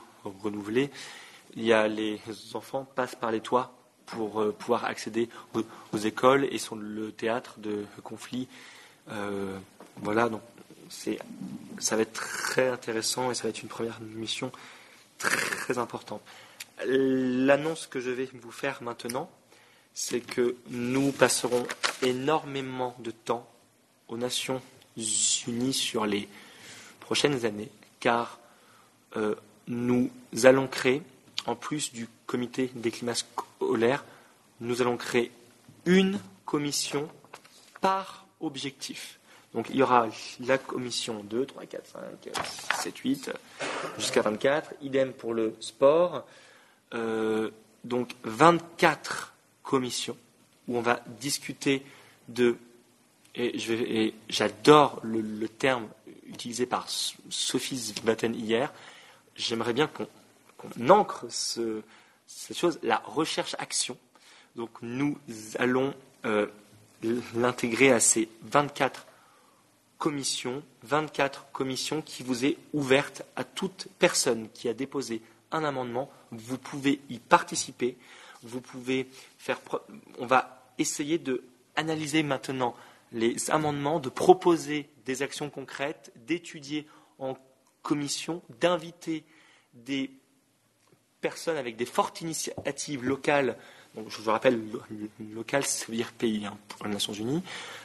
renouvelée. Il y a les enfants passent par les toits pour euh, pouvoir accéder aux, écoles et sont le théâtre de conflits. Euh, voilà, donc c'est, ça va être très intéressant et ça va être une première mission très importante. L'annonce que je vais vous faire maintenant, c'est que nous passerons énormément de temps aux Nations unis sur les prochaines années, car euh, nous allons créer, en plus du comité des climats scolaires, nous allons créer une commission par objectif. Donc il y aura la commission 2, 3, 4, 5, 7, 8, jusqu'à 24. Idem pour le sport. Euh, donc 24 commissions où on va discuter de et j'adore le, terme utilisé par Sophie Zbaten hier, j'aimerais bien qu'on ancre cette chose, la recherche-action. Donc nous allons euh, l'intégrer à ces 24 commissions, 24 commissions qui vous est ouverte à toute personne qui a déposé un amendement. Vous pouvez y participer. Vous pouvez faire. On va essayer de analyser maintenant les amendements, de proposer des actions concrètes, d'étudier en commission, d'inviter des personnes avec des fortes initiatives locales, donc je vous rappelle, local, ça veut dire pays hein, pour les Nations Unies,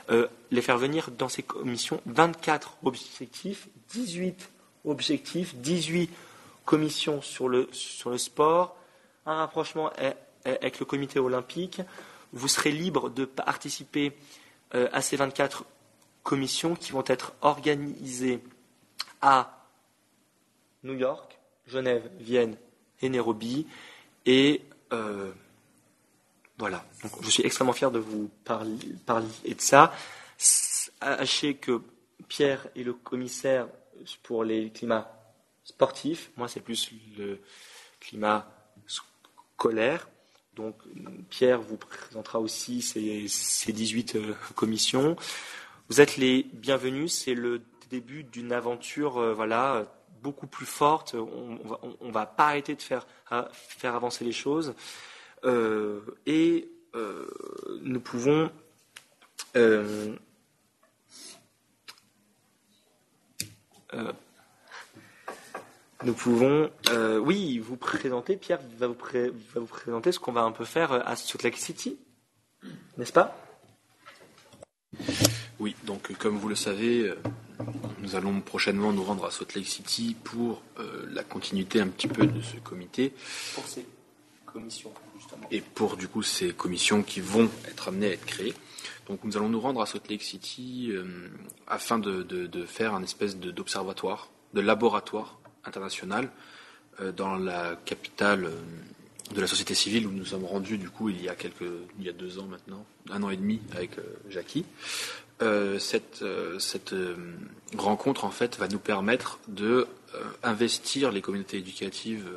euh, les faire venir dans ces commissions, 24 objectifs, 18 objectifs, 18 commissions sur le, sur le sport, un rapprochement avec le comité olympique. Vous serez libre de participer euh, à ces 24 commissions qui vont être organisées à New York, Genève, Vienne et Nairobi. Et euh, voilà, Donc, je suis extrêmement fier de vous parler, de ça. Sachez que Pierre est le commissaire pour les climats sportifs. Moi, c'est plus le climat scolaire. Donc, Pierre vous présentera aussi ces 18 euh, commissions. Vous êtes les bienvenus. C'est le début d'une aventure, euh, voilà, beaucoup plus forte. On, ne va, pas arrêter de faire, avancer les choses. Euh, et nous pouvons nous pouvons, euh, oui, vous présenter, Pierre va vous, présenter ce qu'on va un peu faire à Salt Lake City, n'est-ce pas? Oui, donc comme vous le savez, euh, nous allons prochainement nous rendre à Salt Lake City pour euh, la continuité un petit peu de ce comité. Pour ces commissions, justement. Et pour du coup ces commissions qui vont être amenées à être créées. Donc nous allons nous rendre à Salt Lake City afin de, de, faire un espèce d'observatoire, de laboratoire international euh, dans la capitale euh, de la société civile où nous sommes rendus du coup il y a quelques il y a deux ans maintenant un an et demi avec euh, Jackie cette, cette rencontre en fait va nous permettre de investir les communautés éducatives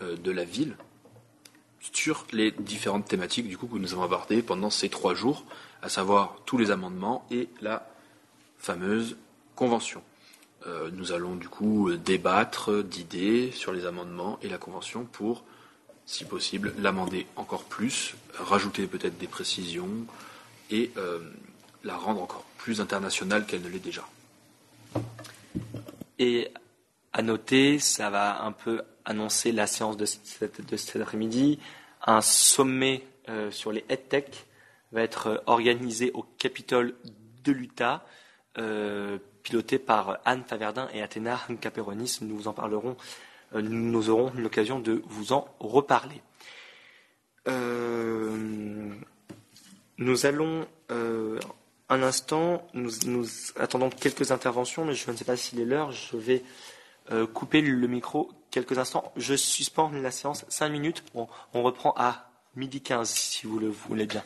de la ville sur les différentes thématiques du coup que nous avons abordées pendant ces trois jours, à savoir tous les amendements et la fameuse convention. Euh, nous allons du coup débattre d'idées sur les amendements et la convention pour, si possible, l'amender encore plus, rajouter peut-être des précisions et euh, la rendre encore plus internationale qu'elle ne l'est déjà. Et à noter, ça va un peu annoncer la séance de, cet après-midi. Un sommet euh, sur les EdTech va être organisé au Capitole de l'Utah piloté par Anne Faverdin et Athéna Caperonis. Nous en parlerons, euh, nous aurons l'occasion de vous en reparler. Euh, nous allons euh, un instant, nous, attendons quelques interventions, mais je ne sais pas s'il est l'heure. Je vais couper le micro quelques instants. Je suspends la séance cinq minutes. on reprend à midi 15 si vous le voulez bien.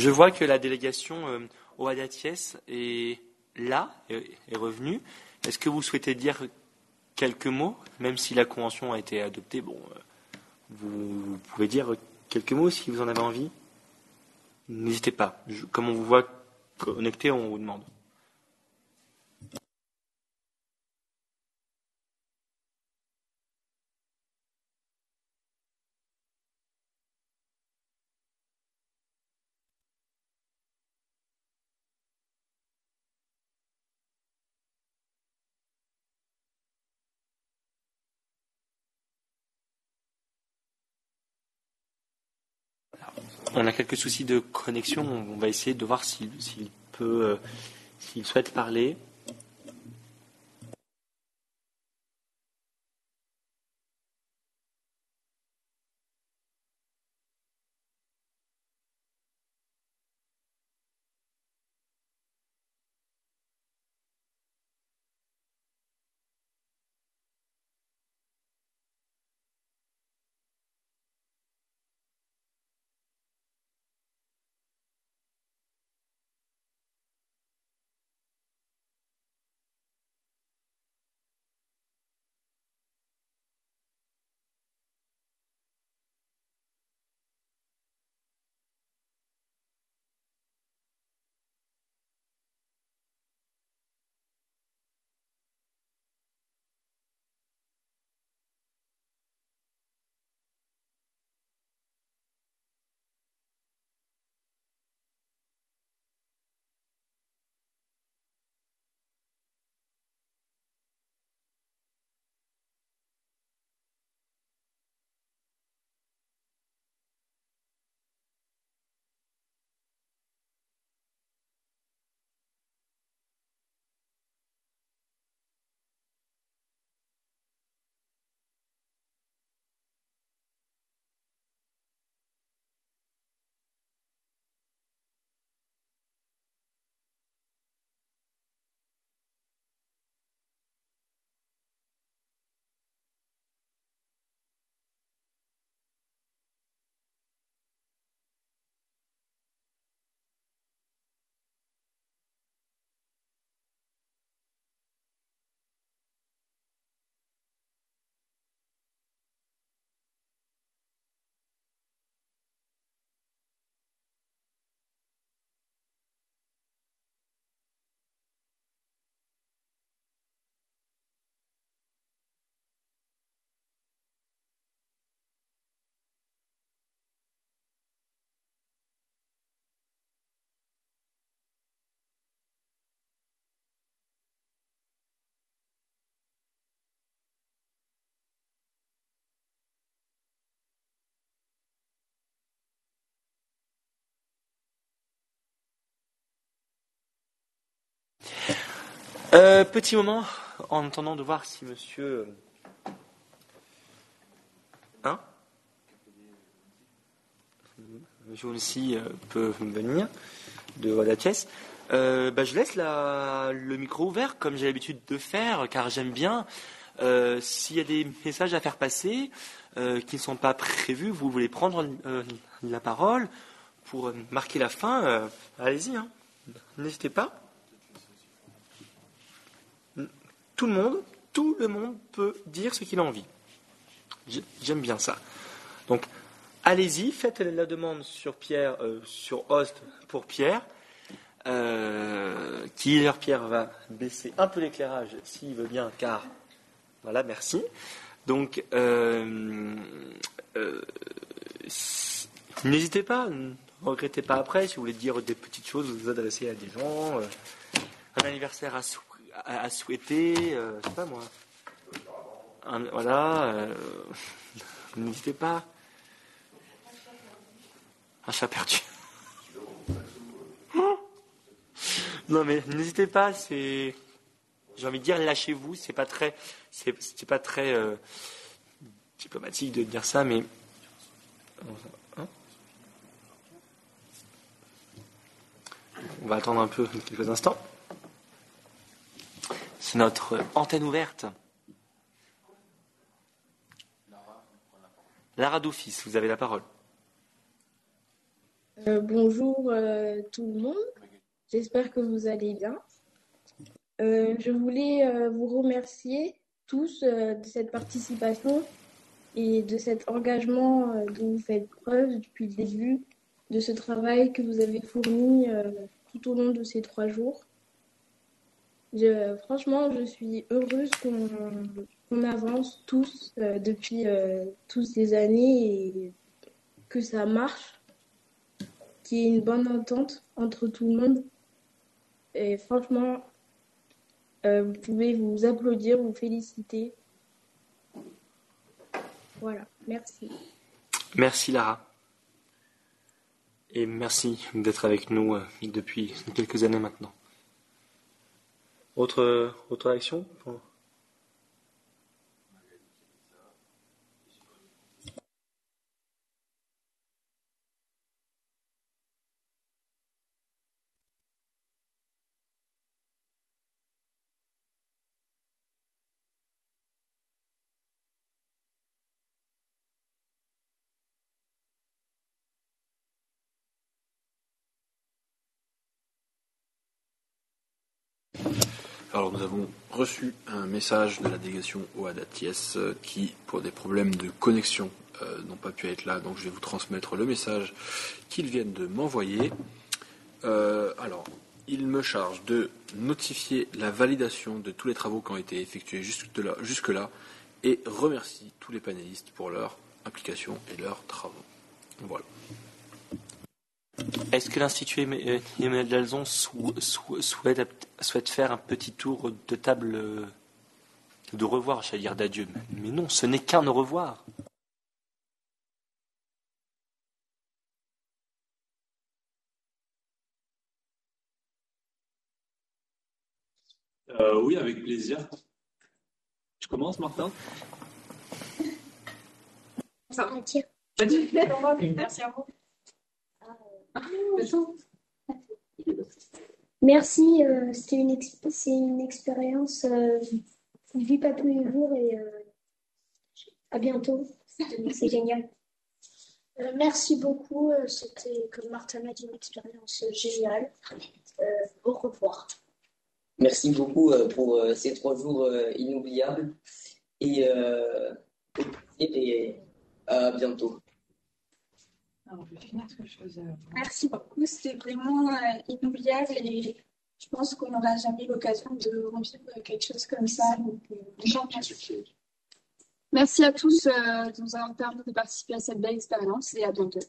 Je vois que la délégation euh, Oadatiès est là, est, revenue. Est-ce que vous souhaitez dire quelques mots, même si la convention a été adoptée Bon, euh, vous, pouvez dire quelques mots si vous en avez envie? N'hésitez pas. Comme on vous voit connecté, on vous demande. On a quelques soucis de connexion. On va essayer de voir s'il peut, euh, s'il souhaite parler. Euh, petit moment, en attendant de voir si monsieur. Hein Monsieur aussi euh, peut venir de Wadatiès. Euh, bah, je laisse la- le micro ouvert comme j'ai l'habitude de faire, car j'aime bien. Euh, S'il y a des messages à faire passer euh, qui ne sont pas prévus, vous voulez prendre euh, la parole pour euh, marquer la fin, euh, allez-y. hein. N'hésitez pas. Tout le monde, tout le monde peut dire ce qu'il a envie. J'ai- J'aime bien ça. Donc, allez-y, faites la demande sur Pierre, euh, sur Host pour Pierre. Euh, Pierre va baisser un peu l'éclairage s'il veut bien, car voilà, merci. Donc, euh, euh, n'hésitez pas, ne regrettez pas après si vous voulez dire des petites choses, vous vous adresser à des gens, un anniversaire à, sou- à- à souhaiter, euh, pas moi. Un- voilà, euh, n'hésitez pas. Un chat perdu. Non mais n'hésitez pas, c'est, j'ai envie de dire, lâchez-vous. C'est pas très, c'est, c'est pas très euh, diplomatique de dire ça, mais Hein? On va attendre un peu quelques instants. Notre antenne ouverte. Lara Doufis, vous avez la parole. Euh, bonjour euh, tout le monde, j'espère que vous allez bien. Euh, je voulais vous remercier tous de cette participation et de cet engagement dont vous faites preuve depuis le début, de ce travail que vous avez fourni tout au long de ces trois jours. Franchement, je suis heureuse qu'on avance tous euh, depuis euh, toutes ces années et que ça marche qu'il y ait une bonne entente entre tout le monde. Et franchement, euh, vous pouvez vous applaudir, vous féliciter. Voilà, merci. Merci Lara. Et merci d'être avec nous depuis quelques années maintenant. Autre, autre réaction Alors nous avons reçu un message de la délégation OADATIES euh, qui, pour des problèmes de connexion, euh, n'ont pas pu être là. Donc je vais vous transmettre le message qu'ils viennent de m'envoyer. Euh, alors, il me charge de notifier la validation de tous les travaux qui ont été effectués jusque-là jusque et remercie tous les panélistes pour leur implication et leurs travaux. Voilà. Est-ce que l'Institut Emmanuel Emmanuel Dalzon sou- sou- souhaite, souhaite faire un petit tour de table euh, de revoir, j'allais dire d'adieu Mais non, ce n'est qu'un au revoir. Euh, oui, avec plaisir. Je commence, Martin Ça. Merci à vous. Merci, euh, c'était une, ex- c'est une expérience euh, qu'on ne vit pas tous les jours et euh, à bientôt. C'est génial. Euh, merci beaucoup, euh, c'était, comme Martin a dit, une expérience euh, géniale. Euh, au revoir. Merci beaucoup euh, pour euh, ces trois jours euh, inoubliables et, euh, et à bientôt. Alors, je vais finir ce que je faisais. Merci beaucoup, c'était vraiment euh, inoubliable et je pense qu'on n'aura jamais l'occasion de revivre quelque chose comme ça. Donc, euh, merci. À tous euh, de nous avoir permis de participer à cette belle expérience et à bientôt.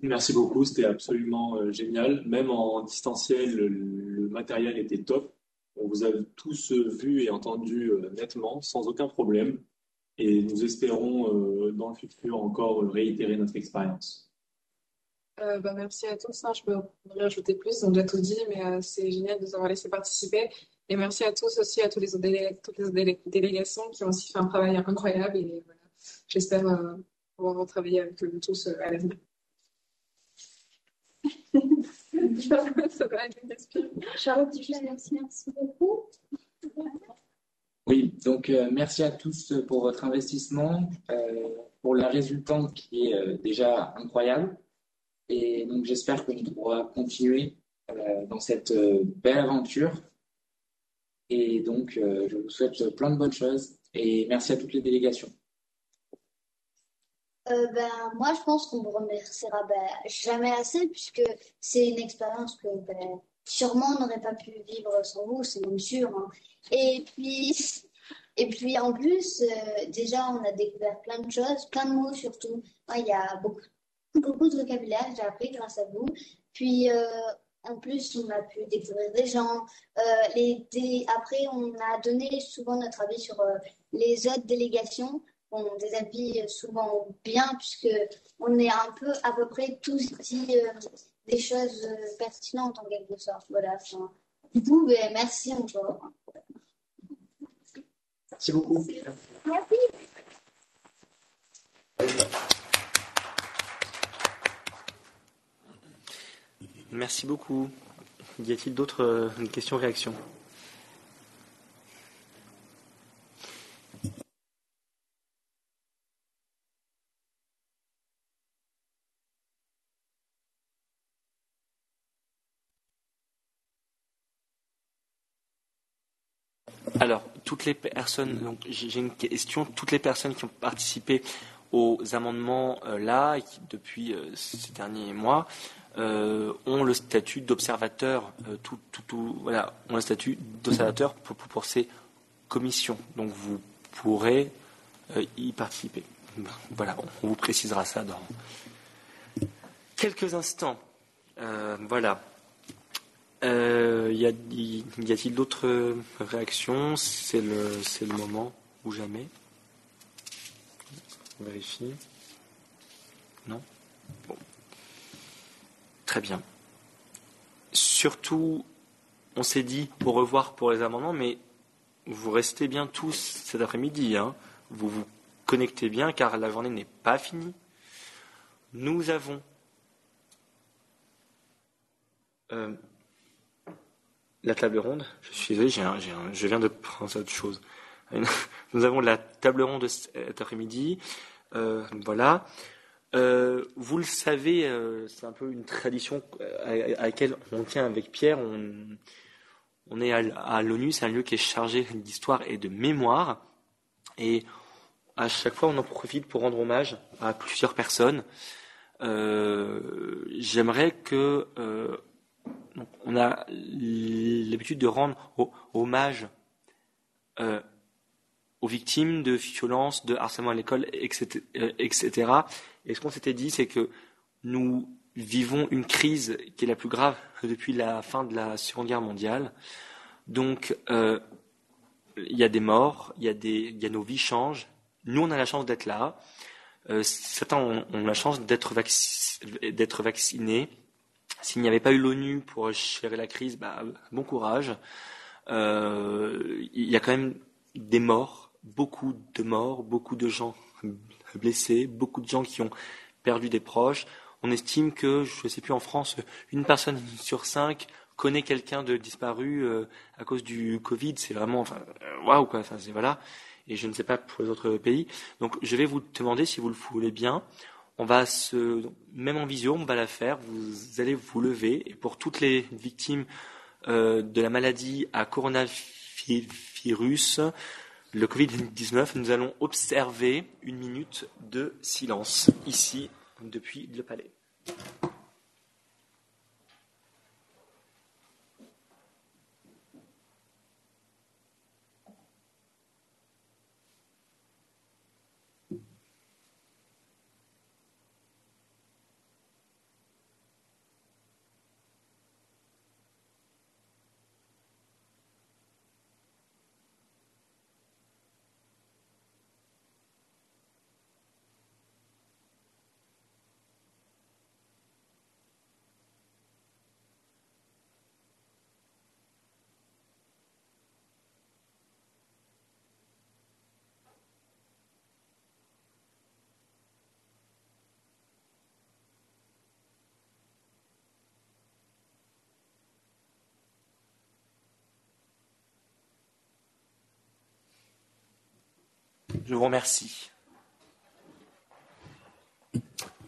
Merci beaucoup, c'était absolument euh, génial. Même en distanciel, le, le matériel était top. On vous a tous euh, vus et entendus euh, nettement, sans aucun problème. Et nous espérons euh, dans le futur encore réitérer notre expérience. Euh, bah, merci à tous. hein. Je peux rien ajouter plus, ont déjà tout dit, mais euh, c'est génial de nous avoir laissé participer. Et merci à tous aussi, à tous les autres délé- toutes les autres délé- délégations qui ont aussi fait un travail incroyable. Et voilà, j'espère euh, pouvoir retravailler avec eux tous euh, à l'avenir. Ça va être une question. Charlotte, merci, merci beaucoup. Oui, donc euh, merci à tous pour votre investissement, euh, pour la résultante qui est euh, déjà incroyable. Et donc j'espère qu'on pourra continuer dans cette belle aventure. Et donc je vous souhaite plein de bonnes choses et merci à toutes les délégations. Ben, moi, je pense qu'on vous remerciera ben, jamais assez, puisque c'est une expérience que ben, sûrement on n'aurait pas pu vivre sans vous, c'est même sûr. hein. Et puis, et puis en plus, euh, déjà, on a découvert plein de choses, plein de mots surtout. Il y a beaucoup, beaucoup de vocabulaire que j'ai appris grâce à vous. Puis, euh, en plus, on a pu découvrir des gens. Euh, après, on a donné souvent notre avis sur les autres délégations ont des avis souvent bien, puisque on est un peu à peu près tous dit des choses euh, pertinentes en quelque sorte. Voilà. Enfin, du coup, ben, merci encore. Merci beaucoup. Merci. Merci beaucoup. Y a-t-il d'autres euh, questions, réactions? Toutes les personnes, donc j'ai une question, toutes les personnes qui ont participé aux amendements euh, là, qui, depuis euh, ces derniers mois, euh, ont le statut d'observateur, tout, tout, voilà, ont le statut d'observateur pour, pour, ces commissions. Donc vous pourrez y participer. Voilà, on vous précisera ça dans quelques instants. voilà. Euh, y a-t-il d'autres réactions? C'est le, le moment ou jamais On vérifie. Non? Bon. Très bien. Surtout, on s'est dit au revoir pour les amendements, mais vous restez bien tous cet après-midi. Hein. Vous vous connectez bien car la journée n'est pas finie. Nous avons euh, la table ronde. Je suis désolé, je viens de prendre autre chose. Nous avons la table ronde cet après-midi. Euh, voilà. Euh, vous le savez, euh, c'est un peu une tradition à, laquelle on tient avec Pierre. On, est à, l'ONU, c'est un lieu qui est chargé d'histoire et de mémoire. Et à chaque fois, on en profite pour rendre hommage à plusieurs personnes. J'aimerais que on a l'habitude de rendre hommage euh, aux victimes de violences, de harcèlement à l'école, etc., etc. Et ce qu'on s'était dit, c'est que nous vivons une crise qui est la plus grave depuis la fin de la Seconde Guerre mondiale. Donc, euh, il y a des morts, il y a, nos vies changent. Nous, on a la chance d'être là. Euh, certains ont, la chance d'être vaccinés. S'il n'y avait pas eu l'ONU pour gérer la crise, bah, bon courage. Euh, il y a quand même des morts, beaucoup de morts, beaucoup de gens blessés, beaucoup de gens qui ont perdu des proches. On estime que, je ne sais plus, en France, une personne sur cinq connaît quelqu'un de disparu euh, à cause du Covid. C'est vraiment, euh, waouh quoi. Enfin, c'est voilà. Et je ne sais pas pour les autres pays. Donc, je vais vous demander si vous le voulez bien. On va se, même en visio, on va la faire. Vous allez vous lever et pour toutes les victimes euh, de la maladie à coronavirus, le Covid-19, nous allons observer une minute de silence ici depuis le palais. Je vous remercie.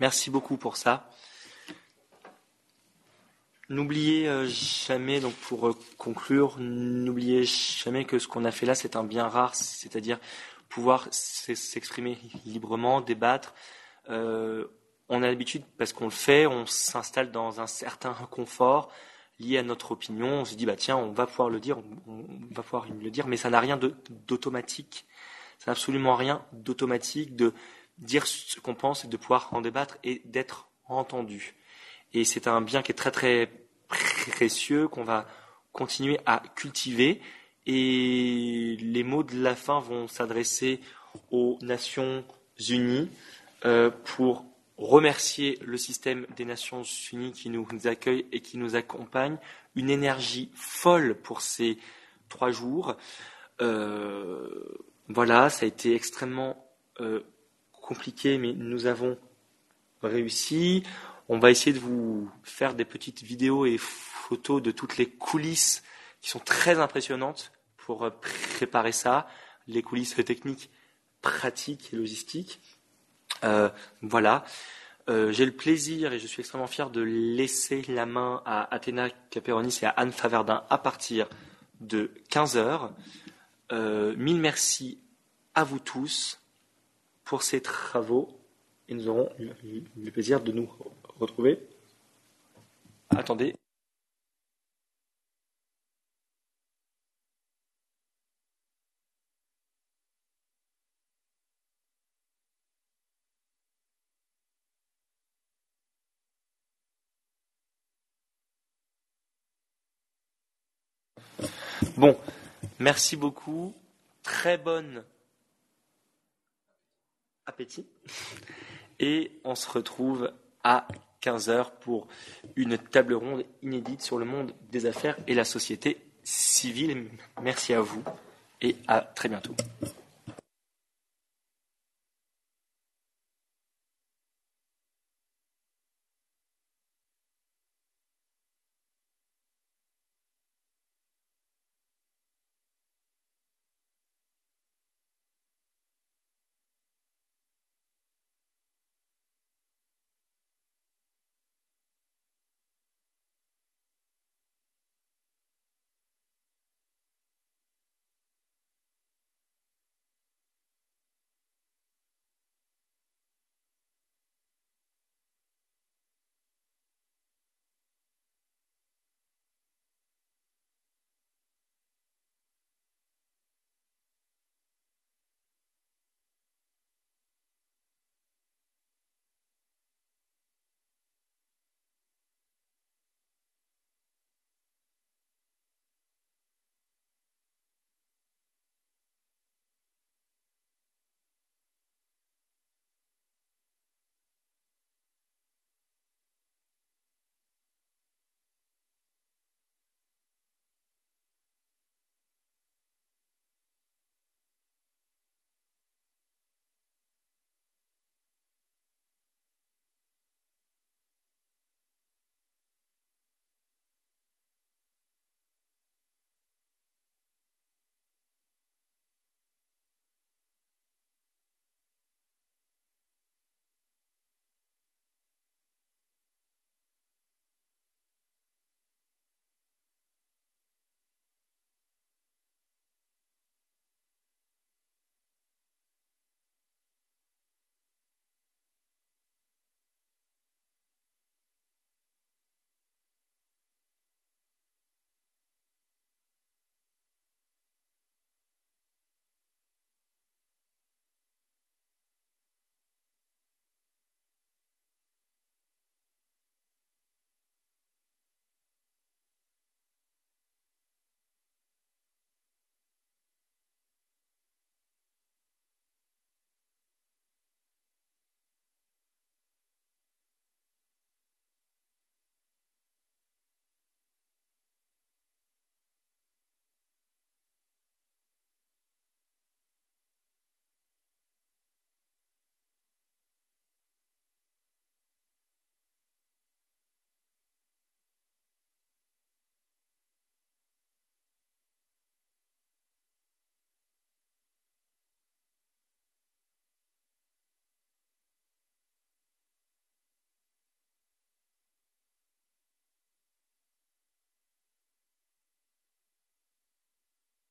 Merci beaucoup pour ça. N'oubliez euh, jamais, donc pour euh, conclure, n'oubliez jamais que ce qu'on a fait là, c'est un bien rare, c'est-à-dire pouvoir s'exprimer librement, débattre. Euh, on a l'habitude, parce qu'on le fait, on s'installe dans un certain confort lié à notre opinion. On se dit, bah tiens, on va pouvoir le dire, on, va pouvoir le dire, mais ça n'a rien d'automatique. C'est absolument rien d'automatique de dire ce qu'on pense et de pouvoir en débattre et d'être entendu. Et c'est un bien qui est très très précieux qu'on va continuer à cultiver. Et les mots de la fin vont s'adresser aux Nations Unies euh, pour remercier le système des Nations Unies qui nous accueille et qui nous accompagne. Une énergie folle pour ces trois jours. Euh, voilà, ça a été extrêmement euh, compliqué, mais nous avons réussi. On va essayer de vous faire des petites vidéos et photos de toutes les coulisses qui sont très impressionnantes pour euh, préparer ça, les coulisses techniques, pratiques et logistiques. Euh, voilà. J'ai le plaisir et je suis extrêmement fier de laisser la main à Athéna Caperonis et à Anne Faverdin à partir de 15 heures. Euh, mille merci à vous tous pour ces travaux et nous aurons le plaisir de nous retrouver. Attendez. Bon, merci beaucoup. Très bonne appétit. Et on se retrouve à 15h pour une table ronde inédite sur le monde des affaires et la société civile. Merci à vous et à très bientôt.